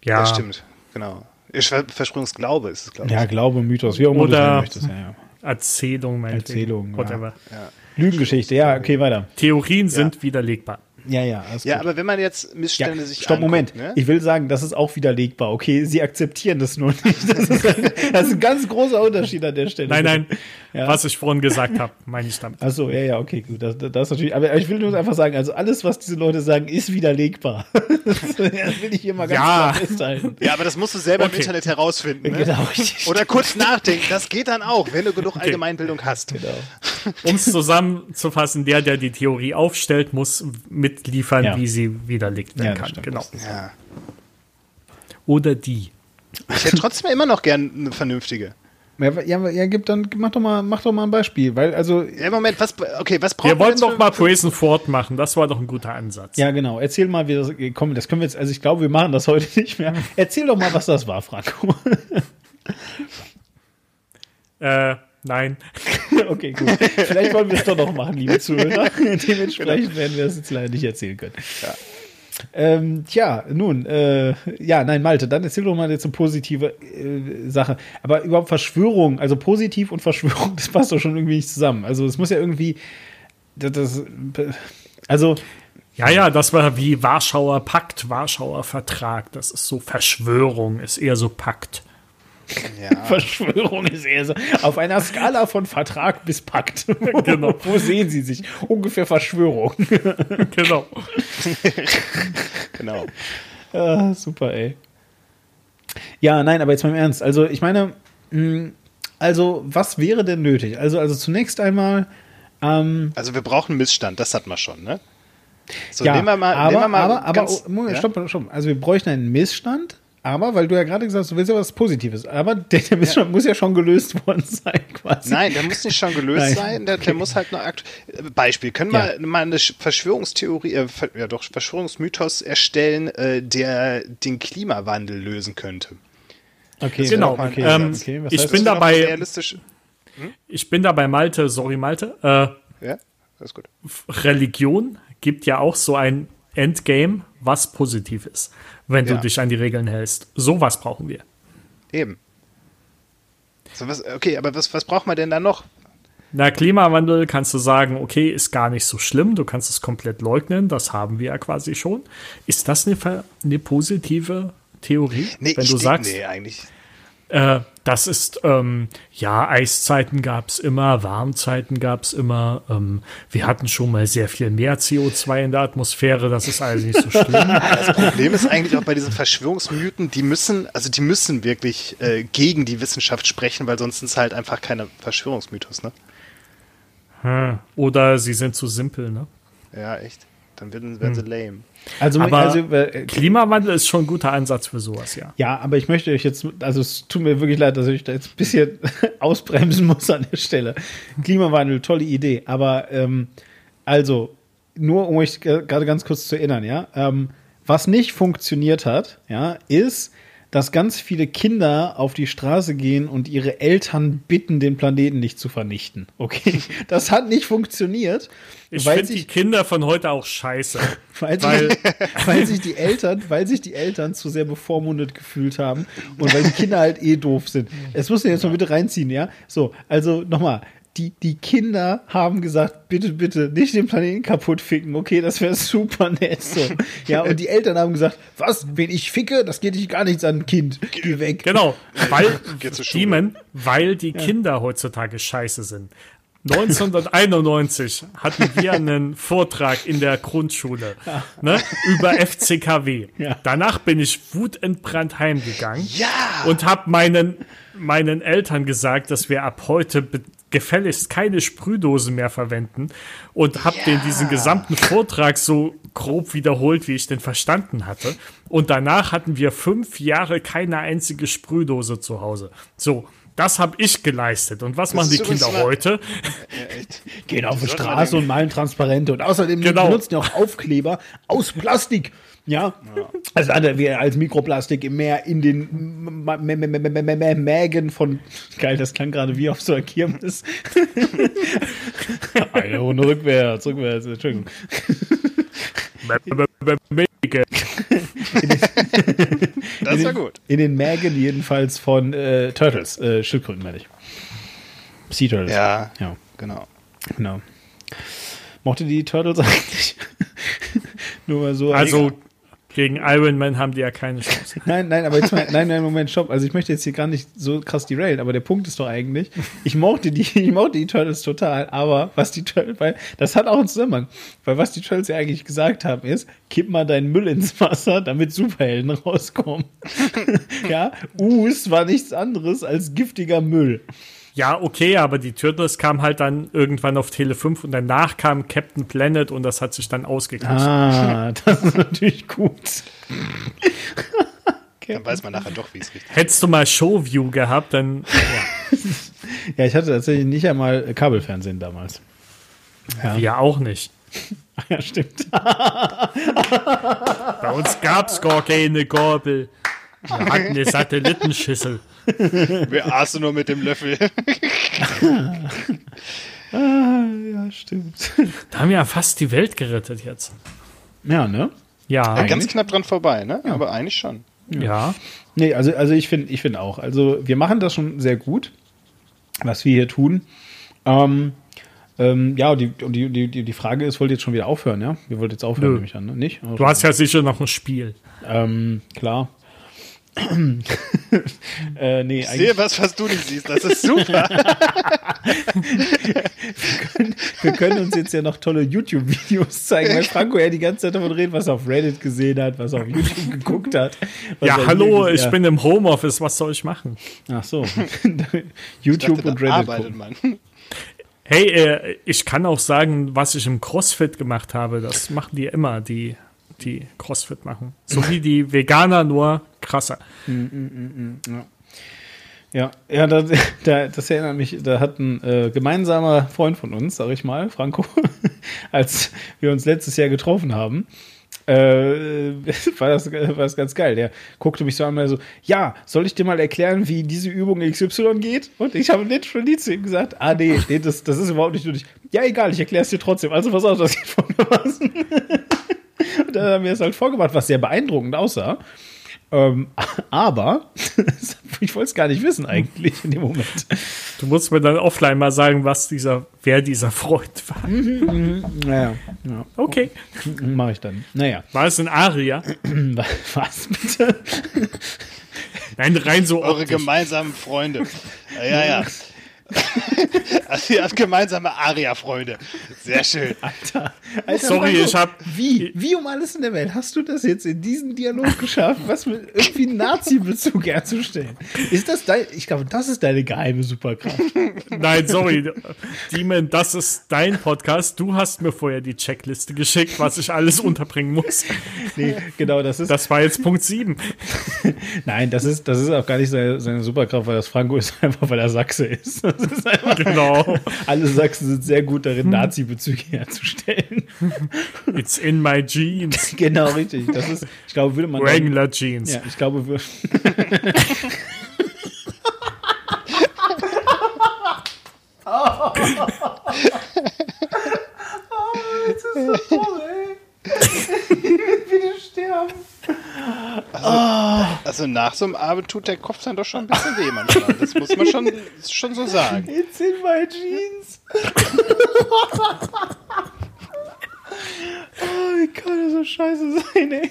Ja, Das stimmt, genau. Ich- Verschwörungsglaube ist es, glaube ich. Ja, Glaube, Mythos, wie auch immer du es Oder- nennen möchtest. Ja, ja. Erzählung, meinetwegen. Erzählung, ja. Whatever. Lügengeschichte, ja, okay, weiter. Theorien sind widerlegbar. Ja, ja, alles Ja, gut. aber wenn man jetzt Ja, Missstände sich stopp, Moment. anguckt, ne? Ich will sagen, das ist auch widerlegbar. Okay, sie akzeptieren das nur nicht. Das ist ein, das ist ein ganz großer Unterschied an der Stelle. Nein, nein, Ja. was ich vorhin gesagt habe, meine ich damit. Achso, ja, ja, okay, gut. Das, das ist natürlich, aber ich will nur einfach sagen, also alles, was diese Leute sagen, ist widerlegbar. Das will ich hier mal ganz Ja. klar festhalten. Ja, aber das musst du selber im Okay. Internet herausfinden. Ne? Genau. Oder kurz nachdenken. Das geht dann auch, wenn du genug Allgemeinbildung hast. Genau. Um es zusammenzufassen, der, der die Theorie aufstellt, muss mitliefern, Ja. wie sie widerlegt werden kann. stimmt. Genau. Ja. Oder die. Ich hätte trotzdem immer noch gern eine vernünftige. Ja, ja, ja, gib dann, mach doch mal, mach doch mal ein Beispiel, weil, also, Ja, Moment, was, okay, was braucht Wir wollten doch mal Praise and Ford machen. Das war doch ein guter Ansatz. ja, genau. Erzähl mal, wie das, komm, das können wir jetzt, also ich glaube, wir machen das heute nicht mehr. Erzähl doch mal, was das war, Franco. Äh, nein. Okay, gut. Vielleicht wollen wir es doch noch machen, liebe Zuhörer. Dementsprechend werden wir das jetzt leider nicht erzählen können. Ja. Ähm, tja, nun, äh, ja, nein, Malte, dann erzähl doch mal jetzt eine positive äh, Sache. Aber überhaupt Verschwörung, also positiv und Verschwörung, das passt doch schon irgendwie nicht zusammen. Also es muss ja irgendwie, das, das also Ja, ja, das war wie Warschauer Pakt, Warschauer Vertrag. Das ist so Verschwörung, ist eher so Pakt. Ja. Verschwörung ist eher so auf einer Skala von Vertrag bis Pakt. Genau. Wo sehen Sie sich? Ungefähr Verschwörung. genau. Genau. Ah, super, ey. Ja, nein, aber jetzt mal im Ernst. Also, ich meine, mh, also, was wäre denn nötig? Also, also zunächst einmal, ähm, Also wir brauchen Missstand, das hatten wir schon, ne? So, ja, nehmen wir mal, aber, nehmen wir mal aber, aber, ganz, oh, Moment, ja? stopp, stopp. Also, wir bräuchten einen Missstand, aber, weil du ja gerade gesagt hast, du willst ja was Positives, aber der, der Missstand muss ja schon gelöst worden sein, quasi. Nein, der muss nicht schon gelöst Nein. sein, der, der muss halt noch akt Beispiel, können wir Ja. mal eine Sch- Verschwörungstheorie, äh, ver- ja doch, Verschwörungsmythos erstellen, äh, der den Klimawandel lösen könnte. Okay, Genau, okay, ähm, okay, was ich heißt bin das? Dabei- Realistisch, Ich bin da bei Malte, sorry Malte. Äh, ja, alles gut. Religion gibt ja auch so ein Endgame, was positiv ist, wenn Ja. du dich an die Regeln hältst. Sowas brauchen wir. Eben. So, was, okay, aber was, was braucht man denn da noch? Na, Klimawandel kannst du sagen, okay, ist gar nicht so schlimm, du kannst es komplett leugnen, das haben wir ja quasi schon. Ist das eine, eine positive Theorie? wenn ich du sagst, Nee, eigentlich. Äh, das ist, ähm, ja, Eiszeiten gab es immer, Warmzeiten gab es immer, ähm, wir hatten schon mal sehr viel mehr CO2 in der Atmosphäre, das ist alles nicht so schlimm. Das Problem ist eigentlich auch bei diesen Verschwörungsmythen, die müssen, also die müssen wirklich äh, gegen die Wissenschaft sprechen, weil sonst ist es halt einfach keine Verschwörungsmythos, ne? Hm. Oder sie sind zu simpel, ne? Ja, echt. Dann werden, werden sie lame. Also, Aber also äh, Klimawandel ist schon ein guter Ansatz für sowas, ja. ja, aber ich möchte euch jetzt, also es tut mir wirklich leid, dass ich da jetzt ein bisschen ausbremsen muss an der Stelle. Klimawandel, tolle Idee, aber ähm, also nur um euch gerade ganz kurz zu erinnern, ja, ähm, was nicht funktioniert hat, ja, ist, dass ganz viele Kinder auf die Straße gehen und ihre Eltern bitten, den Planeten nicht zu vernichten. Okay, das hat nicht funktioniert, Ich weil finde die Kinder von heute auch scheiße. weil, Weil- sich, weil sich die Eltern, weil sich die Eltern zu sehr bevormundet gefühlt haben und weil die Kinder halt eh doof sind. Es muss ja jetzt mal bitte reinziehen, ja? So, also nochmal. Die, die Kinder haben gesagt, bitte, bitte, nicht den Planeten kaputt ficken, okay, das wäre super nett so. Ja, und die Eltern haben gesagt, was, wen ich ficke, das geht dich gar nichts an, Kind, geh weg. Genau, weil. Demon, weil die Kinder heutzutage scheiße sind. 1991 hatten wir einen Vortrag in der Grundschule ne, über FCKW. Ja. Danach bin ich wutentbrannt heimgegangen Ja! und habe meinen, meinen Eltern gesagt, dass wir ab heute gefälligst keine Sprühdosen mehr verwenden und habe den diesen gesamten Vortrag so grob wiederholt, wie ich den verstanden hatte. Und danach hatten wir fünf Jahre keine einzige Sprühdose zu Hause. So. Das habe ich geleistet. Und was machen die Kinder heute? ja. Gehen auf die Straße und malen Transparente. Und außerdem Genau. benutzen ja auch Aufkleber aus Plastik. Ja. Also andere wir als Mikroplastik im Meer in den Mägen von. Geil, das klang gerade wie auf so einer Kirmes. Eine Runde rückwärts, rückwärts, Entschuldigung. Das war gut. In den Mägen jedenfalls von äh, Turtles, äh, Schildkröten meine ich. Sea Turtles. Ja, Ja, genau. genau. Mochte die Turtles eigentlich? Nur mal so. Also gegen Iron Man haben die ja keine Chance. Nein, nein, aber jetzt mal, nein, nein, Moment, stopp. Also ich möchte jetzt hier gar nicht so krass derailen, aber der Punkt ist doch eigentlich, ich mochte die, ich mochte die Turtles total, aber was die Turtles, weil, das hat auch einen Zusammenhang, weil was die Turtles ja eigentlich gesagt haben ist, kipp mal deinen Müll ins Wasser, damit Superhelden rauskommen. ja, Us war nichts anderes als giftiger Müll. Ja, okay, aber die Turtles kamen halt dann irgendwann auf Tele 5 und danach kam Captain Planet und das hat sich dann ausgeglichen. Ah, das ist natürlich gut. Dann weiß man nachher doch, wie es richtig Hättest du mal Showview gehabt, dann Ja, ich hatte tatsächlich nicht einmal Kabelfernsehen damals. wir auch nicht. Ja, stimmt. Bei uns gab's gar keine Gabel. Wir hatten eine Satellitenschüssel. Wir aßen nur mit dem Löffel. Ja, stimmt. Da haben wir ja fast die Welt gerettet jetzt. Ja, ne? Ja, Ganz knapp dran vorbei, ne? Aber eigentlich schon. ja. Nee, also, also ich finde ich finde auch. Also wir machen das schon sehr gut, was wir hier tun. Ähm, ähm, ja, und die, und die, die, die Frage ist, wollt ihr jetzt schon wieder aufhören, ja? Wir wollten jetzt aufhören, Nö. nehme ich an, ne? Nicht? Du hast ja sicher noch ein Spiel. Ähm, klar. Äh, nee, Ich sehe was, was du nicht siehst. Das ist super. wir können uns jetzt ja noch tolle YouTube-Videos zeigen, weil Franco ja die ganze Zeit davon redet, was er auf Reddit gesehen hat, was er auf YouTube geguckt hat. Ja, hallo, ich ja. bin im Homeoffice, was soll ich machen? Ach so. Ich YouTube dachte, und Reddit. arbeitet man. Hey, äh, ich kann auch sagen, was ich im CrossFit gemacht habe. Das machen die immer, die, die CrossFit machen. So wie die Veganer, nur krasser. Ja, ja, das, da, das erinnert mich, da hat ein äh, gemeinsamer Freund von uns, sag ich mal, Franco, als wir uns letztes Jahr getroffen haben, äh, war, das, war das ganz geil. Der guckte mich so und so, ja, soll ich dir mal erklären, wie diese Übung XY geht? Und ich habe literally zu ihm gesagt, ah nee, nee das, das ist überhaupt nicht nötig. Ja, egal, ich erkläre es dir trotzdem. Also pass auf, das geht folgendermaßen. Und dann haben wir es halt vorgemacht, was sehr beeindruckend aussah. Ähm, aber ich wollte es gar nicht wissen eigentlich in dem Moment. Du musst mir dann offline mal sagen, was dieser, wer dieser Freund war. Naja, ja, Okay. mache ich dann. Naja, War es ein Aria? was bitte? Nein, rein so Eure optisch. gemeinsamen Freunde. Ja, ja. Also ihr habt gemeinsame Aria-Freunde. Sehr schön. Alter, Alter, Sorry, Franco, ich hab- Wie, wie um alles in der Welt hast du das jetzt in diesem Dialog geschafft, was mit irgendwie einen Nazi-Bezug herzustellen? Ist das dein, ich glaube, das ist deine geheime Superkraft. Nein, sorry. Demon, das ist dein Podcast. Du hast mir vorher die Checkliste geschickt, was ich alles unterbringen muss. Nee, genau, das ist, Das war jetzt Punkt 7. nein, das ist, das ist auch gar nicht seine, seine Superkraft, weil das Franco ist einfach, weil er Sachse ist. Das ist einfach, Genau. alle Sachsen sind sehr gut darin, Nazi-Bezüge herzustellen. It's in my jeans. genau, richtig. Das ist, ich glaube, würde man. dann- Wrangler Jeans. Ja, ich glaube, wir. Also nach so einem Abend tut der Kopf dann doch schon ein bisschen weh manchmal. Das muss man schon, schon so sagen. It's in my jeans. oh, wie kann das so scheiße sein, ey?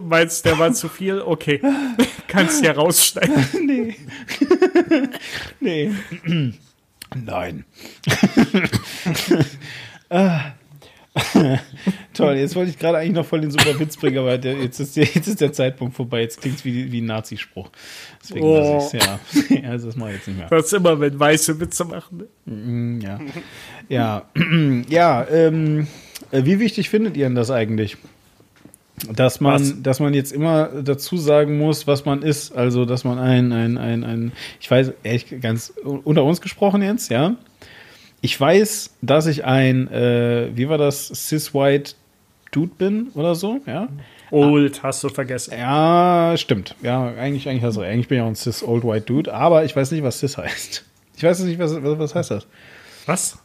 Meinst du, der war zu viel? Okay. Kannst ja rausschneiden. Nee. nee. Nein. Ah. Toll, jetzt wollte ich gerade eigentlich noch voll den super Witz bringen, aber der, jetzt, ist, der- jetzt ist der Zeitpunkt vorbei. Jetzt klingt es wie, wie ein Nazispruch. Deswegen Oh. lasse ich ja. Also das mache ich jetzt nicht mehr. Was immer, wenn weiße Witze machen. Mm, Ja. Ja, ja ähm, äh, wie wichtig findet ihr denn das eigentlich? Dass man, Was? dass man jetzt immer dazu sagen muss, was man ist. Also, dass man ein, ein, ein, ein, ich weiß, ehrlich, ganz unter uns gesprochen jetzt, ja. Ich weiß, dass ich ein, äh, wie war das, cis-white Dude bin oder so, ja. Old, hast du vergessen. Ja, stimmt. Ja, eigentlich, eigentlich hast du recht. Eigentlich bin ich auch ein cis-old white Dude, aber ich weiß nicht, was cis heißt. Ich weiß nicht, was, was, heißt das? Was?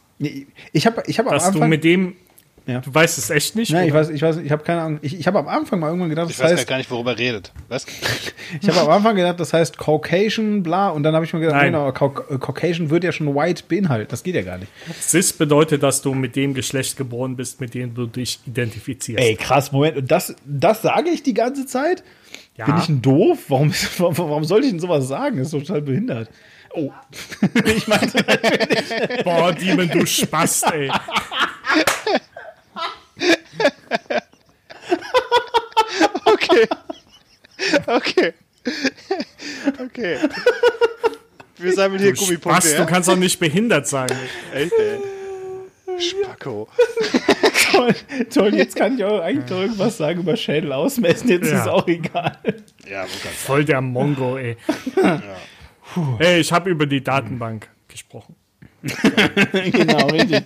Ich habe ich hab am Dass du Anfang. mit dem. Ja. Du weißt es echt nicht? Nein, ich weiß, ich weiß, ich habe keine Ahnung. Ich, ich habe am Anfang mal irgendwann gedacht, Ich das weiß heißt, gar nicht, worüber er redet. Was? ich habe am Anfang gedacht, das heißt Caucasian, bla, und dann habe ich mir gedacht, Nein. äh, Caucasian wird ja schon white beinhalten. Das geht ja gar nicht. Cis bedeutet, dass du mit dem Geschlecht geboren bist, mit dem du dich identifizierst. Ey, krass, Moment. Und das, das sage ich die ganze Zeit? Ja. Bin ich ein doof? Warum, warum, warum sollte ich denn sowas sagen? Das ist total behindert. Oh. ich meinte, Boah, Demon, du Spast, ey. Okay. Okay. Okay. Wir sammeln hier Gummipunkte. Spast, du Ja? kannst doch nicht behindert sagen. Echt, ey. Spacko. toll, toll, jetzt kann ich auch eigentlich noch irgendwas sagen über Schädel ausmessen. Jetzt Ja. ist auch egal. Ja, wo kannst Voll der Mongo, ey. Ey, ich habe über die Datenbank gesprochen. genau, richtig.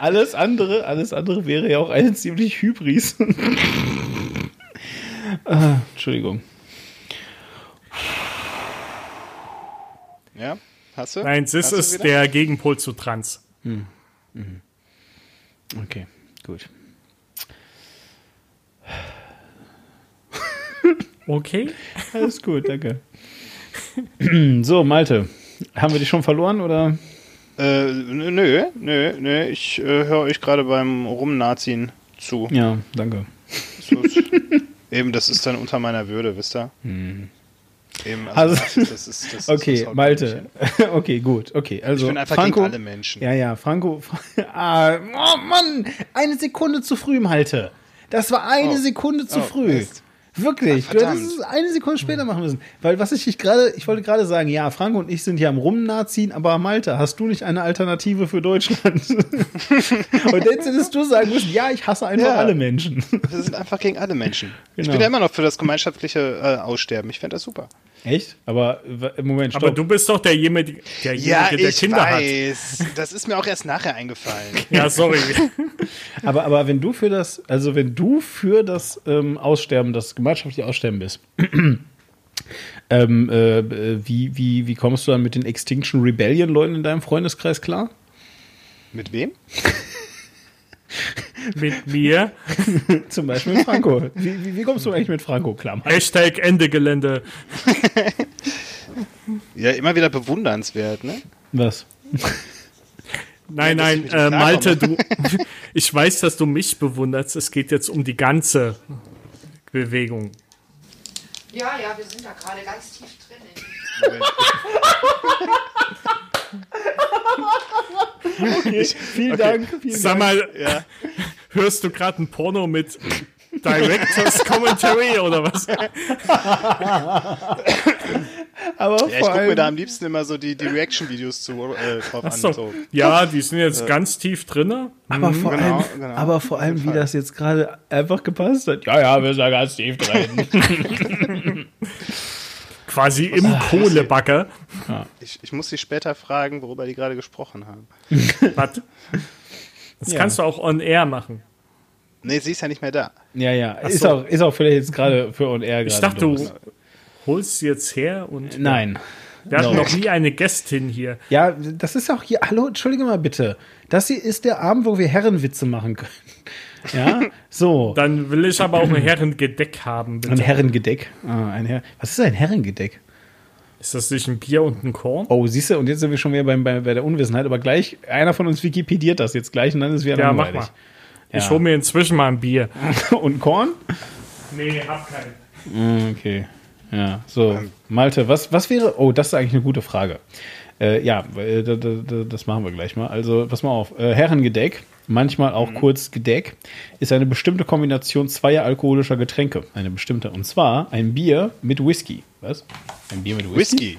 Alles andere, alles andere wäre ja auch eine ziemlich Hybris. ah, Entschuldigung. Ja? Hast du? Nein, Cis du ist wieder? der Gegenpol zu Trans. Okay, gut. Okay. Alles gut, danke. so, Malte. Haben wir dich schon verloren oder? Äh, nö, nö, nö. Ich äh, höre euch gerade beim Rumnazien zu. Ja, danke. So ist- Eben, das ist dann unter meiner Würde, wisst ihr? Eben, also, Also- das ist, das ist Okay, haut Malte. okay, gut. Okay, also Ich bin einfach Franco. gegen alle Menschen. Ja, ja, Franco. ah, oh Mann, eine Sekunde zu früh, Malte. Das war eine Oh. Sekunde zu Oh, früh. Mist. Wirklich, Ach, du hättest es eine Sekunde später machen müssen. Weil was ich gerade, ich wollte gerade sagen, ja, Franco und ich sind hier am Rumnaziehen, aber Malte, hast du nicht eine Alternative für Deutschland? und jetzt hättest du sagen müssen, ja, ich hasse einfach Ja. alle Menschen. Wir sind einfach gegen alle Menschen. Ich Genau. bin ja immer noch für das gemeinschaftliche äh, Aussterben. Ich fände das super. Echt? Aber im Moment, stopp. Aber du bist doch derjenige, derjenige der Kinder hat. weiß. Das ist mir auch erst nachher eingefallen. Ja, sorry. Aber, aber wenn du für das, also wenn du für das ähm, Aussterben, das gemeinschaftliche Aussterben bist, ähm, äh, wie, wie, wie kommst du dann mit den Extinction Rebellion Leuten in deinem Freundeskreis klar? Mit wem? Mit mir. Zum Beispiel mit Franco. Wie, wie, wie kommst du eigentlich mit Franco klar? Hashtag Ende Gelände. Ja, immer wieder bewundernswert, ne? Was? Nein, nein, mit äh, Malte, du. Ich weiß, dass du mich bewunderst. Es geht jetzt um die ganze Bewegung. Ja, ja, wir sind da gerade ganz tief drin. Okay, vielen okay. Dank. Vielen Sag Dank. mal, Ja. hörst du gerade ein Porno mit Directors Commentary oder was? Aber Ja, ich vor gucke mir allem, da am liebsten immer so die, die Reaction-Videos zu äh, drauf an. So. Ja, die sind jetzt ganz tief drinne. aber vor genau, allem, genau. aber vor allem, wie das jetzt gerade einfach gepasst hat. Ja, ja, wir sind ja ganz tief drin. Quasi im Kohlebacker. Ich, ich muss sie später fragen, worüber die gerade gesprochen haben. Was? Das Ja. kannst du auch on air machen. Nee, sie ist ja nicht mehr da. ja, ja. Ist, so. auch, ist auch vielleicht jetzt gerade für On Air Ich dachte, du holst sie jetzt her und Nein. wir hatten No. noch nie eine Gästin hier. Ja, das ist auch hier. Hallo, entschuldige mal bitte. Das hier ist der Abend, wo wir Herrenwitze machen können. Ja, so. Dann will ich aber auch ein Herrengedeck haben. Ein Bitte. Herrengedeck. Ah, ein Herr Was ist ein Herrengedeck? Ist das nicht ein Bier und ein Korn? Oh, siehst du, und jetzt sind wir schon wieder beim, bei, bei der Unwissenheit, aber gleich, einer von uns wikipediert das jetzt gleich und dann ist wieder Ja, mach langweilig. Mal. Ich hole mir inzwischen mal ein Bier. Und Korn? Nee, hab keinen. Mm, Okay. Ja, so. Malte, was, was wäre. Oh, das ist eigentlich eine gute Frage. Äh, ja, äh, da- da- da- das machen wir gleich mal. Also, pass mal auf. Äh, Herrengedeck, manchmal auch kurz Gedeck, ist eine bestimmte Kombination zweier alkoholischer Getränke. Eine bestimmte. Und zwar ein Bier mit Whisky. Was? Ein Bier mit Whisky? Whisky.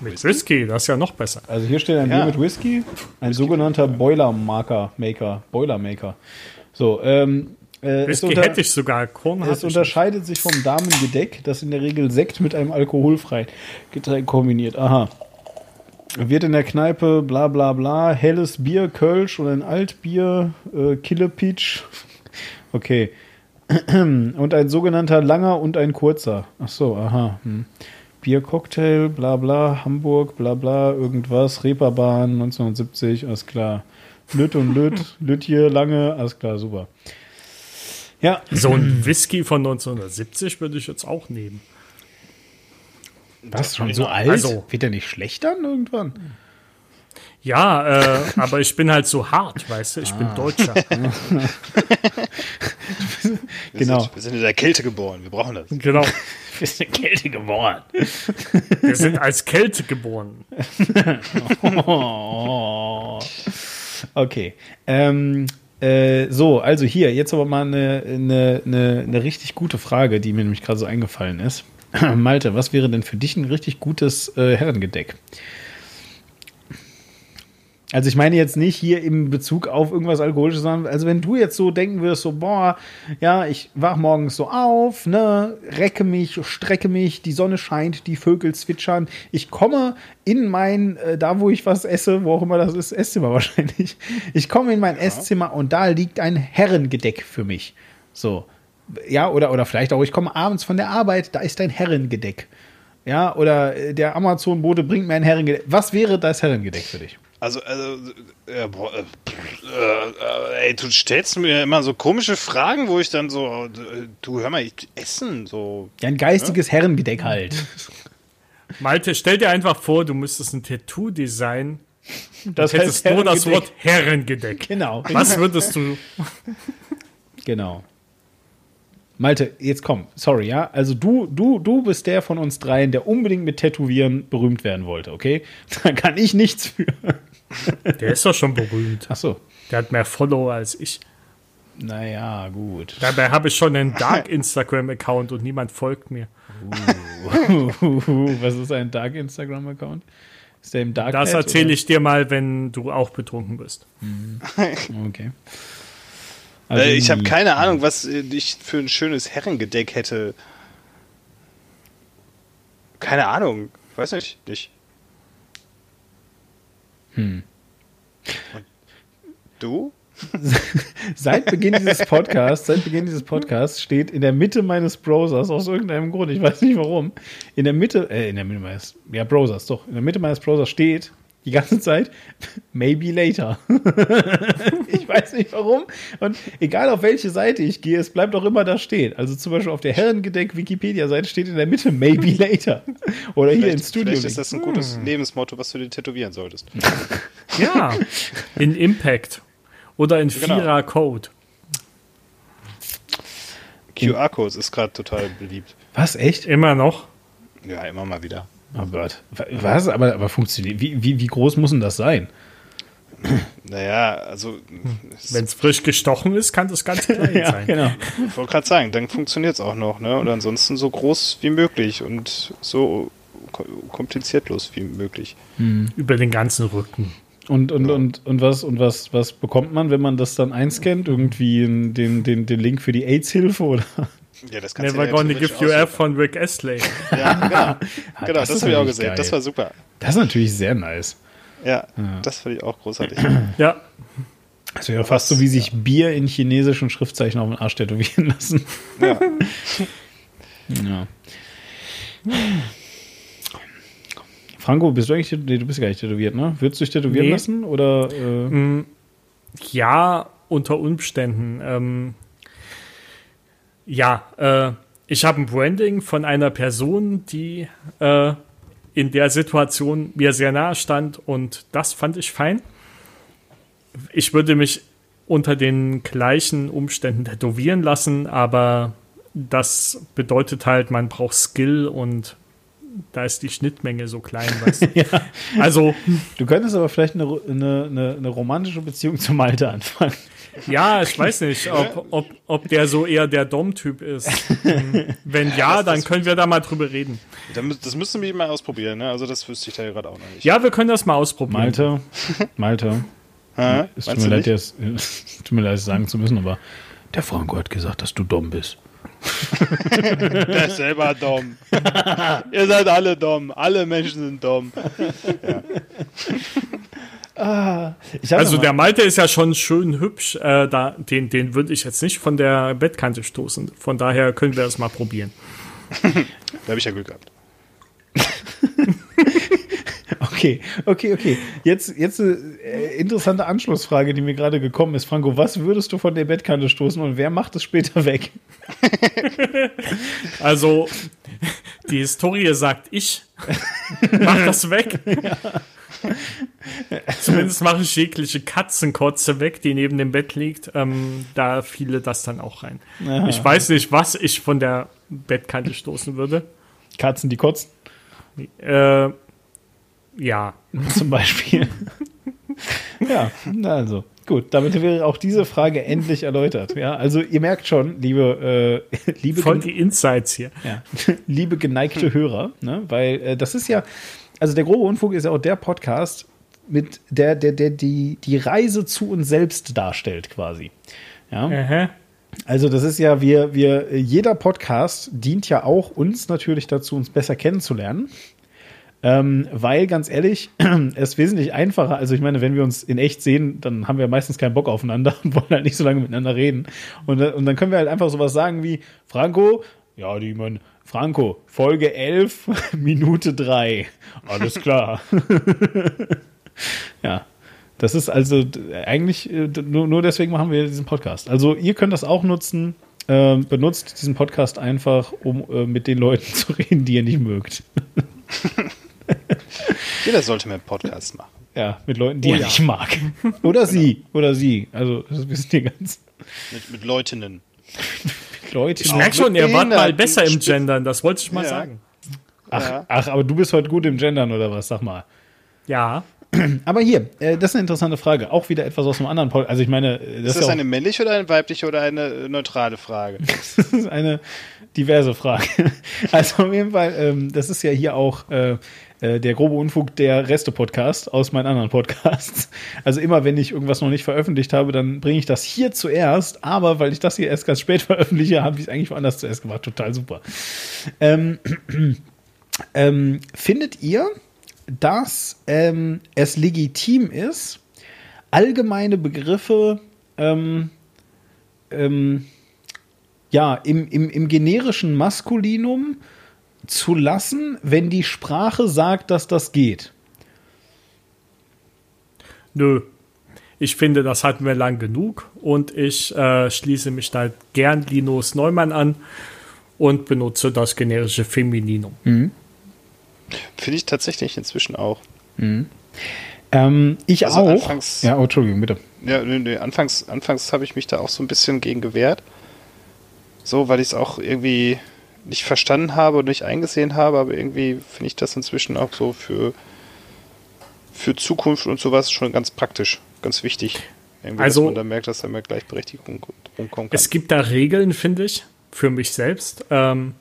Mit Whisky, das ist ja noch besser. Also hier steht ein Ja. Bier mit Whisky, ein sogenannter Boilermaker, Maker, Boilermaker. So, ähm, äh, es, Whisky unter, hätte ich sogar, Korn es ich nicht. unterscheidet sich vom Damengedeck, das in der Regel Sekt mit einem alkoholfreien Getränk kombiniert. Aha. Wird in der Kneipe bla bla bla, helles Bier, Kölsch oder ein Altbier, äh, Killepitch. Okay. Und ein sogenannter langer und ein kurzer. Ach so, aha. Hm. Biercocktail, bla bla, Hamburg, bla bla, irgendwas, Reeperbahn 1970, alles klar. Lütt und Lütt, Lütt hier, lange, alles klar, super. Ja, So ein Whisky von 1970 würde ich jetzt auch nehmen. was, schon so alt? Also- Wird der nicht schlecht dann irgendwann? Ja, äh, aber ich bin halt so hart, weißt du? Ich Ah. bin Deutscher. Wir Genau. Sind, wir sind in der Kälte geboren. Wir brauchen das. genau. Bist eine Kälte geworden. Wir sind als Kälte geboren. Oh. Okay. Ähm, äh, so, also hier, jetzt aber mal eine, eine, eine, eine richtig gute Frage, die mir nämlich gerade so eingefallen ist. Malte, was wäre denn für dich ein richtig gutes äh, Herrengedeck? Also ich meine jetzt nicht hier im Bezug auf irgendwas Alkoholisches, sondern also wenn du jetzt so denken würdest, so boah, ja, ich wach morgens so auf, ne, recke mich, strecke mich, die Sonne scheint, die Vögel zwitschern, ich komme in mein, äh, da wo ich was esse, wo auch immer das ist, Esszimmer wahrscheinlich, ich komme in mein Esszimmer und da liegt ein Herrengedeck für mich. So, ja, oder, oder vielleicht auch, ich komme abends von der Arbeit, da ist ein Herrengedeck. Ja, oder äh, der Amazon-Bote bringt mir ein Herrengedeck. Was wäre das Herrengedeck für dich? Also, also äh, boah, äh, äh, ey, du stellst mir immer so komische Fragen, wo ich dann so, äh, du hör mal, ich essen, so. Ja, ein geistiges Herrengedeck halt. Malte, stell dir einfach vor, du müsstest ein Tattoo designen. Das Hättest nur das Wort Herrengedeck. Genau. Was würdest du? Genau. Malte, jetzt komm, sorry, ja. Also du, du, du bist der von uns dreien, der unbedingt mit Tätowieren berühmt werden wollte, okay? Da kann ich nichts für. Der ist doch schon berühmt. Ach so. Der hat mehr Follower als ich. Naja, gut. Dabei habe ich schon einen Dark Instagram-Account und niemand folgt mir. Was ist ein Dark Instagram-Account? Ist der im Dark Das erzähle ich dir mal, wenn du auch betrunken bist. Okay. Also, äh, ich habe keine Ahnung, was äh, ich für ein schönes Herrengedeck hätte. Keine Ahnung. Weiß nicht. nicht. Hm. Und du? Seit Beginn dieses Podcasts, seit Beginn dieses Podcasts steht in der Mitte meines Browsers aus irgendeinem Grund, ich weiß nicht warum, in der Mitte, äh, in der Mitte meines, ja, Browsers, doch, in der Mitte meines Browsers steht die ganze Zeit maybe later. ich weiß nicht warum und egal auf welche Seite ich gehe, es bleibt auch immer da stehen. Also zum Beispiel auf der Herrengedeck Wikipedia-Seite steht in der Mitte maybe later. Oder hier Vielleicht, ins Studio. vielleicht ist das ein gutes Lebensmotto, was du dir tätowieren solltest. Ja, in Impact. Oder in Genau. Vierer Code. QR-Codes ist gerade total beliebt. Was, echt? Immer noch. Ja, immer mal wieder. Oh Gott. Was? Aber, aber funktioniert. Wie, wie, wie groß muss denn das sein? Naja, also. Wenn es frisch gestochen ist, kann das ganz klein ja, sein. genau. Ich wollte gerade sagen, dann funktioniert es auch noch, ne? Und ansonsten so groß wie möglich und so ko- kompliziertlos wie möglich. Über den ganzen Rücken. Und, und, und, und, was, und was, was bekommt man, wenn man das dann einscannt? Irgendwie den, den, den Link für die AIDS-Hilfe oder? Ja, das Never ja gonna give you F von Rick Astley. Ja, genau. genau, das das, habe ich auch gesehen. geil. Das war super. Das ist natürlich sehr nice. Ja, das fand ich auch großartig. Ja, Das wäre fast so, wie sich Bier in chinesischen Schriftzeichen auf den Arsch tätowieren lassen. ja. Ja. Franco, bist du eigentlich, nee, du bist gar nicht tätowiert, ne? Würdest du dich tätowieren Nee. lassen? Oder, äh, ja, unter Umständen. Ähm, ja, äh, ich habe ein Branding von einer Person, die äh, in der Situation mir sehr nahe stand und das fand ich fein. Ich würde mich unter den gleichen Umständen tätowieren lassen, aber das bedeutet halt, man braucht Skill und da ist die Schnittmenge so klein. Weißt du? Also, du könntest aber vielleicht eine, eine, eine, eine romantische Beziehung zu Malte anfangen. Ja, ich weiß nicht, ob, ob, ob der so eher der Dom-Typ ist. Wenn ja, dann können wir da mal drüber reden. Das müssen wir mal ausprobieren, ne? Also das wüsste ich da gerade auch noch nicht. Ja, wir können das mal ausprobieren. Malte, Malte, es tut mir, leid, es tut mir leid, es sagen zu müssen, aber der Franco hat gesagt, dass du dumm bist. Der ist selber dumm. Ihr seid alle dumm. Alle Menschen sind dumm. Ich hab Also noch der Malte ist ja schon schön hübsch. Äh, da, den den würde ich jetzt nicht von der Bettkante stoßen. Von daher können wir das mal probieren. Da habe ich ja Glück gehabt. Okay, okay, okay. Jetzt, jetzt eine äh, interessante Anschlussfrage, die mir gerade gekommen ist. Franco, was würdest du von der Bettkante stoßen und wer macht es später weg? Also die Historie sagt, ich mach das weg. Zumindest mache ich jegliche Katzenkotze weg, die neben dem Bett liegt. Ähm, da fiele das dann auch rein. Ich weiß nicht, was ich von der Bettkante stoßen würde. Katzen, die kotzen, Äh, ja, zum Beispiel. ja, also. Gut, damit wäre auch diese Frage endlich erläutert. Ja, also ihr merkt schon, liebe, äh, liebe, voll die Insights hier. ja, liebe geneigte Hörer, ne, weil äh, das ist ja, also der grobe Unfug ist ja auch der Podcast, mit der, der, der die, die Reise zu uns selbst darstellt, quasi. Ja. Aha. Also das ist ja, wir, wir, jeder Podcast dient ja auch uns natürlich dazu, uns besser kennenzulernen. Ähm, weil, ganz ehrlich, es ist wesentlich einfacher. Also ich meine, wenn wir uns in echt sehen, dann haben wir meistens keinen Bock aufeinander und wollen halt nicht so lange miteinander reden. Und, äh, und dann können wir halt einfach sowas sagen wie, Franco, ja, die man, Franco, Folge 11, Minute 3. Alles klar. ja. Das ist also eigentlich äh, nur, nur deswegen machen wir diesen Podcast. Also ihr könnt das auch nutzen. Äh, benutzt diesen Podcast einfach, um äh, mit den Leuten zu reden, die ihr nicht mögt. Jeder sollte mehr einen Podcast machen. Ja, mit Leuten, die Oh ja. nicht mag. Oder sie. Oder sie. Also das wissen die ganz Mit, mit Leutinnen. Leute. Ich merke schon, ihr wart mal besser im Gendern, das wollte ich mal Ja. sagen. Ach, Ja. ach, aber du bist heute gut im Gendern oder was? Sag mal. Ja. Aber hier, äh, das ist eine interessante Frage. Auch wieder etwas aus einem anderen Podcast. Also ich meine, äh, das Ist ist, das ja eine männliche oder eine weibliche oder eine äh, neutrale Frage? Das ist eine diverse Frage. Also auf jeden Fall, ähm, das ist ja hier auch äh, äh, der grobe Unfug der Reste-Podcast aus meinen anderen Podcasts. Also immer, wenn ich irgendwas noch nicht veröffentlicht habe, dann bringe ich das hier zuerst. Aber weil ich das hier erst ganz spät veröffentliche, habe ich es eigentlich woanders zuerst gemacht. Total super. Ähm, ähm, findet ihr, dass ähm, es legitim ist, allgemeine Begriffe ähm, ähm, ja, im, im, im generischen Maskulinum zu lassen, wenn die Sprache sagt, dass das geht. Nö. Ich finde, das hatten wir lang genug und ich äh, schließe mich da gern Linus Neumann an und benutze das generische Femininum. Finde ich tatsächlich inzwischen auch. Ähm, ich Also auch. anfangs- ja, oh, Entschuldigung, bitte. Ja, nee, nee, anfangs, anfangs habe ich mich da auch so ein bisschen gegen gewehrt. So, weil ich es auch irgendwie nicht verstanden habe und nicht eingesehen habe, aber irgendwie finde ich das inzwischen auch so für, für Zukunft und sowas schon ganz praktisch, ganz wichtig. Irgendwie, Also- dass man da merkt, dass da mehr Gleichberechtigung rumkommen kann. Es gibt da Regeln, finde ich, für mich selbst. Ähm,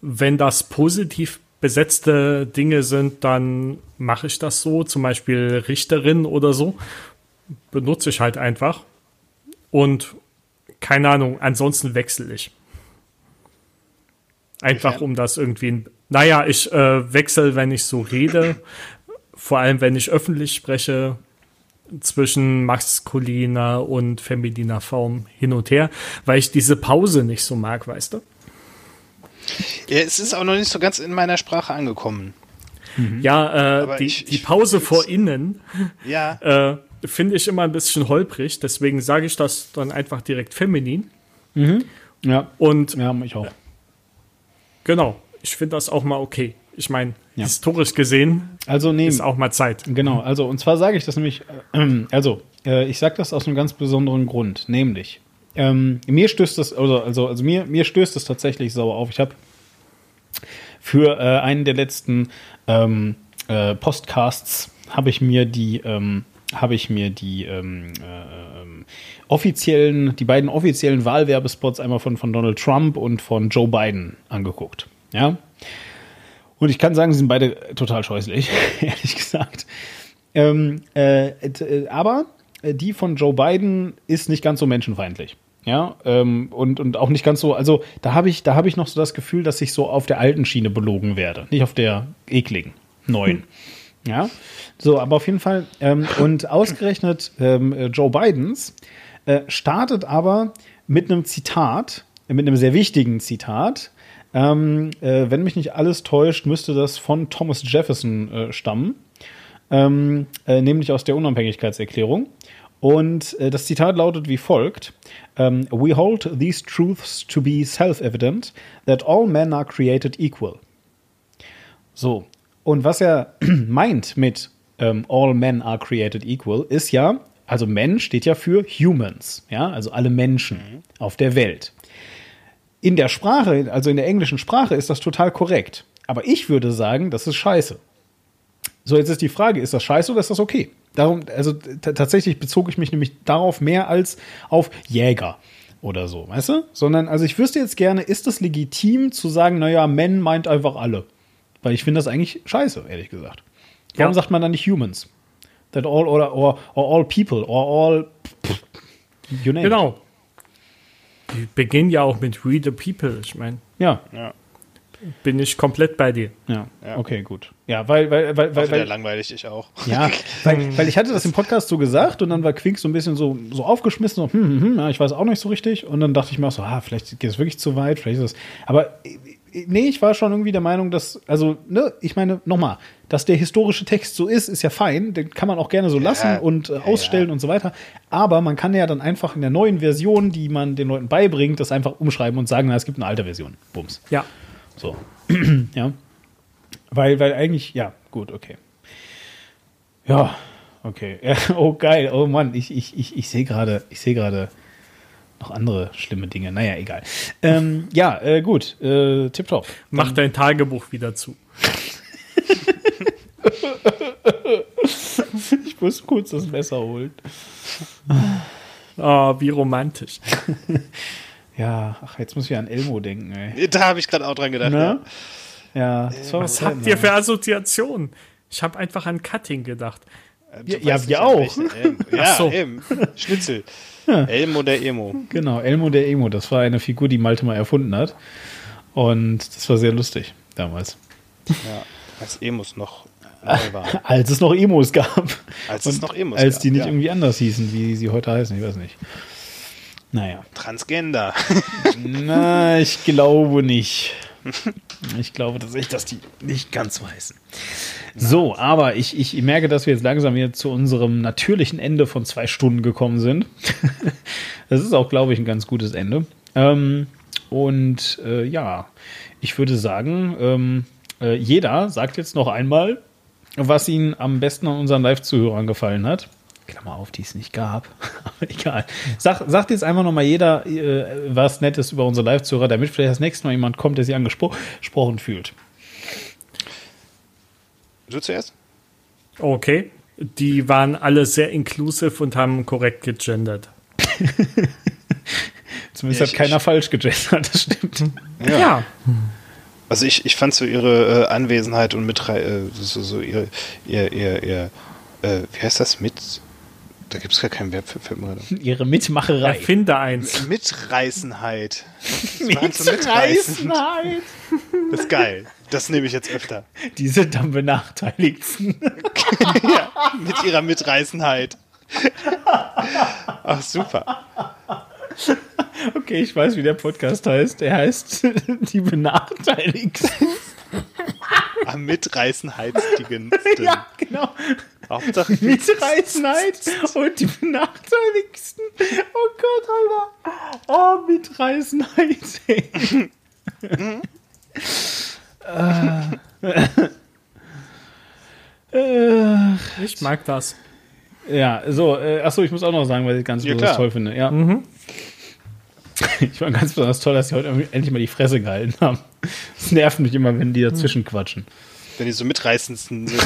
wenn das positiv besetzte Dinge sind, dann mache ich das so. Zum Beispiel Richterin oder so. Benutze ich halt einfach. Und keine Ahnung, ansonsten wechsle ich. Einfach um das irgendwie. Naja, ich äh, wechsle, wenn ich so rede. Vor allem, wenn ich öffentlich spreche, zwischen maskuliner und femininer Form hin und her, weil ich diese Pause nicht so mag, weißt du? ja, es ist auch noch nicht so ganz in meiner Sprache angekommen. Ja, äh, die, ich- die Pause ich- vor innen Ja, äh, finde ich immer ein bisschen holprig, deswegen sage ich das dann einfach direkt feminin. Ja, Und ja, ich auch. Genau, ich finde das auch mal okay. Ich meine, Ja. historisch gesehen Also nee, ist auch mal Zeit. Genau, also und zwar sage ich das nämlich, äh, also äh, ich sage das aus einem ganz besonderen Grund, nämlich ähm, mir stößt das, also, also, also mir, mir stößt das tatsächlich sauer auf. Ich habe für äh, einen der letzten ähm, äh, Podcasts habe ich mir die ähm, habe ich mir die ähm, äh, offiziellen, die beiden offiziellen Wahlwerbespots einmal von, von Donald Trump und von Joe Biden angeguckt. Ja. Und ich kann sagen, sie sind beide total scheußlich, ehrlich gesagt. Ähm, äh, äh, aber äh, die von Joe Biden ist nicht ganz so menschenfeindlich. Ja, ähm, und, und auch nicht ganz so, also da habe ich, da habe ich noch so das Gefühl, dass ich so auf der alten Schiene belogen werde, nicht auf der ekligen, neuen. Ja, so, aber auf jeden Fall, ähm, und ausgerechnet ähm, äh, Joe Bidens äh, startet aber mit einem Zitat, mit einem sehr wichtigen Zitat. Ähm, äh, wenn mich nicht alles täuscht, müsste das von Thomas Jefferson äh, stammen, ähm, äh, nämlich aus der Unabhängigkeitserklärung. Und äh, das Zitat lautet wie folgt: ähm, We hold these truths to be self-evident that all men are created equal. So. Und was er meint mit ähm, All men are created equal, ist ja, also Men steht ja für Humans, ja, also alle Menschen auf der Welt. In der Sprache, also in der englischen Sprache, ist das total korrekt. Aber ich würde sagen, das ist scheiße. So, jetzt ist die Frage, ist das scheiße oder ist das okay? Darum, also tatsächlich bezog ich mich nämlich darauf mehr als auf Jäger oder so, weißt du? Sondern, also ich wüsste jetzt gerne, ist es legitim zu sagen, naja, Men meint einfach alle? Weil ich finde das eigentlich scheiße, ehrlich gesagt. Warum Ja. sagt man dann nicht Humans? That all or, or, or all people or all you name. Genau. Die beginnen ja auch mit We the People. Ich meine, Ja, bin ich komplett bei dir. ja, Ja. okay, gut. Ja, weil, weil, weil, weil, weil langweilig, ich auch. Ja, weil, weil ich hatte das im Podcast so gesagt und dann war Quink so ein bisschen so, so aufgeschmissen, so, hm, hm, hm, ja, ich weiß auch nicht so richtig. Und dann dachte ich mir auch so, ah, vielleicht geht es wirklich zu weit, vielleicht ist das. Aber nee, ich war schon irgendwie der Meinung, dass, also, ne, ich meine, nochmal, dass der historische Text so ist, ist ja fein, den kann man auch gerne so lassen und äh, ausstellen ja. und so weiter. Aber man kann ja dann einfach in der neuen Version, die man den Leuten beibringt, das einfach umschreiben und sagen, na, es gibt eine alte Version. Bums. Ja. So. ja. Weil, weil eigentlich, ja, gut, okay. Ja, okay. Ja, oh, geil. Oh Mann, ich, ich, ich, ich sehe gerade, ich sehe gerade noch andere schlimme Dinge. Naja, egal. Ähm, ja, äh, gut. Äh, tipptopp. Mach dein Tagebuch wieder zu. Ich muss kurz das Messer holen. Ah, wie romantisch. Ja, ach, jetzt muss ich an Elmo denken, ey. Da habe ich gerade auch dran gedacht. Ne? Ja. Ja, war Was habt ihr für Assoziationen? Ich habe einfach an Cutting gedacht. Ja, ja, wir auch. Elm. Ja, Ach so. eben. Schnitzel. Elmo der Emo. Genau, Elmo der Emo. Das war eine Figur, die Malte mal erfunden hat. Und das war sehr lustig damals. Ja, als Emos noch neu waren. Als es noch Emos gab. Als es Und noch Emos Als gab, die nicht ja. irgendwie anders hießen, wie sie heute heißen, ich weiß nicht. Naja. Transgender. Na, ich glaube nicht. Ich glaube tatsächlich, dass die nicht ganz so heißen. So, aber ich, ich merke, dass wir jetzt langsam hier zu unserem natürlichen Ende von zwei Stunden gekommen sind. Das ist auch, glaube ich, ein ganz gutes Ende. Ähm, und äh, ja, ich würde sagen, ähm, äh, jeder sagt jetzt noch einmal, was ihm am besten an unseren Live-Zuhörern gefallen hat. Klammer auf, die es nicht gab. Aber egal. Sag, sagt jetzt einfach nochmal jeder äh, was Nettes über unsere Live-Zuhörer, damit vielleicht das nächste Mal jemand kommt, der sich angesprochen fühlt. Du zuerst? Okay. Die waren alle sehr inclusive und haben korrekt gegendert. Zumindest Ja, hat ich- keiner ich- falsch gegendert, das stimmt. Ja. Also ich, ich fand so ihre äh, Anwesenheit und mit äh, so, so ihre, ihr, ihr, ihr äh, wie heißt das? Mit, da gibt es gar kein Verb für, auf. Ihre Mitmacherei. Erfinde eins. Mitreißenheit. Mitreißenheit. Das ist geil. Das nehme ich jetzt öfter. Die sind am benachteiligsten. ja, mit ihrer Mitreißenheit. Ach, super. Okay, ich weiß, wie der Podcast heißt. Der heißt Die Benachteiligsten. Am mitreißenheitstigen. Ja, genau. Hauptsache Mitreißenheit und die Benachteiligsten. Oh Gott, Alter. Oh, Mitreißenheit. ey. äh, Ich mag das. ja, so, äh, achso, ich muss auch noch sagen, weil ich ganz Ja, besonders klar. toll finde. Ja. Ich fand ganz besonders toll, dass sie heute endlich mal die Fresse gehalten haben. Es nervt mich immer, wenn die dazwischen quatschen. Wenn die so mitreißendsten sind.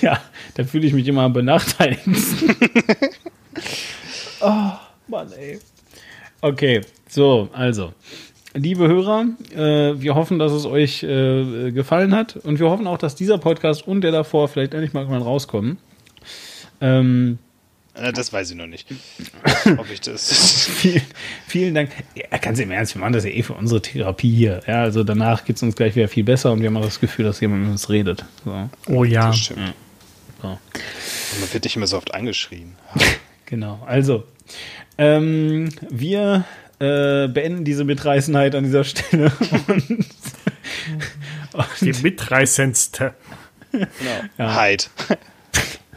Ja, da fühle ich mich immer am benachteiligsten. oh, Mann, ey. Okay, so, also. Liebe Hörer, äh, wir hoffen, dass es euch äh, gefallen hat und wir hoffen auch, dass dieser Podcast und der davor vielleicht endlich mal irgendwann rauskommen. Ähm, Äh, Das weiß ich noch nicht. Ob ich das. vielen, vielen Dank. Ja, ganz im Ernst, wir machen das ja eh für unsere Therapie hier. Ja, also danach geht es uns gleich wieder viel besser und wir haben auch das Gefühl, dass jemand mit uns redet. So, Oh ja. Das stimmt. So. Und man wird nicht immer so oft angeschrien. Genau, also ähm, wir äh, beenden diese Mitreißenheit an dieser Stelle. Und, Die mitreißendste. Genau. Heid.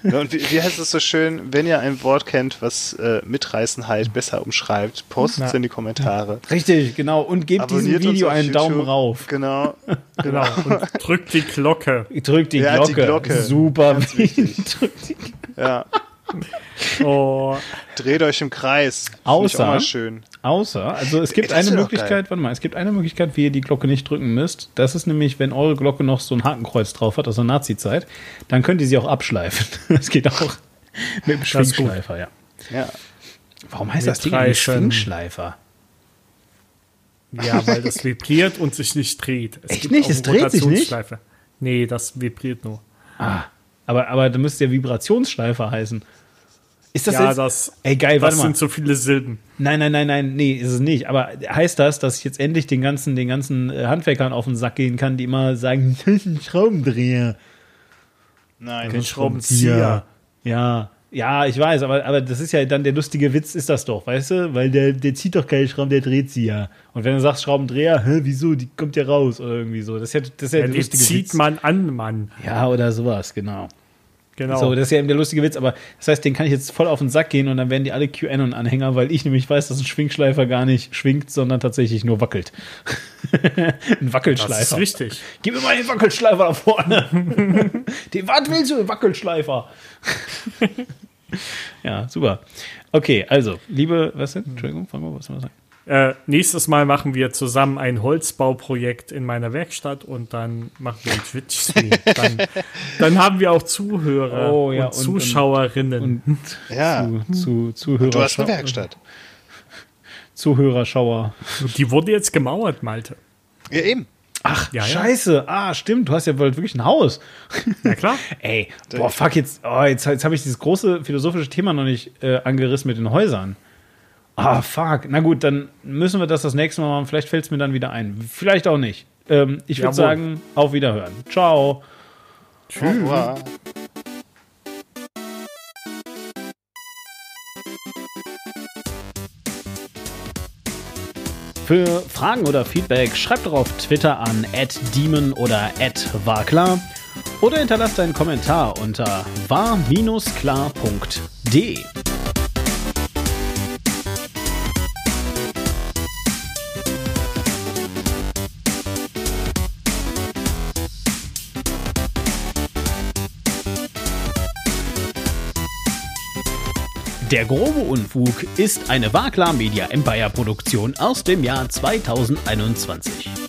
Ja, Und wie, wie heißt es so schön, wenn ihr ein Wort kennt, was äh, Mitreißenheit besser umschreibt, postet es in die Kommentare. richtig, genau. Und gebt diesem Abonniert uns Video einen Daumen YouTube. rauf. Genau. Genau. Und drückt die Glocke. Drückt die, Ja, die Glocke. Glocke. Super. Ganz wichtig. Drückt die Ja. Oh. Dreht euch im Kreis. Ich Außer- auch mal schön. Außer, also es gibt Das eine Möglichkeit, warte mal, es gibt eine Möglichkeit, wie ihr die Glocke nicht drücken müsst. Das ist nämlich, wenn eure Glocke noch so ein Hakenkreuz drauf hat aus der Nazi-Zeit, dann könnt ihr sie auch abschleifen. Das geht auch mit dem Das. Schwingschleifer, ja. Ja. Warum heißt das Ding eigentlich. Schwingschleifer? Ja, weil das vibriert und sich nicht dreht. Es Echt gibt nicht? Es dreht sich nicht? Rotationsschleife. Nee, das vibriert nur. Ah, aber, aber da müsste ja Vibrationsschleifer heißen. Ist das ja, jetzt? das, Ey, geil, warte das mal. sind so viele Silben. Nein, nein, nein, nein, nee, ist es nicht. Aber heißt das, dass ich jetzt endlich den ganzen, den ganzen äh, Handwerkern auf den Sack gehen kann, die immer sagen, das ist ein Schraubendreher. Nein. Den Schraubenzieher. Ja, ja, ich weiß, aber, aber das ist ja dann der lustige Witz, ist das doch, weißt du? Weil der, der zieht doch keine Schrauben, der dreht sie ja. Und wenn du sagst Schraubendreher, hä, wieso? Die kommt ja raus oder irgendwie so. Das ist ja, das ist ja, Ja, der lustige zieht Witz. man an, Mann. Ja, oder sowas, genau. Genau. So, das ist ja eben der lustige Witz, aber das heißt, den kann ich jetzt voll auf den Sack gehen und dann werden die alle QAnon-Anhänger, weil ich nämlich weiß, dass ein Schwingschleifer gar nicht schwingt, sondern tatsächlich nur wackelt. ein das ist Wackelschleifer. richtig. Gib mir mal den Wackelschleifer da vorne. den, was willst du, Wackelschleifer? ja, super. Okay, also, liebe, was denn? Entschuldigung, fangen wir was soll man sagen? Äh, nächstes Mal machen wir zusammen ein Holzbauprojekt in meiner Werkstatt und dann machen wir einen Twitch-Stream. dann, dann haben wir auch Zuhörer Oh, ja, und, und- Zuschauerinnen. Und Ja. zu, zu, Zuhörer, Du hast eine Werkstatt. Zuhörerschauer. Die wurde jetzt gemauert, Malte. Ja, eben. Ach, Ja, ja. scheiße. Ah, stimmt, du hast ja wohl wirklich ein Haus. Na klar. Ey, boah, fuck, jetzt, oh, jetzt, jetzt habe ich dieses große philosophische Thema noch nicht äh, angerissen mit den Häusern. Ah, fuck. Na gut, dann müssen wir das das nächste Mal machen. Vielleicht fällt es mir dann wieder ein. Vielleicht auch nicht. Ähm, ich würde sagen, auf Wiederhören. Ciao. Au revoir. Für Fragen oder Feedback schreibt doch auf Twitter an @demon oder @warklar oder hinterlasst einen Kommentar unter war-klar.de. Der grobe Unfug ist eine Wagler Media Empire Produktion aus dem Jahr 2021.